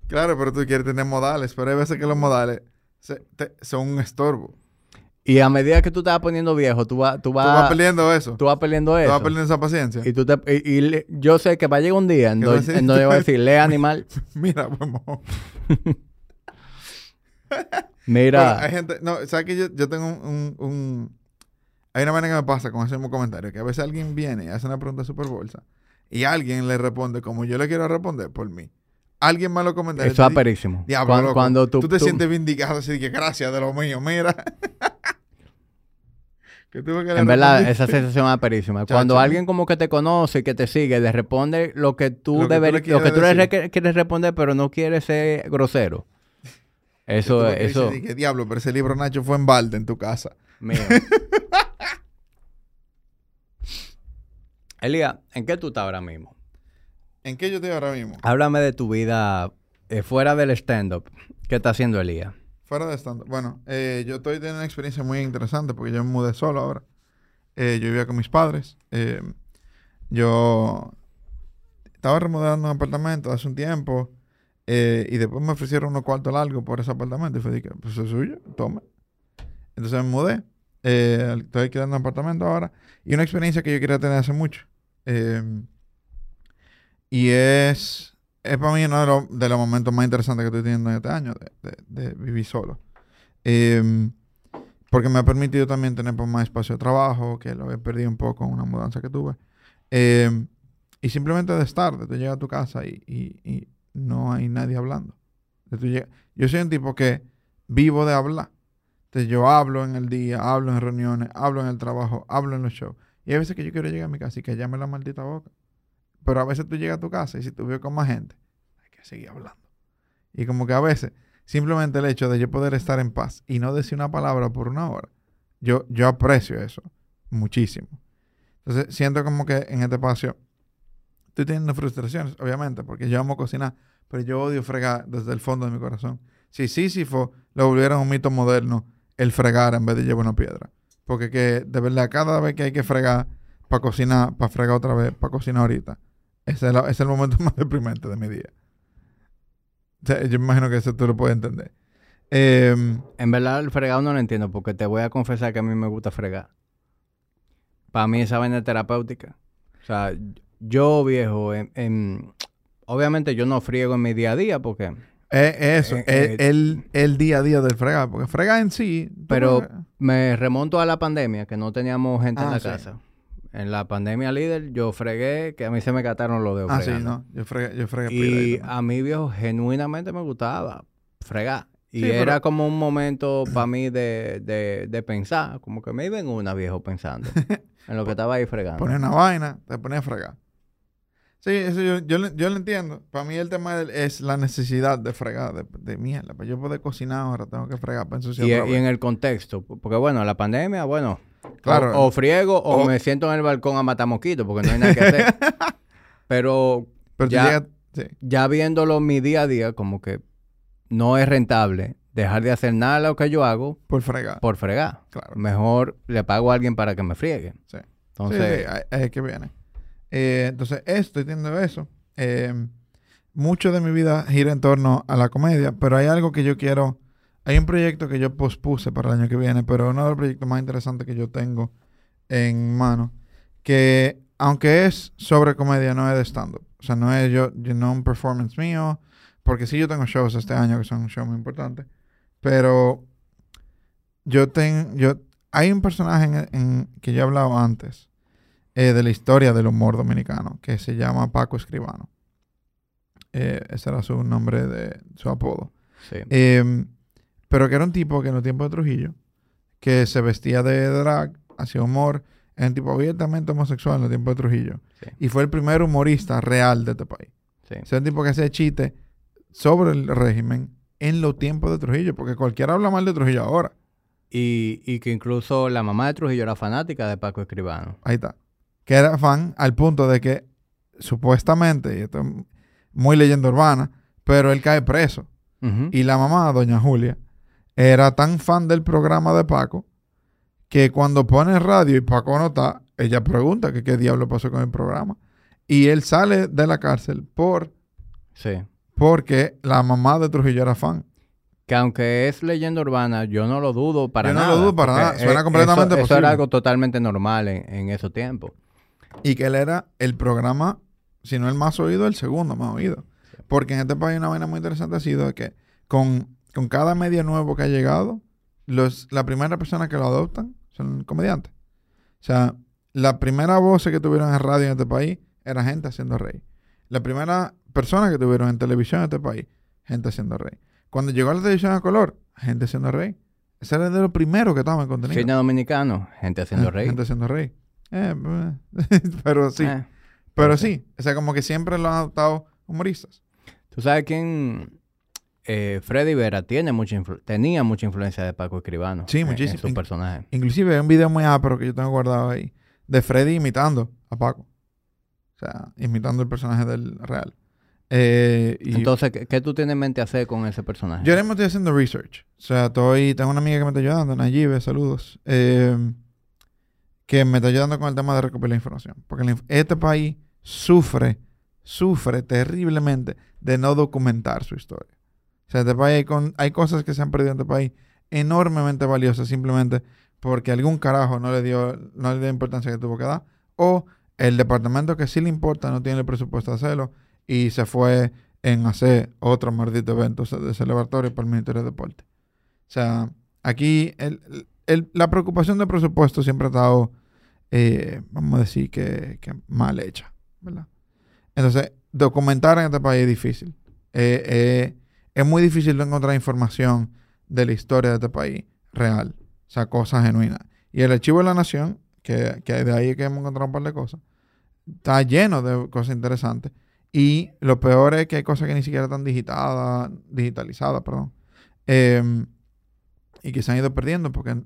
Speaker 2: claro, pero tú quieres tener modales. Pero hay veces que los modales se- te- son un estorbo.
Speaker 1: Y a medida que tú te vas poniendo viejo, tú vas, tú
Speaker 2: Tú
Speaker 1: vas,
Speaker 2: vas perdiendo eso.
Speaker 1: tú vas perdiendo
Speaker 2: Tú
Speaker 1: eso.
Speaker 2: vas perdiendo esa paciencia.
Speaker 1: Y, tú te, y, y le- yo sé que va a llegar un día en
Speaker 2: ¿Qué
Speaker 1: donde,
Speaker 2: va
Speaker 1: en donde va a decir, lee animal.
Speaker 2: Mira, vamos.
Speaker 1: Mira,
Speaker 2: Bueno, hay gente, no, ¿sabes que yo, yo tengo un, un, un- Hay una manera que me pasa con ese mismo comentario, que a veces alguien viene y hace una pregunta súper bolsa y alguien le responde como yo le quiero responder por mí. Alguien más lo comenta.
Speaker 1: eso es aperísimo.
Speaker 2: Diablo,
Speaker 1: Cuando, cuando tú,
Speaker 2: tú te
Speaker 1: tú-
Speaker 2: sientes vindicado así que gracias de lo mío, mira. Que que
Speaker 1: En verdad, esa sensación es perísima. Cuando alguien como que te conoce y que te sigue, le responde lo que tú,
Speaker 2: Lo que tú
Speaker 1: deber-
Speaker 2: le
Speaker 1: lo que tú le quieres responder, pero no quieres ser grosero. Eso,
Speaker 2: que
Speaker 1: eso,
Speaker 2: decir, ¿Qué diablo? Pero ese libro, Nacho, fue en balde en tu casa.
Speaker 1: mío. Elías, ¿en qué tú estás ahora mismo?
Speaker 2: ¿En qué yo estoy ahora mismo?
Speaker 1: Háblame de tu vida eh, fuera del stand-up. ¿Qué está haciendo Elías?
Speaker 2: Fuera de stand Bueno, eh, yo estoy teniendo una experiencia muy interesante porque yo me mudé solo ahora. Eh, yo vivía con mis padres. Eh, yo estaba remodelando un apartamento hace un tiempo y después me ofrecieron unos cuartos largos por ese apartamento. Y fue dije, pues es suyo, tome. Entonces me mudé. Estoy en un apartamento ahora. Y una experiencia que yo quería tener hace mucho. Y es, es para mí uno de los, de los momentos más interesantes que estoy teniendo en este año de, vivir solo. Em, porque me ha permitido también tener pues, más espacio de trabajo, que lo he perdido un poco en una mudanza que tuve. Em, y simplemente de estar, de tú llegas a tu casa y, no hay nadie hablando. Yo soy un tipo que vivo de hablar. Entonces yo hablo en el día, hablo en reuniones, hablo en el trabajo, hablo en los shows. Y hay veces que yo quiero llegar a mi casa y que llame la maldita boca. Pero a veces tú llegas a tu casa y si tú vives con más gente, hay que seguir hablando. Y como que a veces, simplemente el hecho de yo poder estar en paz y no decir una palabra por una hora, yo, yo aprecio eso muchísimo. Entonces, siento como que en este espacio estoy teniendo frustraciones, obviamente, porque yo amo cocinar, pero yo odio fregar desde el fondo de mi corazón. Si Sísifo lo volviera un mito moderno, el fregar en vez de llevar una piedra. Porque que de verdad, cada vez que hay que fregar para cocinar, para fregar otra vez, para cocinar ahorita, ese es, la- ese es el momento más deprimente de mi día. O sea, yo me imagino que eso tú lo puedes entender. Em,
Speaker 1: En verdad, el fregado no lo entiendo porque te voy a confesar que a mí me gusta fregar. Para mí esa vaina es terapéutica. O sea, yo, viejo, en- en- obviamente yo no friego en mi día a día porque...
Speaker 2: es eso,
Speaker 1: Eh, eh,
Speaker 2: el, el día a día del fregar. Porque fregar en sí.
Speaker 1: Pero me remonto a la pandemia, que no teníamos gente en
Speaker 2: Ah,
Speaker 1: la
Speaker 2: sí.
Speaker 1: casa. En la pandemia líder yo fregué, que a mí se me cataron los dedos
Speaker 2: Ah, sí, no. Yo fregué, yo fregué
Speaker 1: Y a mí, viejo, genuinamente me gustaba fregar. Y
Speaker 2: Sí, pero-
Speaker 1: era como un momento para mí de, de, de pensar, como que me iba en una, viejo, pensando en lo que estaba ahí fregando.
Speaker 2: Ponía una vaina, te ponía a fregar. Sí, eso yo, yo, yo lo entiendo. Para mí el tema es la necesidad de fregar, de, de mierda. Para yo poder cocinar ahora tengo que fregar para ensuciar
Speaker 1: Y, y en el contexto, porque bueno, la pandemia, bueno,
Speaker 2: Claro.
Speaker 1: o, o friego o,
Speaker 2: O-
Speaker 1: me siento en el balcón a matar mosquitos porque no hay nada que hacer. Pero ya-
Speaker 2: llegas... Sí.
Speaker 1: ya viéndolo mi día a día, como que no es rentable dejar de hacer nada de lo que yo hago
Speaker 2: Por fregar.
Speaker 1: por fregar.
Speaker 2: Claro.
Speaker 1: Mejor le pago a alguien para que me friegue.
Speaker 2: Sí.
Speaker 1: Entonces,
Speaker 2: sí, sí, es que viene. Eh, entonces, estoy teniendo eso. Eh, mucho de mi vida gira en torno a la comedia, pero hay algo que yo quiero. Hay un proyecto que yo pospuse para el año que viene, pero uno de los proyectos más interesantes que yo tengo en mano, que aunque es sobre comedia, no es de stand-up. O sea, no es yo, yo no un performance mío, porque sí yo tengo shows este año que son shows muy importantes, pero yo tengo, yo, hay un personaje en, en- que yo he hablado antes eh, de la historia del humor dominicano que se llama Paco Escribano. Eh, ese era su nombre de su apodo.
Speaker 1: sí.
Speaker 2: Em, pero que era un tipo que en los tiempos de Trujillo, que se vestía de drag, hacía humor, era un tipo abiertamente homosexual en los tiempos de Trujillo.
Speaker 1: Sí.
Speaker 2: Y fue el primer humorista real de este país.
Speaker 1: sí.
Speaker 2: O sea, un tipo que hacía chistes sobre el régimen en los tiempos de Trujillo, porque cualquiera habla mal de Trujillo ahora.
Speaker 1: Y, y que incluso la mamá de Trujillo era fanática de Paco Escribano.
Speaker 2: Ahí está. Que era fan al punto de que supuestamente, y esto es muy leyenda urbana, pero él cae preso. Y la mamá, doña Julia, era tan fan del programa de Paco que cuando pone radio y Paco no está, ella pregunta que qué diablo pasó con el programa. Y él sale de la cárcel por
Speaker 1: Sí.
Speaker 2: porque la mamá de Trujillo era fan.
Speaker 1: Que aunque es leyenda urbana, yo no lo dudo para
Speaker 2: Yo no lo
Speaker 1: nada.
Speaker 2: dudo para nada. Suena
Speaker 1: eh,
Speaker 2: completamente
Speaker 1: eso, eso era algo totalmente normal en, en esos tiempos.
Speaker 2: Y que él era el programa, si no el más oído, el segundo más oído. Porque en este país una vaina muy interesante ha sido de que con, con cada medio nuevo que ha llegado, los, la primera persona que lo adoptan son comediantes. O sea, la primera voz que tuvieron en radio en este país era gente haciendo rey. La primera persona que tuvieron en televisión en este país, gente haciendo rey. Cuando llegó la televisión a color, gente haciendo rey. Ese era de los primeros que estaban en contenido.
Speaker 1: Cine dominicano, gente haciendo
Speaker 2: Eh,
Speaker 1: reír.
Speaker 2: Gente haciendo reír. Eh, eh, pero sí.
Speaker 1: Eh,
Speaker 2: pero sí. O sea, como que siempre lo han adoptado humoristas.
Speaker 1: ¿Tú sabes quién? Eh, Freddy Vera tiene mucha tenía mucha influencia de Paco Escribano.
Speaker 2: Sí,
Speaker 1: en-
Speaker 2: muchísimo.
Speaker 1: En su personaje.
Speaker 2: Inclusive hay un video muy ápero que yo tengo guardado ahí. De Freddy imitando a Paco. O sea, imitando el personaje del real. Eh, y
Speaker 1: Entonces, ¿qué, qué tú tienes en mente hacer con ese personaje?
Speaker 2: yo ahora mismo estoy haciendo research. O sea, estoy... Tengo una amiga que me está ayudando, Nayibe, saludos. eh, que me está ayudando con el tema de recopilar información. Porque este país sufre, sufre terriblemente de no documentar su historia. O sea, este país hay, cosas que se han perdido en este país enormemente valiosas simplemente porque algún carajo no le dio, no le dio importancia que tuvo que dar. O el departamento que sí le importa no tiene el presupuesto de hacerlo y se fue en hacer otro maldito evento de celebratorio para el Ministerio de Deporte. O sea, aquí la preocupación de presupuesto siempre ha estado, eh, vamos a decir, que, mal hecha. Entonces, documentar en este país es difícil. Eh, eh, es muy difícil encontrar información de la historia de este país real. O sea, cosas genuinas. Y el Archivo de la Nación, que, que de ahí que hemos encontrado un par de cosas, está lleno de cosas interesantes. Y lo peor es que hay cosas que ni siquiera están digitadas, digitalizadas, perdón. Em, y que se han ido perdiendo porque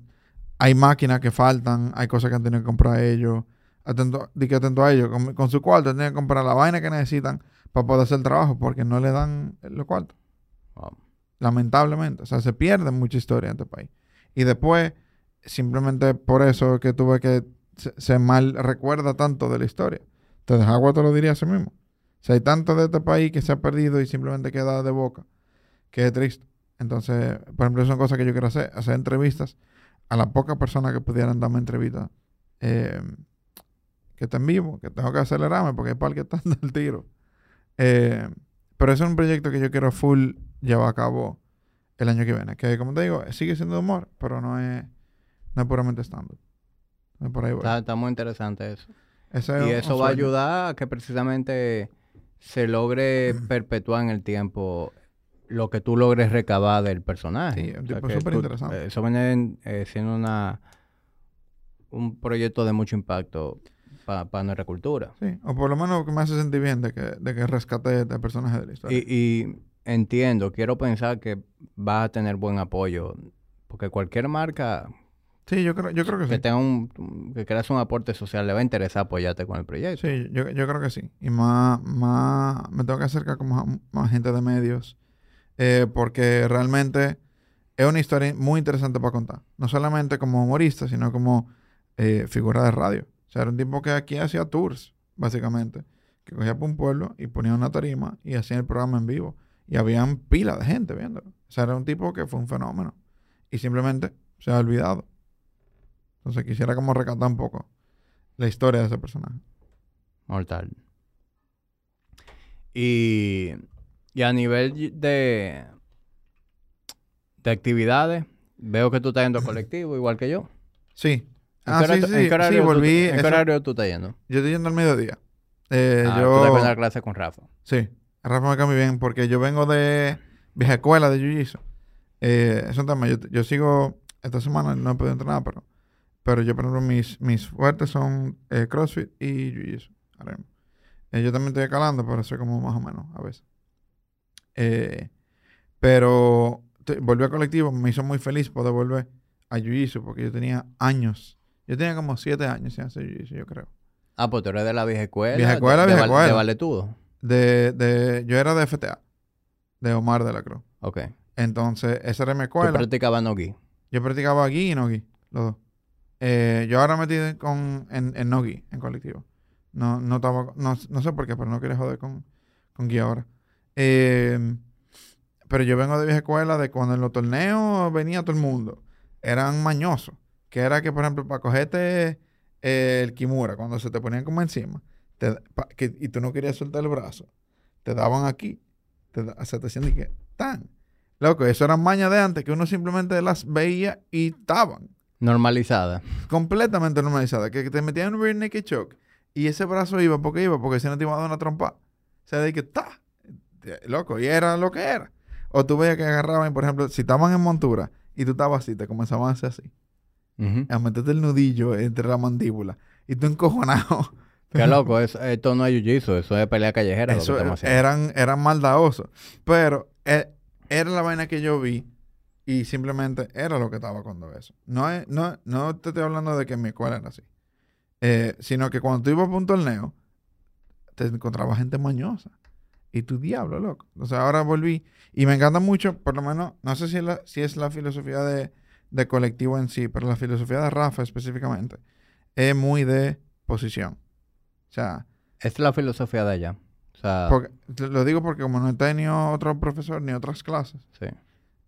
Speaker 2: hay máquinas que faltan, hay cosas que han tenido que comprar ellos. Atento, di que atento a ellos, con, con su cuarto tienen que comprar la vaina que necesitan para poder hacer el trabajo porque no le dan los cuartos. Lamentablemente. O sea, se pierde mucha historia en este país. Y después, simplemente por eso que tuve que se, mal recuerda tanto de la historia. Entonces, Agua te lo diría así mismo. O sea, hay tanto de este país que se ha perdido y simplemente queda de boca, que es triste. Entonces, por ejemplo, son cosas que yo quiero hacer, hacer entrevistas a las pocas personas que pudieran darme entrevistas eh, que estén vivos, que tengo que acelerarme porque hay par que están del tiro. Eh, pero es un proyecto que yo quiero full llevar a cabo el año que viene. Que como te digo, sigue siendo humor, pero no es, no es puramente estándar. No es por ahí voy.
Speaker 1: Está, está muy interesante eso.
Speaker 2: Ese es
Speaker 1: Y eso va a ayudar a que precisamente se logre perpetuar en el tiempo lo que tú logres recabar del personaje.
Speaker 2: Sí,
Speaker 1: O sea, que
Speaker 2: súper interesante.
Speaker 1: eh, Eso viene eh, siendo una un proyecto de mucho impacto para nuestra cultura.
Speaker 2: Sí, o por lo menos que me hace sentir bien de que, de que rescaté este personaje de la historia.
Speaker 1: Y, y entiendo, quiero pensar que vas a tener buen apoyo, porque cualquier marca
Speaker 2: sí, yo creo, yo creo que
Speaker 1: que
Speaker 2: sí.
Speaker 1: tenga un, que creas un aporte social le va a interesar apoyarte con el proyecto.
Speaker 2: Sí, yo, yo creo que sí. Y más, más me tengo que acercar con más, más gente de medios. eh, porque realmente es una historia muy interesante para contar. No solamente como humorista, sino como eh, figura de radio. O sea, era un tipo que aquí hacía tours, básicamente. Que cogía por un pueblo y ponía una tarima y hacía el programa en vivo. Y habían pila de gente viéndolo. O sea, era un tipo que fue un fenómeno. Y simplemente se ha olvidado. Entonces quisiera como recatar un poco la historia de ese personaje.
Speaker 1: Mortal. Y, y a nivel de, de actividades, veo que tú estás yendo colectivo igual que yo.
Speaker 2: Sí.
Speaker 1: ¿En
Speaker 2: Ah,
Speaker 1: qué
Speaker 2: sí, sí,
Speaker 1: en qué horario
Speaker 2: Sí,
Speaker 1: tú-
Speaker 2: volví.
Speaker 1: ¿En qué
Speaker 2: eso-
Speaker 1: horario tú estás yendo?
Speaker 2: Yo estoy yendo al mediodía. Eh,
Speaker 1: Ah,
Speaker 2: yo...
Speaker 1: Tú con la clase con Rafa.
Speaker 2: Sí. Rafa me cae muy bien porque yo vengo de vieja escuela de Jiu-Jitsu. Eh, es un tema. Yo, yo sigo... Esta semana no he podido entrenar, pero... Pero yo, por ejemplo, mis, mis fuertes son eh, CrossFit y Jiu-Jitsu. Eh, yo también estoy escalando, pero eso como más o menos a veces. Eh, pero volví al colectivo. Me hizo muy feliz poder volver a Jiu-Jitsu porque yo tenía años. Yo tenía como siete años sin hacer Jiu-Jitsu, yo creo.
Speaker 1: Ah, pues tú eres de la vieja escuela.
Speaker 2: Vieja escuela,
Speaker 1: de,
Speaker 2: vieja escuela.
Speaker 1: De valetudo.
Speaker 2: De, de, yo era de FTA, de Omar de la Cruz.
Speaker 1: Ok.
Speaker 2: Entonces, esa era mi
Speaker 1: Tú
Speaker 2: escuela.
Speaker 1: practicabas no-gi.
Speaker 2: Yo practicaba aquí y no-gi, los dos. Eh, yo ahora metí con, en, en no-gi, en colectivo. No, no, estaba, no, no sé por qué, pero no quería joder con, con gi ahora. Eh, pero yo vengo de vieja escuela de cuando en los torneos venía todo el mundo. Eran mañosos. Que era que, por ejemplo, para cogerte eh, el kimura, cuando se te ponían como encima, te da- pa- que, y tú no querías soltar el brazo, te daban aquí, te, se te hacían de que, tan. Loco, eso eran mañas de antes que uno simplemente las veía y estaban
Speaker 1: Normalizada.
Speaker 2: completamente normalizadas. Que te metían en un rear naked choke y ese brazo iba porque iba, porque si no te iba a dar una trompa. O sea, de que ta, loco, y era lo que era. O tú veías que agarraban, por ejemplo, si estaban en montura y tú estabas así, te comenzaban a hacer así. A meterte el nudillo entre la mandíbula. Y tú encojonado.
Speaker 1: Qué loco, eso- esto no es jiu-jitsu, eso es pelea callejera. lo que
Speaker 2: Eso
Speaker 1: estamos
Speaker 2: era-
Speaker 1: haciendo.
Speaker 2: eran, eran maldadosos. Pero eh, era la vaina que yo vi y simplemente era lo que estaba cuando eso. No, es, no, no te estoy hablando de que en mi escuela era así. Eh, sino que cuando tú ibas a un torneo, te encontraba gente mañosa. Y tu diablo, loco. O sea, ahora volví. Y me encanta mucho, por lo menos, no sé si es la, si es la filosofía de, de colectivo en sí, pero la filosofía de Rafa específicamente es muy de posición. Sea,
Speaker 1: Es la filosofía de allá. O sea,
Speaker 2: porque- lo digo porque como no he tenido otro profesor ni otras clases,
Speaker 1: sí.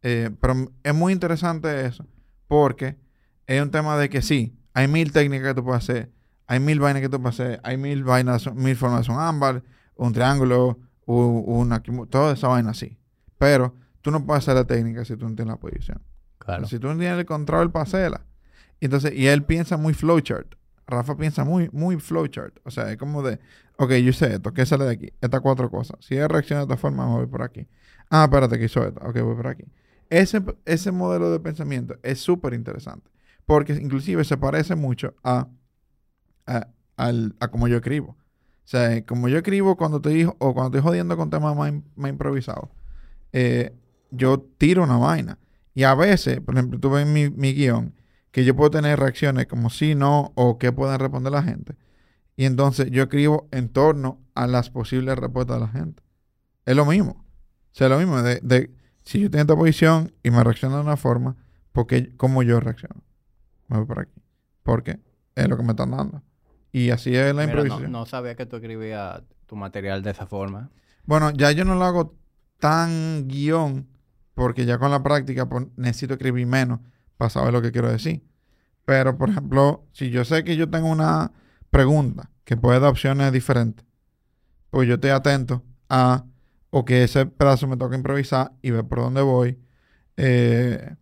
Speaker 2: eh, pero es muy interesante eso, porque es un tema de que sí, hay mil técnicas que tú puedes hacer, hay mil vainas que tú puedes hacer, hay mil vainas, mil formas de un ámbar, un triángulo, una, toda esa vaina así. Pero tú no puedes hacer la técnica si tú no tienes la posición.
Speaker 1: Claro.
Speaker 2: Si tú no tienes el control para hacerla. Entonces, y él piensa muy flowchart. Rafa piensa muy, muy flowchart. O sea, es como de, ok, yo sé esto, ¿qué sale de aquí? Estas cuatro cosas. Si él reacciona de esta forma, me voy por aquí. Ah, espérate, que hizo esto. Ok, voy por aquí. Ese, ese modelo de pensamiento es súper interesante. Porque inclusive se parece mucho a, a, al- a como yo escribo. O sea, como yo escribo cuando estoy, o cuando estoy jodiendo con temas más improvisados, eh, yo tiro una vaina. Y a veces, por ejemplo, tú ves mi, mi guion, que yo puedo tener reacciones como sí, no, o qué pueden responder la gente. Y entonces yo escribo en torno a las posibles respuestas de la gente. Es lo mismo. O sea, es lo mismo. De, de si yo tengo esta posición y me reacciona de una forma, porque ¿cómo yo reacciono? Me voy por aquí. Porque es lo que me están dando. Y así es la
Speaker 1: Mira, no,
Speaker 2: improvisación.
Speaker 1: no sabía que tú escribías tu material de esa forma.
Speaker 2: Bueno, ya yo no lo hago tan guion, porque ya con la práctica pues, necesito escribir menos para saber lo que quiero decir. Pero, por ejemplo, si yo sé que yo tengo una pregunta que puede dar opciones diferentes, pues yo estoy atento a, o que ese pedazo me toca improvisar y ver por dónde voy, eh,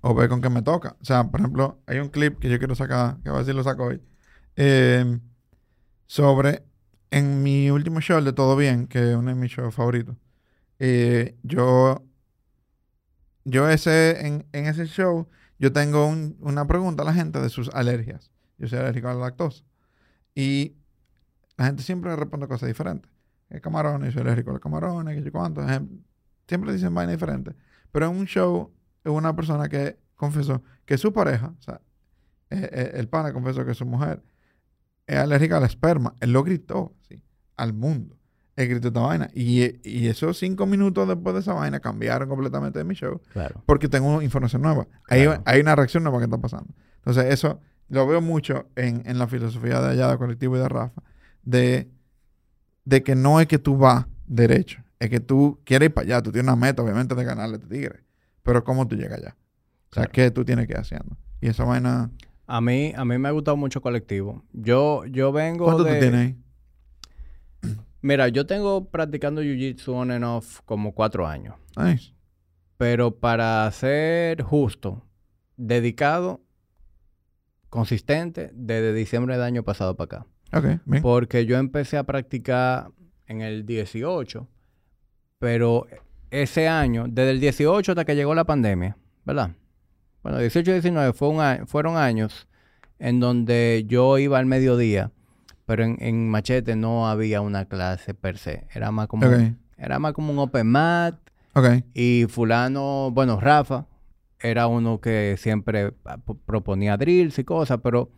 Speaker 2: o ver con qué me toca. O sea, por ejemplo, hay un clip que yo quiero sacar, que a ver si lo saco hoy, eh, sobre en mi último show de Todo Bien, que es uno de mis shows favoritos, eh, yo, yo ese, en, en ese show, yo tengo un- una pregunta a la gente de sus alergias. Yo soy alérgico a la lactosa. Y la gente siempre me responde cosas diferentes. El camarones, yo soy alérgico a los camarones, que yo cuánto. Siempre dicen vainas diferentes. Pero en un show, una persona que confesó que su pareja, o sea, eh, eh, el pana confesó que su mujer es alérgica al esperma. Él lo gritó, al mundo. Gritó esta vaina. Y, y esos cinco minutos después de esa vaina cambiaron completamente de mi show
Speaker 1: Claro.
Speaker 2: porque tengo información nueva. Hay,
Speaker 1: Claro.
Speaker 2: hay una reacción nueva que está pasando. Entonces, eso lo veo mucho en, en la filosofía de allá de colectivo y de Rafa, de, de que no es que tú vas derecho, es que tú quieres ir para allá, tú tienes una meta, obviamente, de ganarle a este tigre, pero ¿cómo tú llegas allá? O sea,
Speaker 1: Claro.
Speaker 2: ¿qué tú tienes que ir haciendo? Y esa vaina...
Speaker 1: A mí, a mí me ha gustado mucho colectivo. Yo, yo vengo
Speaker 2: ¿Cuánto
Speaker 1: de...
Speaker 2: tú tienes ahí?
Speaker 1: Mira, yo tengo practicando Jiu-Jitsu on and off como cuatro años.
Speaker 2: Nice.
Speaker 1: Pero para ser justo, dedicado, consistente, desde diciembre del año pasado para acá.
Speaker 2: Ok, bien.
Speaker 1: Porque yo empecé a practicar en el 18, pero ese año, desde el 18 hasta que llegó la pandemia, ¿verdad? Bueno, 18 y 19 fue un a- fueron años en donde yo iba al mediodía, pero en, en Machete no había una clase per se. Era más como, era más como un open mat y fulano, bueno, Rafa, era uno que siempre ah, proponía drills y cosas, pero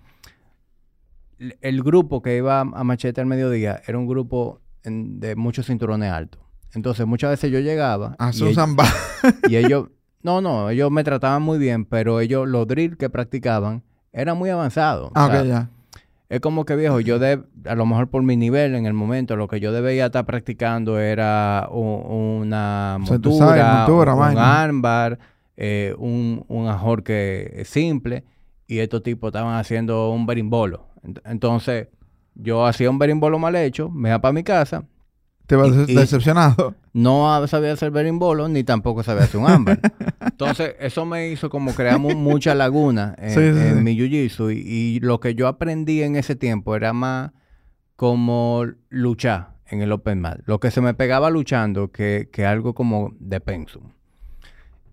Speaker 1: el grupo que iba a Machete al mediodía era un grupo en- de muchos cinturones altos. Entonces muchas veces yo llegaba
Speaker 2: A
Speaker 1: y,
Speaker 2: Susan
Speaker 1: ell-
Speaker 2: Ba-
Speaker 1: y ellos, no, no, ellos me trataban muy bien, pero ellos, los drills que practicaban eran muy avanzados.
Speaker 2: Ah,
Speaker 1: O sea,
Speaker 2: ya.
Speaker 1: Es como que viejo, yo de, a lo mejor por mi nivel en el momento, lo que yo debía estar practicando era una
Speaker 2: O sea, sabes,
Speaker 1: montura,
Speaker 2: montura,
Speaker 1: un
Speaker 2: vaina.
Speaker 1: armbar, eh, un, un ajorque simple, y estos tipos estaban haciendo un berimbolo. Ent- Entonces, yo hacía un berimbolo mal hecho, me iba para mi casa,
Speaker 2: Te vas
Speaker 1: y- y-
Speaker 2: decepcionado.
Speaker 1: no sabía hacer berimbolo, ni tampoco sabía hacer un ámbar. Entonces, eso me hizo como crear mu- mucha laguna en,
Speaker 2: Sí, sí,
Speaker 1: en
Speaker 2: sí.
Speaker 1: mi jiu-jitsu. Y, y lo que yo aprendí en ese tiempo era más como luchar en el open mat. Lo que se me pegaba luchando que, que algo como de pensum.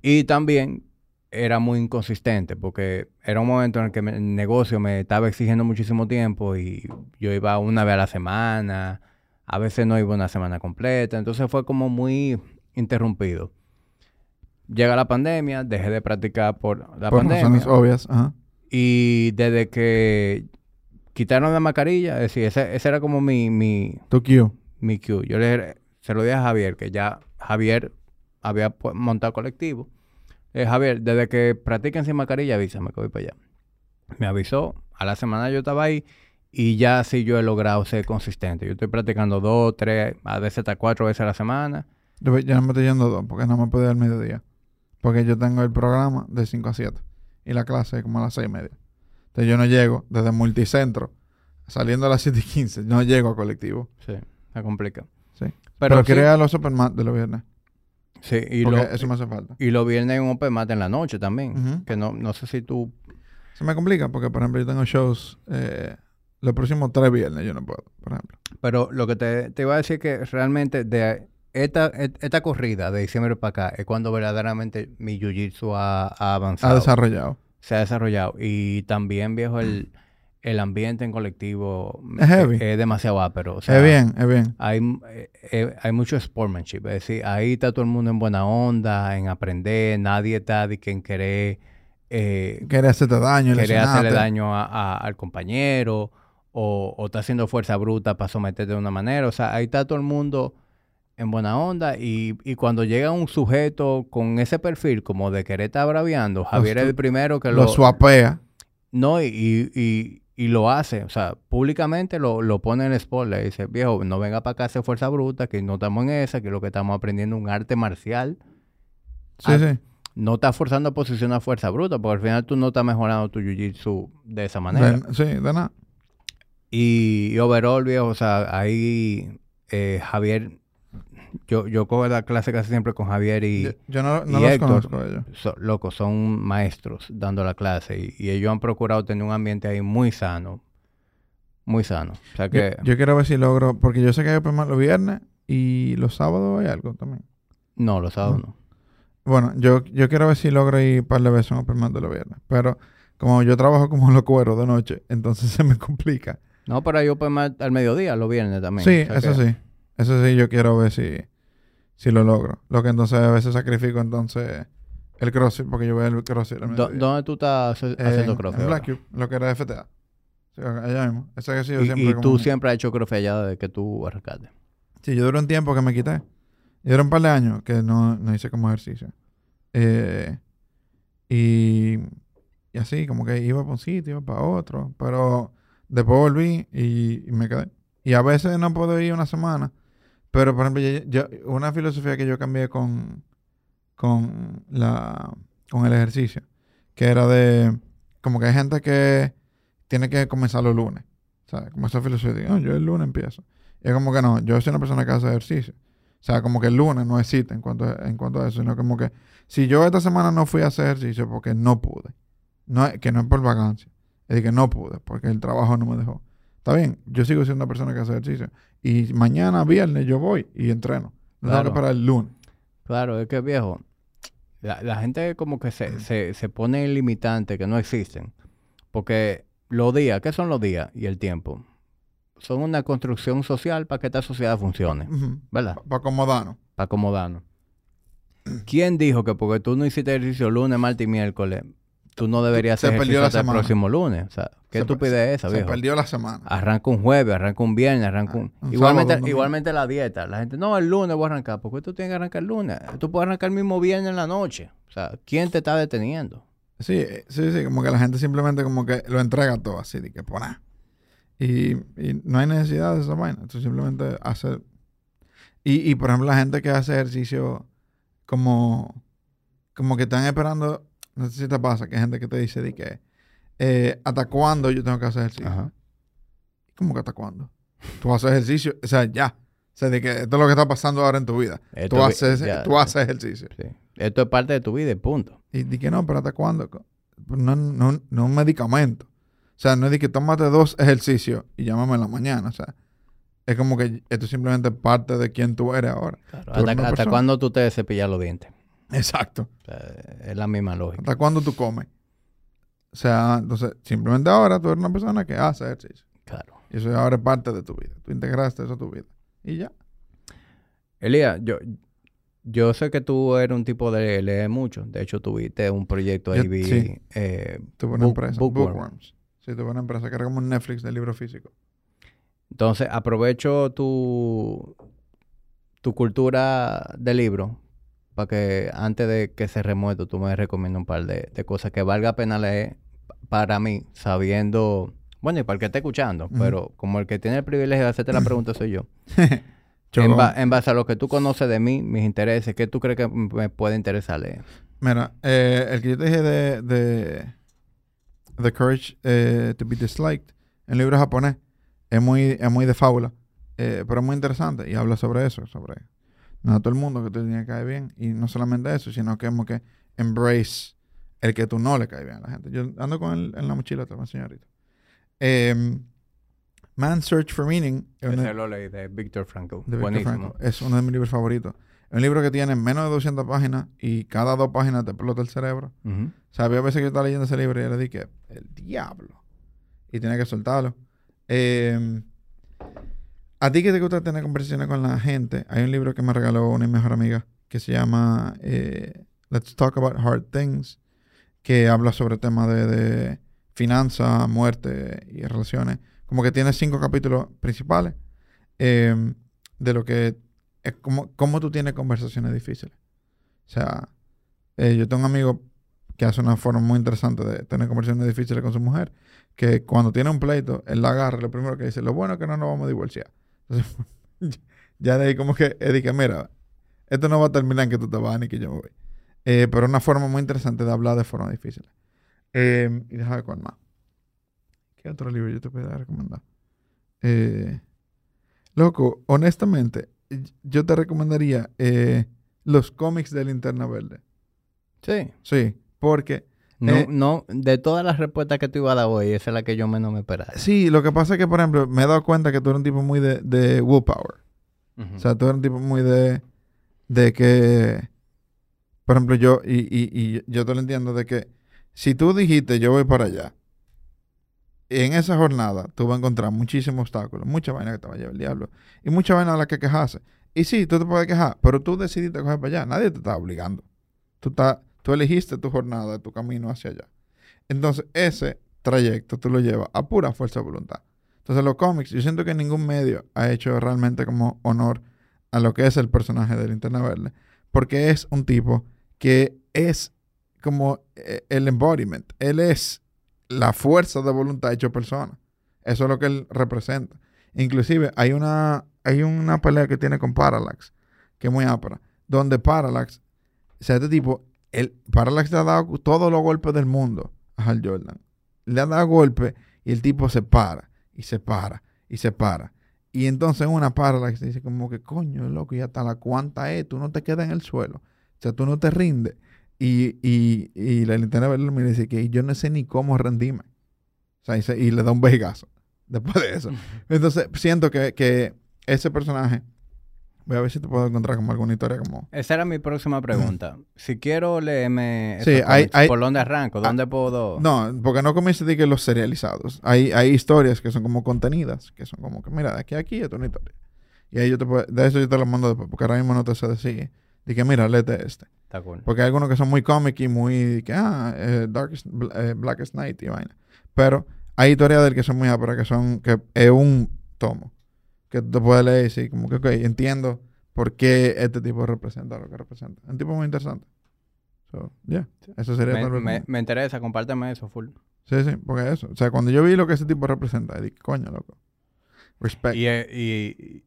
Speaker 1: Y también era muy inconsistente porque era un momento en el que el negocio me estaba exigiendo muchísimo tiempo y yo iba una vez a la semana, a veces no iba una semana completa, entonces fue como muy interrumpido. Llega la pandemia, dejé de practicar por la
Speaker 2: Por
Speaker 1: pandemia
Speaker 2: razones obvias. Ajá.
Speaker 1: y desde que quitaron la mascarilla, es decir, ese, ese era como mi, mi,
Speaker 2: Tu Q.
Speaker 1: mi cue. Yo le, se lo dije a Javier, que ya Javier había montado colectivo. Le dije, Javier, desde que practiquen sin mascarilla, avísame que voy para allá. Me avisó, a la semana yo estaba ahí y ya sí yo he logrado ser consistente. Yo estoy practicando dos, tres, a veces hasta cuatro veces a la semana.
Speaker 2: Yo, no me estoy yendo dos porque no me puedo ir al mediodía. Porque yo tengo el programa de 5 a 7 y la clase es como a las 6 y media. Entonces yo no llego desde multicentro, saliendo a las 7 y 15, no llego a colectivo.
Speaker 1: Sí, se complica.
Speaker 2: Sí.
Speaker 1: Pero,
Speaker 2: Pero,
Speaker 1: sí,
Speaker 2: crea los Supermat de los viernes.
Speaker 1: sí, y,
Speaker 2: porque
Speaker 1: lo,
Speaker 2: eso me hace falta.
Speaker 1: y los viernes hay un open mat en la noche también. Que no, no sé si tú
Speaker 2: Se me complica porque, por ejemplo, yo tengo shows eh, los próximos tres viernes, yo no puedo, por ejemplo.
Speaker 1: Pero lo que te, te iba a decir que realmente de esta, esta corrida de diciembre para acá es cuando verdaderamente mi jiu-jitsu ha, ha
Speaker 2: Ha
Speaker 1: avanzado,
Speaker 2: desarrollado.
Speaker 1: se ha desarrollado. Y también, viejo, el, el ambiente en colectivo
Speaker 2: Es heavy.
Speaker 1: es demasiado ápero. O sea,
Speaker 2: es bien, es bien.
Speaker 1: Hay, eh, eh, hay mucho sportsmanship. Es decir, ahí está todo el mundo en buena onda, en aprender. Nadie está de que en querer, eh,
Speaker 2: Quiere hacerte daño,
Speaker 1: querer hacerle daño a- a- al compañero o, o está haciendo fuerza bruta para someterte de una manera. O sea, ahí está todo el mundo en buena onda y, y cuando llega un sujeto con ese perfil como de querer estar braviando, Javier es el primero que
Speaker 2: Lo
Speaker 1: lo...
Speaker 2: swapea.
Speaker 1: no, y, y, y- lo hace. O sea, públicamente lo, lo pone en el spot. Le dice, viejo, no venga para acá a hacer fuerza bruta, que no estamos en esa, que lo que estamos aprendiendo es un arte marcial.
Speaker 2: Sí,
Speaker 1: Ah,
Speaker 2: sí.
Speaker 1: No estás forzando a posicionar fuerza bruta, porque al final tú no estás mejorando tu jiu-jitsu de esa manera.
Speaker 2: De- sí, de nada.
Speaker 1: Y, y overall, viejo, o sea, ahí eh, Javier, yo, yo cojo la clase casi siempre con Javier y,
Speaker 2: Yo, yo no, no
Speaker 1: y
Speaker 2: los
Speaker 1: Héctor.
Speaker 2: conozco a ellos.
Speaker 1: so- loco, son maestros dando la clase y, y ellos han procurado tener un ambiente ahí muy sano, muy sano. O sea
Speaker 2: Yo,
Speaker 1: que,
Speaker 2: yo quiero ver si logro, porque yo sé que hay open los viernes y los sábados hay algo también.
Speaker 1: no, los sábados
Speaker 2: no.
Speaker 1: no.
Speaker 2: Bueno, yo, yo quiero ver si logro ir un par de veces un open de los viernes. Pero como yo trabajo como los cueros de noche, entonces se me complica.
Speaker 1: No, pero hay open mic al mediodía, los viernes también.
Speaker 2: sí,
Speaker 1: O sea
Speaker 2: eso
Speaker 1: que-
Speaker 2: sí. Eso sí, yo quiero ver si, si lo logro. Lo que entonces a veces sacrifico entonces el crossfit, porque yo voy al crossfit al mediodía.
Speaker 1: ¿Dónde tú estás
Speaker 2: En-
Speaker 1: haciendo
Speaker 2: En
Speaker 1: crossfit? ahora?
Speaker 2: Black Cube, lo que era FTA. Sí, allá mismo. Ese que sí, yo
Speaker 1: Y,
Speaker 2: siempre
Speaker 1: y
Speaker 2: como-
Speaker 1: tú siempre has hecho crossfit allá desde que tú arrancaste.
Speaker 2: Sí, yo duré un tiempo que me quité. Yo duré un par de años que no, no hice como ejercicio. Eh, y, y así, como que iba para un sitio, iba para otro. Pero después volví y, me quedé. Y a veces no puedo ir una semana. Pero, por ejemplo, yo, una filosofía que yo cambié con, con, la, con el ejercicio, que era de, como que hay gente que tiene que comenzar los lunes. ¿Sabes? Como esa filosofía de, "Ah, yo el lunes empiezo. Y es como que no, yo soy una persona que hace ejercicio. O sea, como que el lunes no existe en cuanto a, en cuanto a eso, sino como que si yo esta semana no fui a hacer ejercicio porque no pude, no, que no es por vacancia, es de que no pude porque el trabajo no me dejó. Está bien, yo sigo siendo una persona que hace ejercicio. Y mañana, viernes, yo voy y entreno. No
Speaker 1: Claro.
Speaker 2: esperar el lunes.
Speaker 1: Claro, es que viejo, la, la gente como que se, se, se pone limitantes que no existen. Porque los días, ¿qué son los días y el tiempo? Son una construcción social para que esta sociedad funcione, ¿verdad?
Speaker 2: Para acomodarnos.
Speaker 1: Para acomodarnos. ¿Quién dijo que porque tú no hiciste ejercicio lunes, martes y miércoles, tú no deberías
Speaker 2: Se
Speaker 1: hacer
Speaker 2: perdió
Speaker 1: ejercicio
Speaker 2: la
Speaker 1: hasta el próximo lunes? O sea, ¿qué estupidez esa,
Speaker 2: Se
Speaker 1: viejo?
Speaker 2: perdió la semana.
Speaker 1: Arranca un jueves, arranca un viernes, arranca un...
Speaker 2: un
Speaker 1: igualmente,
Speaker 2: sábado,
Speaker 1: igualmente la dieta. La gente, no, el lunes voy a arrancar. ¿Por qué tú tienes que arrancar el lunes? Tú puedes arrancar el mismo viernes en la noche. O sea, ¿quién te está deteniendo?
Speaker 2: Sí, eh, sí, sí, como que la gente simplemente como que lo entrega todo así, de que por nada. Y, y no hay necesidad de esa vaina. Tú simplemente haces... Y, y por ejemplo, la gente que hace ejercicio como... Como que están esperando... No sé si te pasa, que hay gente que te dice de que... eh, ¿Hasta cuándo yo tengo que hacer ejercicio?
Speaker 1: Ajá.
Speaker 2: ¿Cómo que hasta cuándo? Tú haces ejercicio, o sea, ya. O sea, de que esto es lo que está pasando ahora en tu vida.
Speaker 1: Esto
Speaker 2: Tú haces,
Speaker 1: ya,
Speaker 2: tú haces ejercicio.
Speaker 1: sí. Esto es parte de tu vida y punto.
Speaker 2: Y di que no, pero ¿hasta cuándo? No, no, no es un medicamento. O sea, no es de que tómate dos ejercicios y llámame en la mañana. O sea, es como que esto es simplemente parte de quién tú eres ahora.
Speaker 1: Claro.
Speaker 2: Tú eres
Speaker 1: ¿Hasta, hasta cuándo tú te cepillas los dientes?
Speaker 2: Exacto.
Speaker 1: O sea, es la misma lógica.
Speaker 2: ¿Hasta cuándo tú comes? O sea, entonces, simplemente ahora tú eres una persona que hace ejercicio.
Speaker 1: Claro.
Speaker 2: Y eso ahora es parte de tu vida. Tú integraste eso a tu vida. Y ya.
Speaker 1: Elías, yo, yo sé que tú eres un tipo de leer mucho. De hecho, tuviste un proyecto ahí,
Speaker 2: Yo-
Speaker 1: vi,
Speaker 2: sí.
Speaker 1: eh,
Speaker 2: Tuve una
Speaker 1: Book-
Speaker 2: empresa.
Speaker 1: Bookworm.
Speaker 2: Bookworms. Sí, tuve una empresa que era como un Netflix de libro físico.
Speaker 1: Entonces, aprovecho tu, tu cultura de libro para que antes de que se remueva tú me recomiendas un par de, de cosas que valga pena leer pa- para mí, sabiendo, bueno, y para el que esté escuchando, pero como el que tiene el privilegio de hacerte la pregunta soy yo. En, ba- en base a lo que tú conoces de mí, mis intereses, ¿qué tú crees que me puede interesar leer?
Speaker 2: Mira, eh, el que yo te dije de, de The Courage eh, to be Disliked, en libro japonés, es muy, es muy de fábula, eh, pero es muy interesante y habla sobre eso, sobre no a todo el mundo que te tiene que caer bien y no solamente eso, sino que como que embrace el que tú no le cae bien a la gente. Yo ando con él en la mochila, enseño ahorita. Em, Man's Search for Meaning es una-
Speaker 1: lo leí de Víctor
Speaker 2: de Viktor
Speaker 1: Buenísimo.
Speaker 2: Es uno de mis libros favoritos. Es un libro que tiene menos de 200 páginas y cada dos páginas te explota el cerebro. O sea, había veces que yo estaba leyendo ese libro y yo le dije, el diablo. Y tenía que soltarlo. Eh, a ti que te gusta tener conversaciones con la gente, hay un libro que me regaló una mejor amiga que se llama eh, Let's Talk About Hard Things, que habla sobre temas de, de finanzas, muerte y relaciones. Como que tiene cinco capítulos principales eh, de lo que es como, cómo tú tienes conversaciones difíciles. O sea, eh, yo tengo un amigo que hace una forma muy interesante de tener conversaciones difíciles con su mujer, que cuando tiene un pleito, él la agarra, lo primero que dice, lo bueno es que no nos vamos a divorciar. Entonces, ya de ahí como que él dice, mira, esto no va a terminar en que tú te vas ni que yo me voy. Eh, pero una forma muy interesante de hablar de forma difícil. Eh, y déjame cuál más. ¿Qué otro libro yo te puedo recomendar? Eh, loco, honestamente, yo te recomendaría eh, los cómics de Linterna Verde.
Speaker 1: Sí.
Speaker 2: Sí, porque
Speaker 1: No,
Speaker 2: Eh,
Speaker 1: no, de todas las respuestas que tú ibas a dar hoy, esa es la que yo menos me esperaba.
Speaker 2: sí, lo que pasa es que, por ejemplo, me he dado cuenta que tú eres un tipo muy de, de willpower. O sea, tú eres un tipo muy de, de que, por ejemplo, yo, y, y, y yo te lo entiendo, de que si tú dijiste yo voy para allá, en esa jornada tú vas a encontrar muchísimos obstáculos, mucha vaina que te va a llevar el diablo, y mucha vaina a la que quejarse. Y sí, tú te puedes quejar, pero tú decidiste coger para allá, nadie te está obligando. Tú, estás- tú elegiste tu jornada, tu camino hacia allá. Entonces, ese trayecto tú lo llevas a pura fuerza de voluntad. Entonces, los cómics, yo siento que ningún medio ha hecho realmente como honor a lo que es el personaje de Linterna Verde, porque es un tipo que es como eh, el embodiment, él es la fuerza de voluntad hecho persona. Eso es lo que él representa. Inclusive hay una, hay una pelea que tiene con Parallax, que es muy ápera, donde Parallax, o sea, este tipo, el, Parallax le ha dado todos los golpes del mundo a Hal Jordan. Le ha dado golpes y el tipo se para, y se para, y se para. Y entonces una Parallax dice como que, coño, loco, y hasta la cuanta es, tú no te quedas en el suelo. O sea, tú no te rindes. Y, y, y la linterna verde me dice que yo no sé ni cómo rendirme. O sea, y, se- y le da un vejigazo después de eso. Entonces, siento que, que ese personaje, voy a ver si te puedo encontrar como alguna historia como...
Speaker 1: Esa era mi próxima pregunta. Si quiero leerme
Speaker 2: Sí, hay- hay-
Speaker 1: ¿por dónde arranco? ¿Dónde puedo...?
Speaker 2: No, porque no comienza de que los serializados. Hay, hay historias que son como contenidas, que son como que, mira, de aquí a aquí es una historia. Y ahí yo te puedo, de eso yo te lo mando después, porque ahora mismo no te sé decir. De que, mira, léete este.
Speaker 1: Está cool.
Speaker 2: Porque hay algunos que son muy cómic y muy, que, ah, eh, Darkest, eh, Blackest Night y vaina. Pero hay historias de él que son muy áperas, que son, que es un tomo. Que tú te puedes leer y decir, como que, ok, entiendo por qué este tipo representa lo que representa. Es un tipo muy interesante. So, yeah, eso sería
Speaker 1: Me, me- me interesa, compárteme eso, full.
Speaker 2: Sí, sí, porque eso. O sea, cuando yo vi lo que ese tipo representa, dije, coño, loco. Respect.
Speaker 1: Y, eh,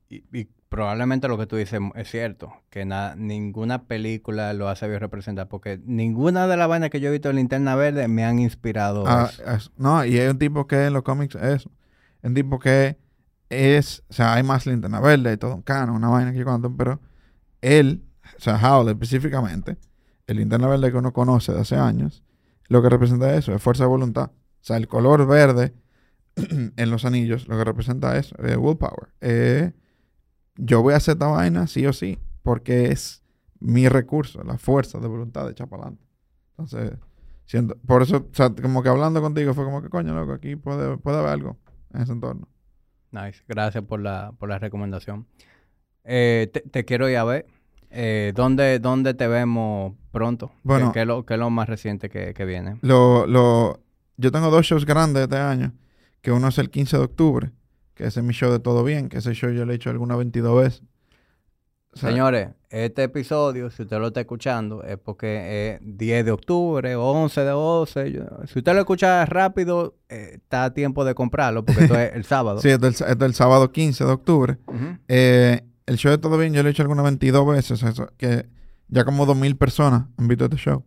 Speaker 1: y- y- y probablemente lo que tú dices es cierto, que na- ninguna película lo hace bien representar, porque ninguna de las vainas que yo he visto en Linterna Verde me han inspirado
Speaker 2: Ah,
Speaker 1: eso.
Speaker 2: es- no, y hay un tipo que en los cómics es eso. Un tipo que es, o sea, hay más linterna verde y todo un cano, una vaina que yo pero él, o sea, Howell específicamente, el linterna verde que uno conoce de hace años, lo que representa eso es fuerza de voluntad. O sea, el color verde en los anillos, lo que representa es willpower. Eh, yo voy a hacer esta vaina sí o sí, porque es mi recurso, la fuerza de voluntad de echar para adelante. Entonces, siento, por eso, o sea, como que hablando contigo fue como que, coño, loco, aquí puede, puede haber algo en ese entorno.
Speaker 1: Nice. Gracias por la, por la recomendación. Eh, te, te quiero ir a ver. Eh, ¿dónde, ¿Dónde te vemos pronto?
Speaker 2: Bueno.
Speaker 1: ¿Qué, qué es, lo, qué es lo más reciente que, que viene?
Speaker 2: Lo, lo, yo tengo dos shows grandes este año, que uno es el 15 de octubre, que ese es mi show de Todo Bien, que ese show yo lo he hecho algunas 22 veces.
Speaker 1: Señores, este episodio, si usted lo está escuchando, es porque es 10 de octubre, 11 de 12. yo- si usted lo escucha rápido, eh, está a tiempo de comprarlo, porque esto es el sábado.
Speaker 2: Sí, es del sábado 15 de octubre. Eh, el show de Todo Bien yo lo he hecho algunas 22 veces, eso, que ya como 2.000 personas han visto este show.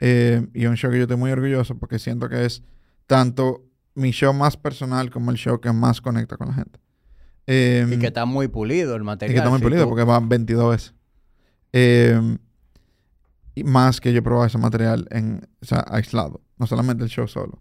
Speaker 2: Eh, y es un show que yo estoy muy orgulloso porque siento que es tanto mi show más personal como el show que más conecta con la gente. Eh,
Speaker 1: Y que está muy pulido el
Speaker 2: y
Speaker 1: material.
Speaker 2: que está muy
Speaker 1: Si
Speaker 2: pulido
Speaker 1: tú-
Speaker 2: porque van 22 veces. Eh, y más que yo he probado ese material en, o sea, aislado, no solamente el show solo.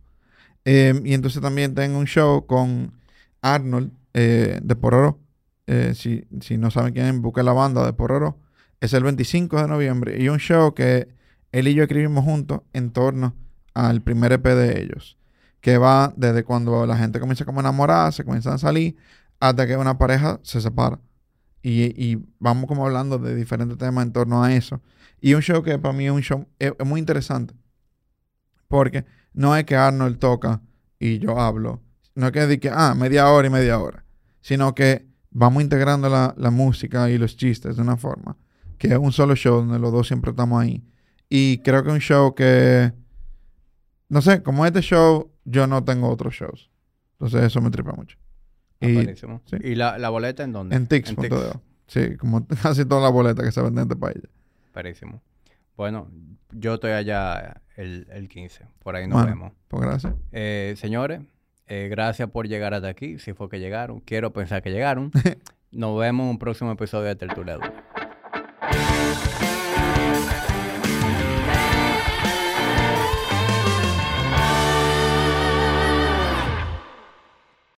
Speaker 2: Eh, y entonces también tengo un show con Arnold eh, de Pororo. Eh, si, si no saben quién es, busquen la banda de Pororo. Es el 25 de noviembre. Y un show que él y yo escribimos juntos en torno al primer EP de ellos. Que va desde cuando la gente comienza como a enamorarse, comienzan a salir, hasta que una pareja se separa. Y, vamos como hablando de diferentes temas en torno a eso. Y un show que para mí es un show es, muy interesante. Porque no es que Arnold toca y yo hablo. No es que di que, ah, media hora y media hora. Sino que vamos integrando la, la música y los chistes de una forma. Que es un solo show donde los dos siempre estamos ahí. Y creo que es un show que... No sé, como este show, yo no tengo otros shows. Entonces eso me tripa mucho. Y sí.
Speaker 1: ¿Y la, la boleta en dónde?
Speaker 2: en Tix.de. Sí, como casi todas las boletas que se venden en este país.
Speaker 1: Buenísimo. Bueno, yo estoy allá el, el 15. Por ahí nos
Speaker 2: Bueno.
Speaker 1: vemos.
Speaker 2: Pues gracias.
Speaker 1: Eh, señores, eh, gracias por llegar hasta aquí. Si fue que llegaron, quiero pensar que llegaron. Nos vemos en un próximo episodio de Tertulia.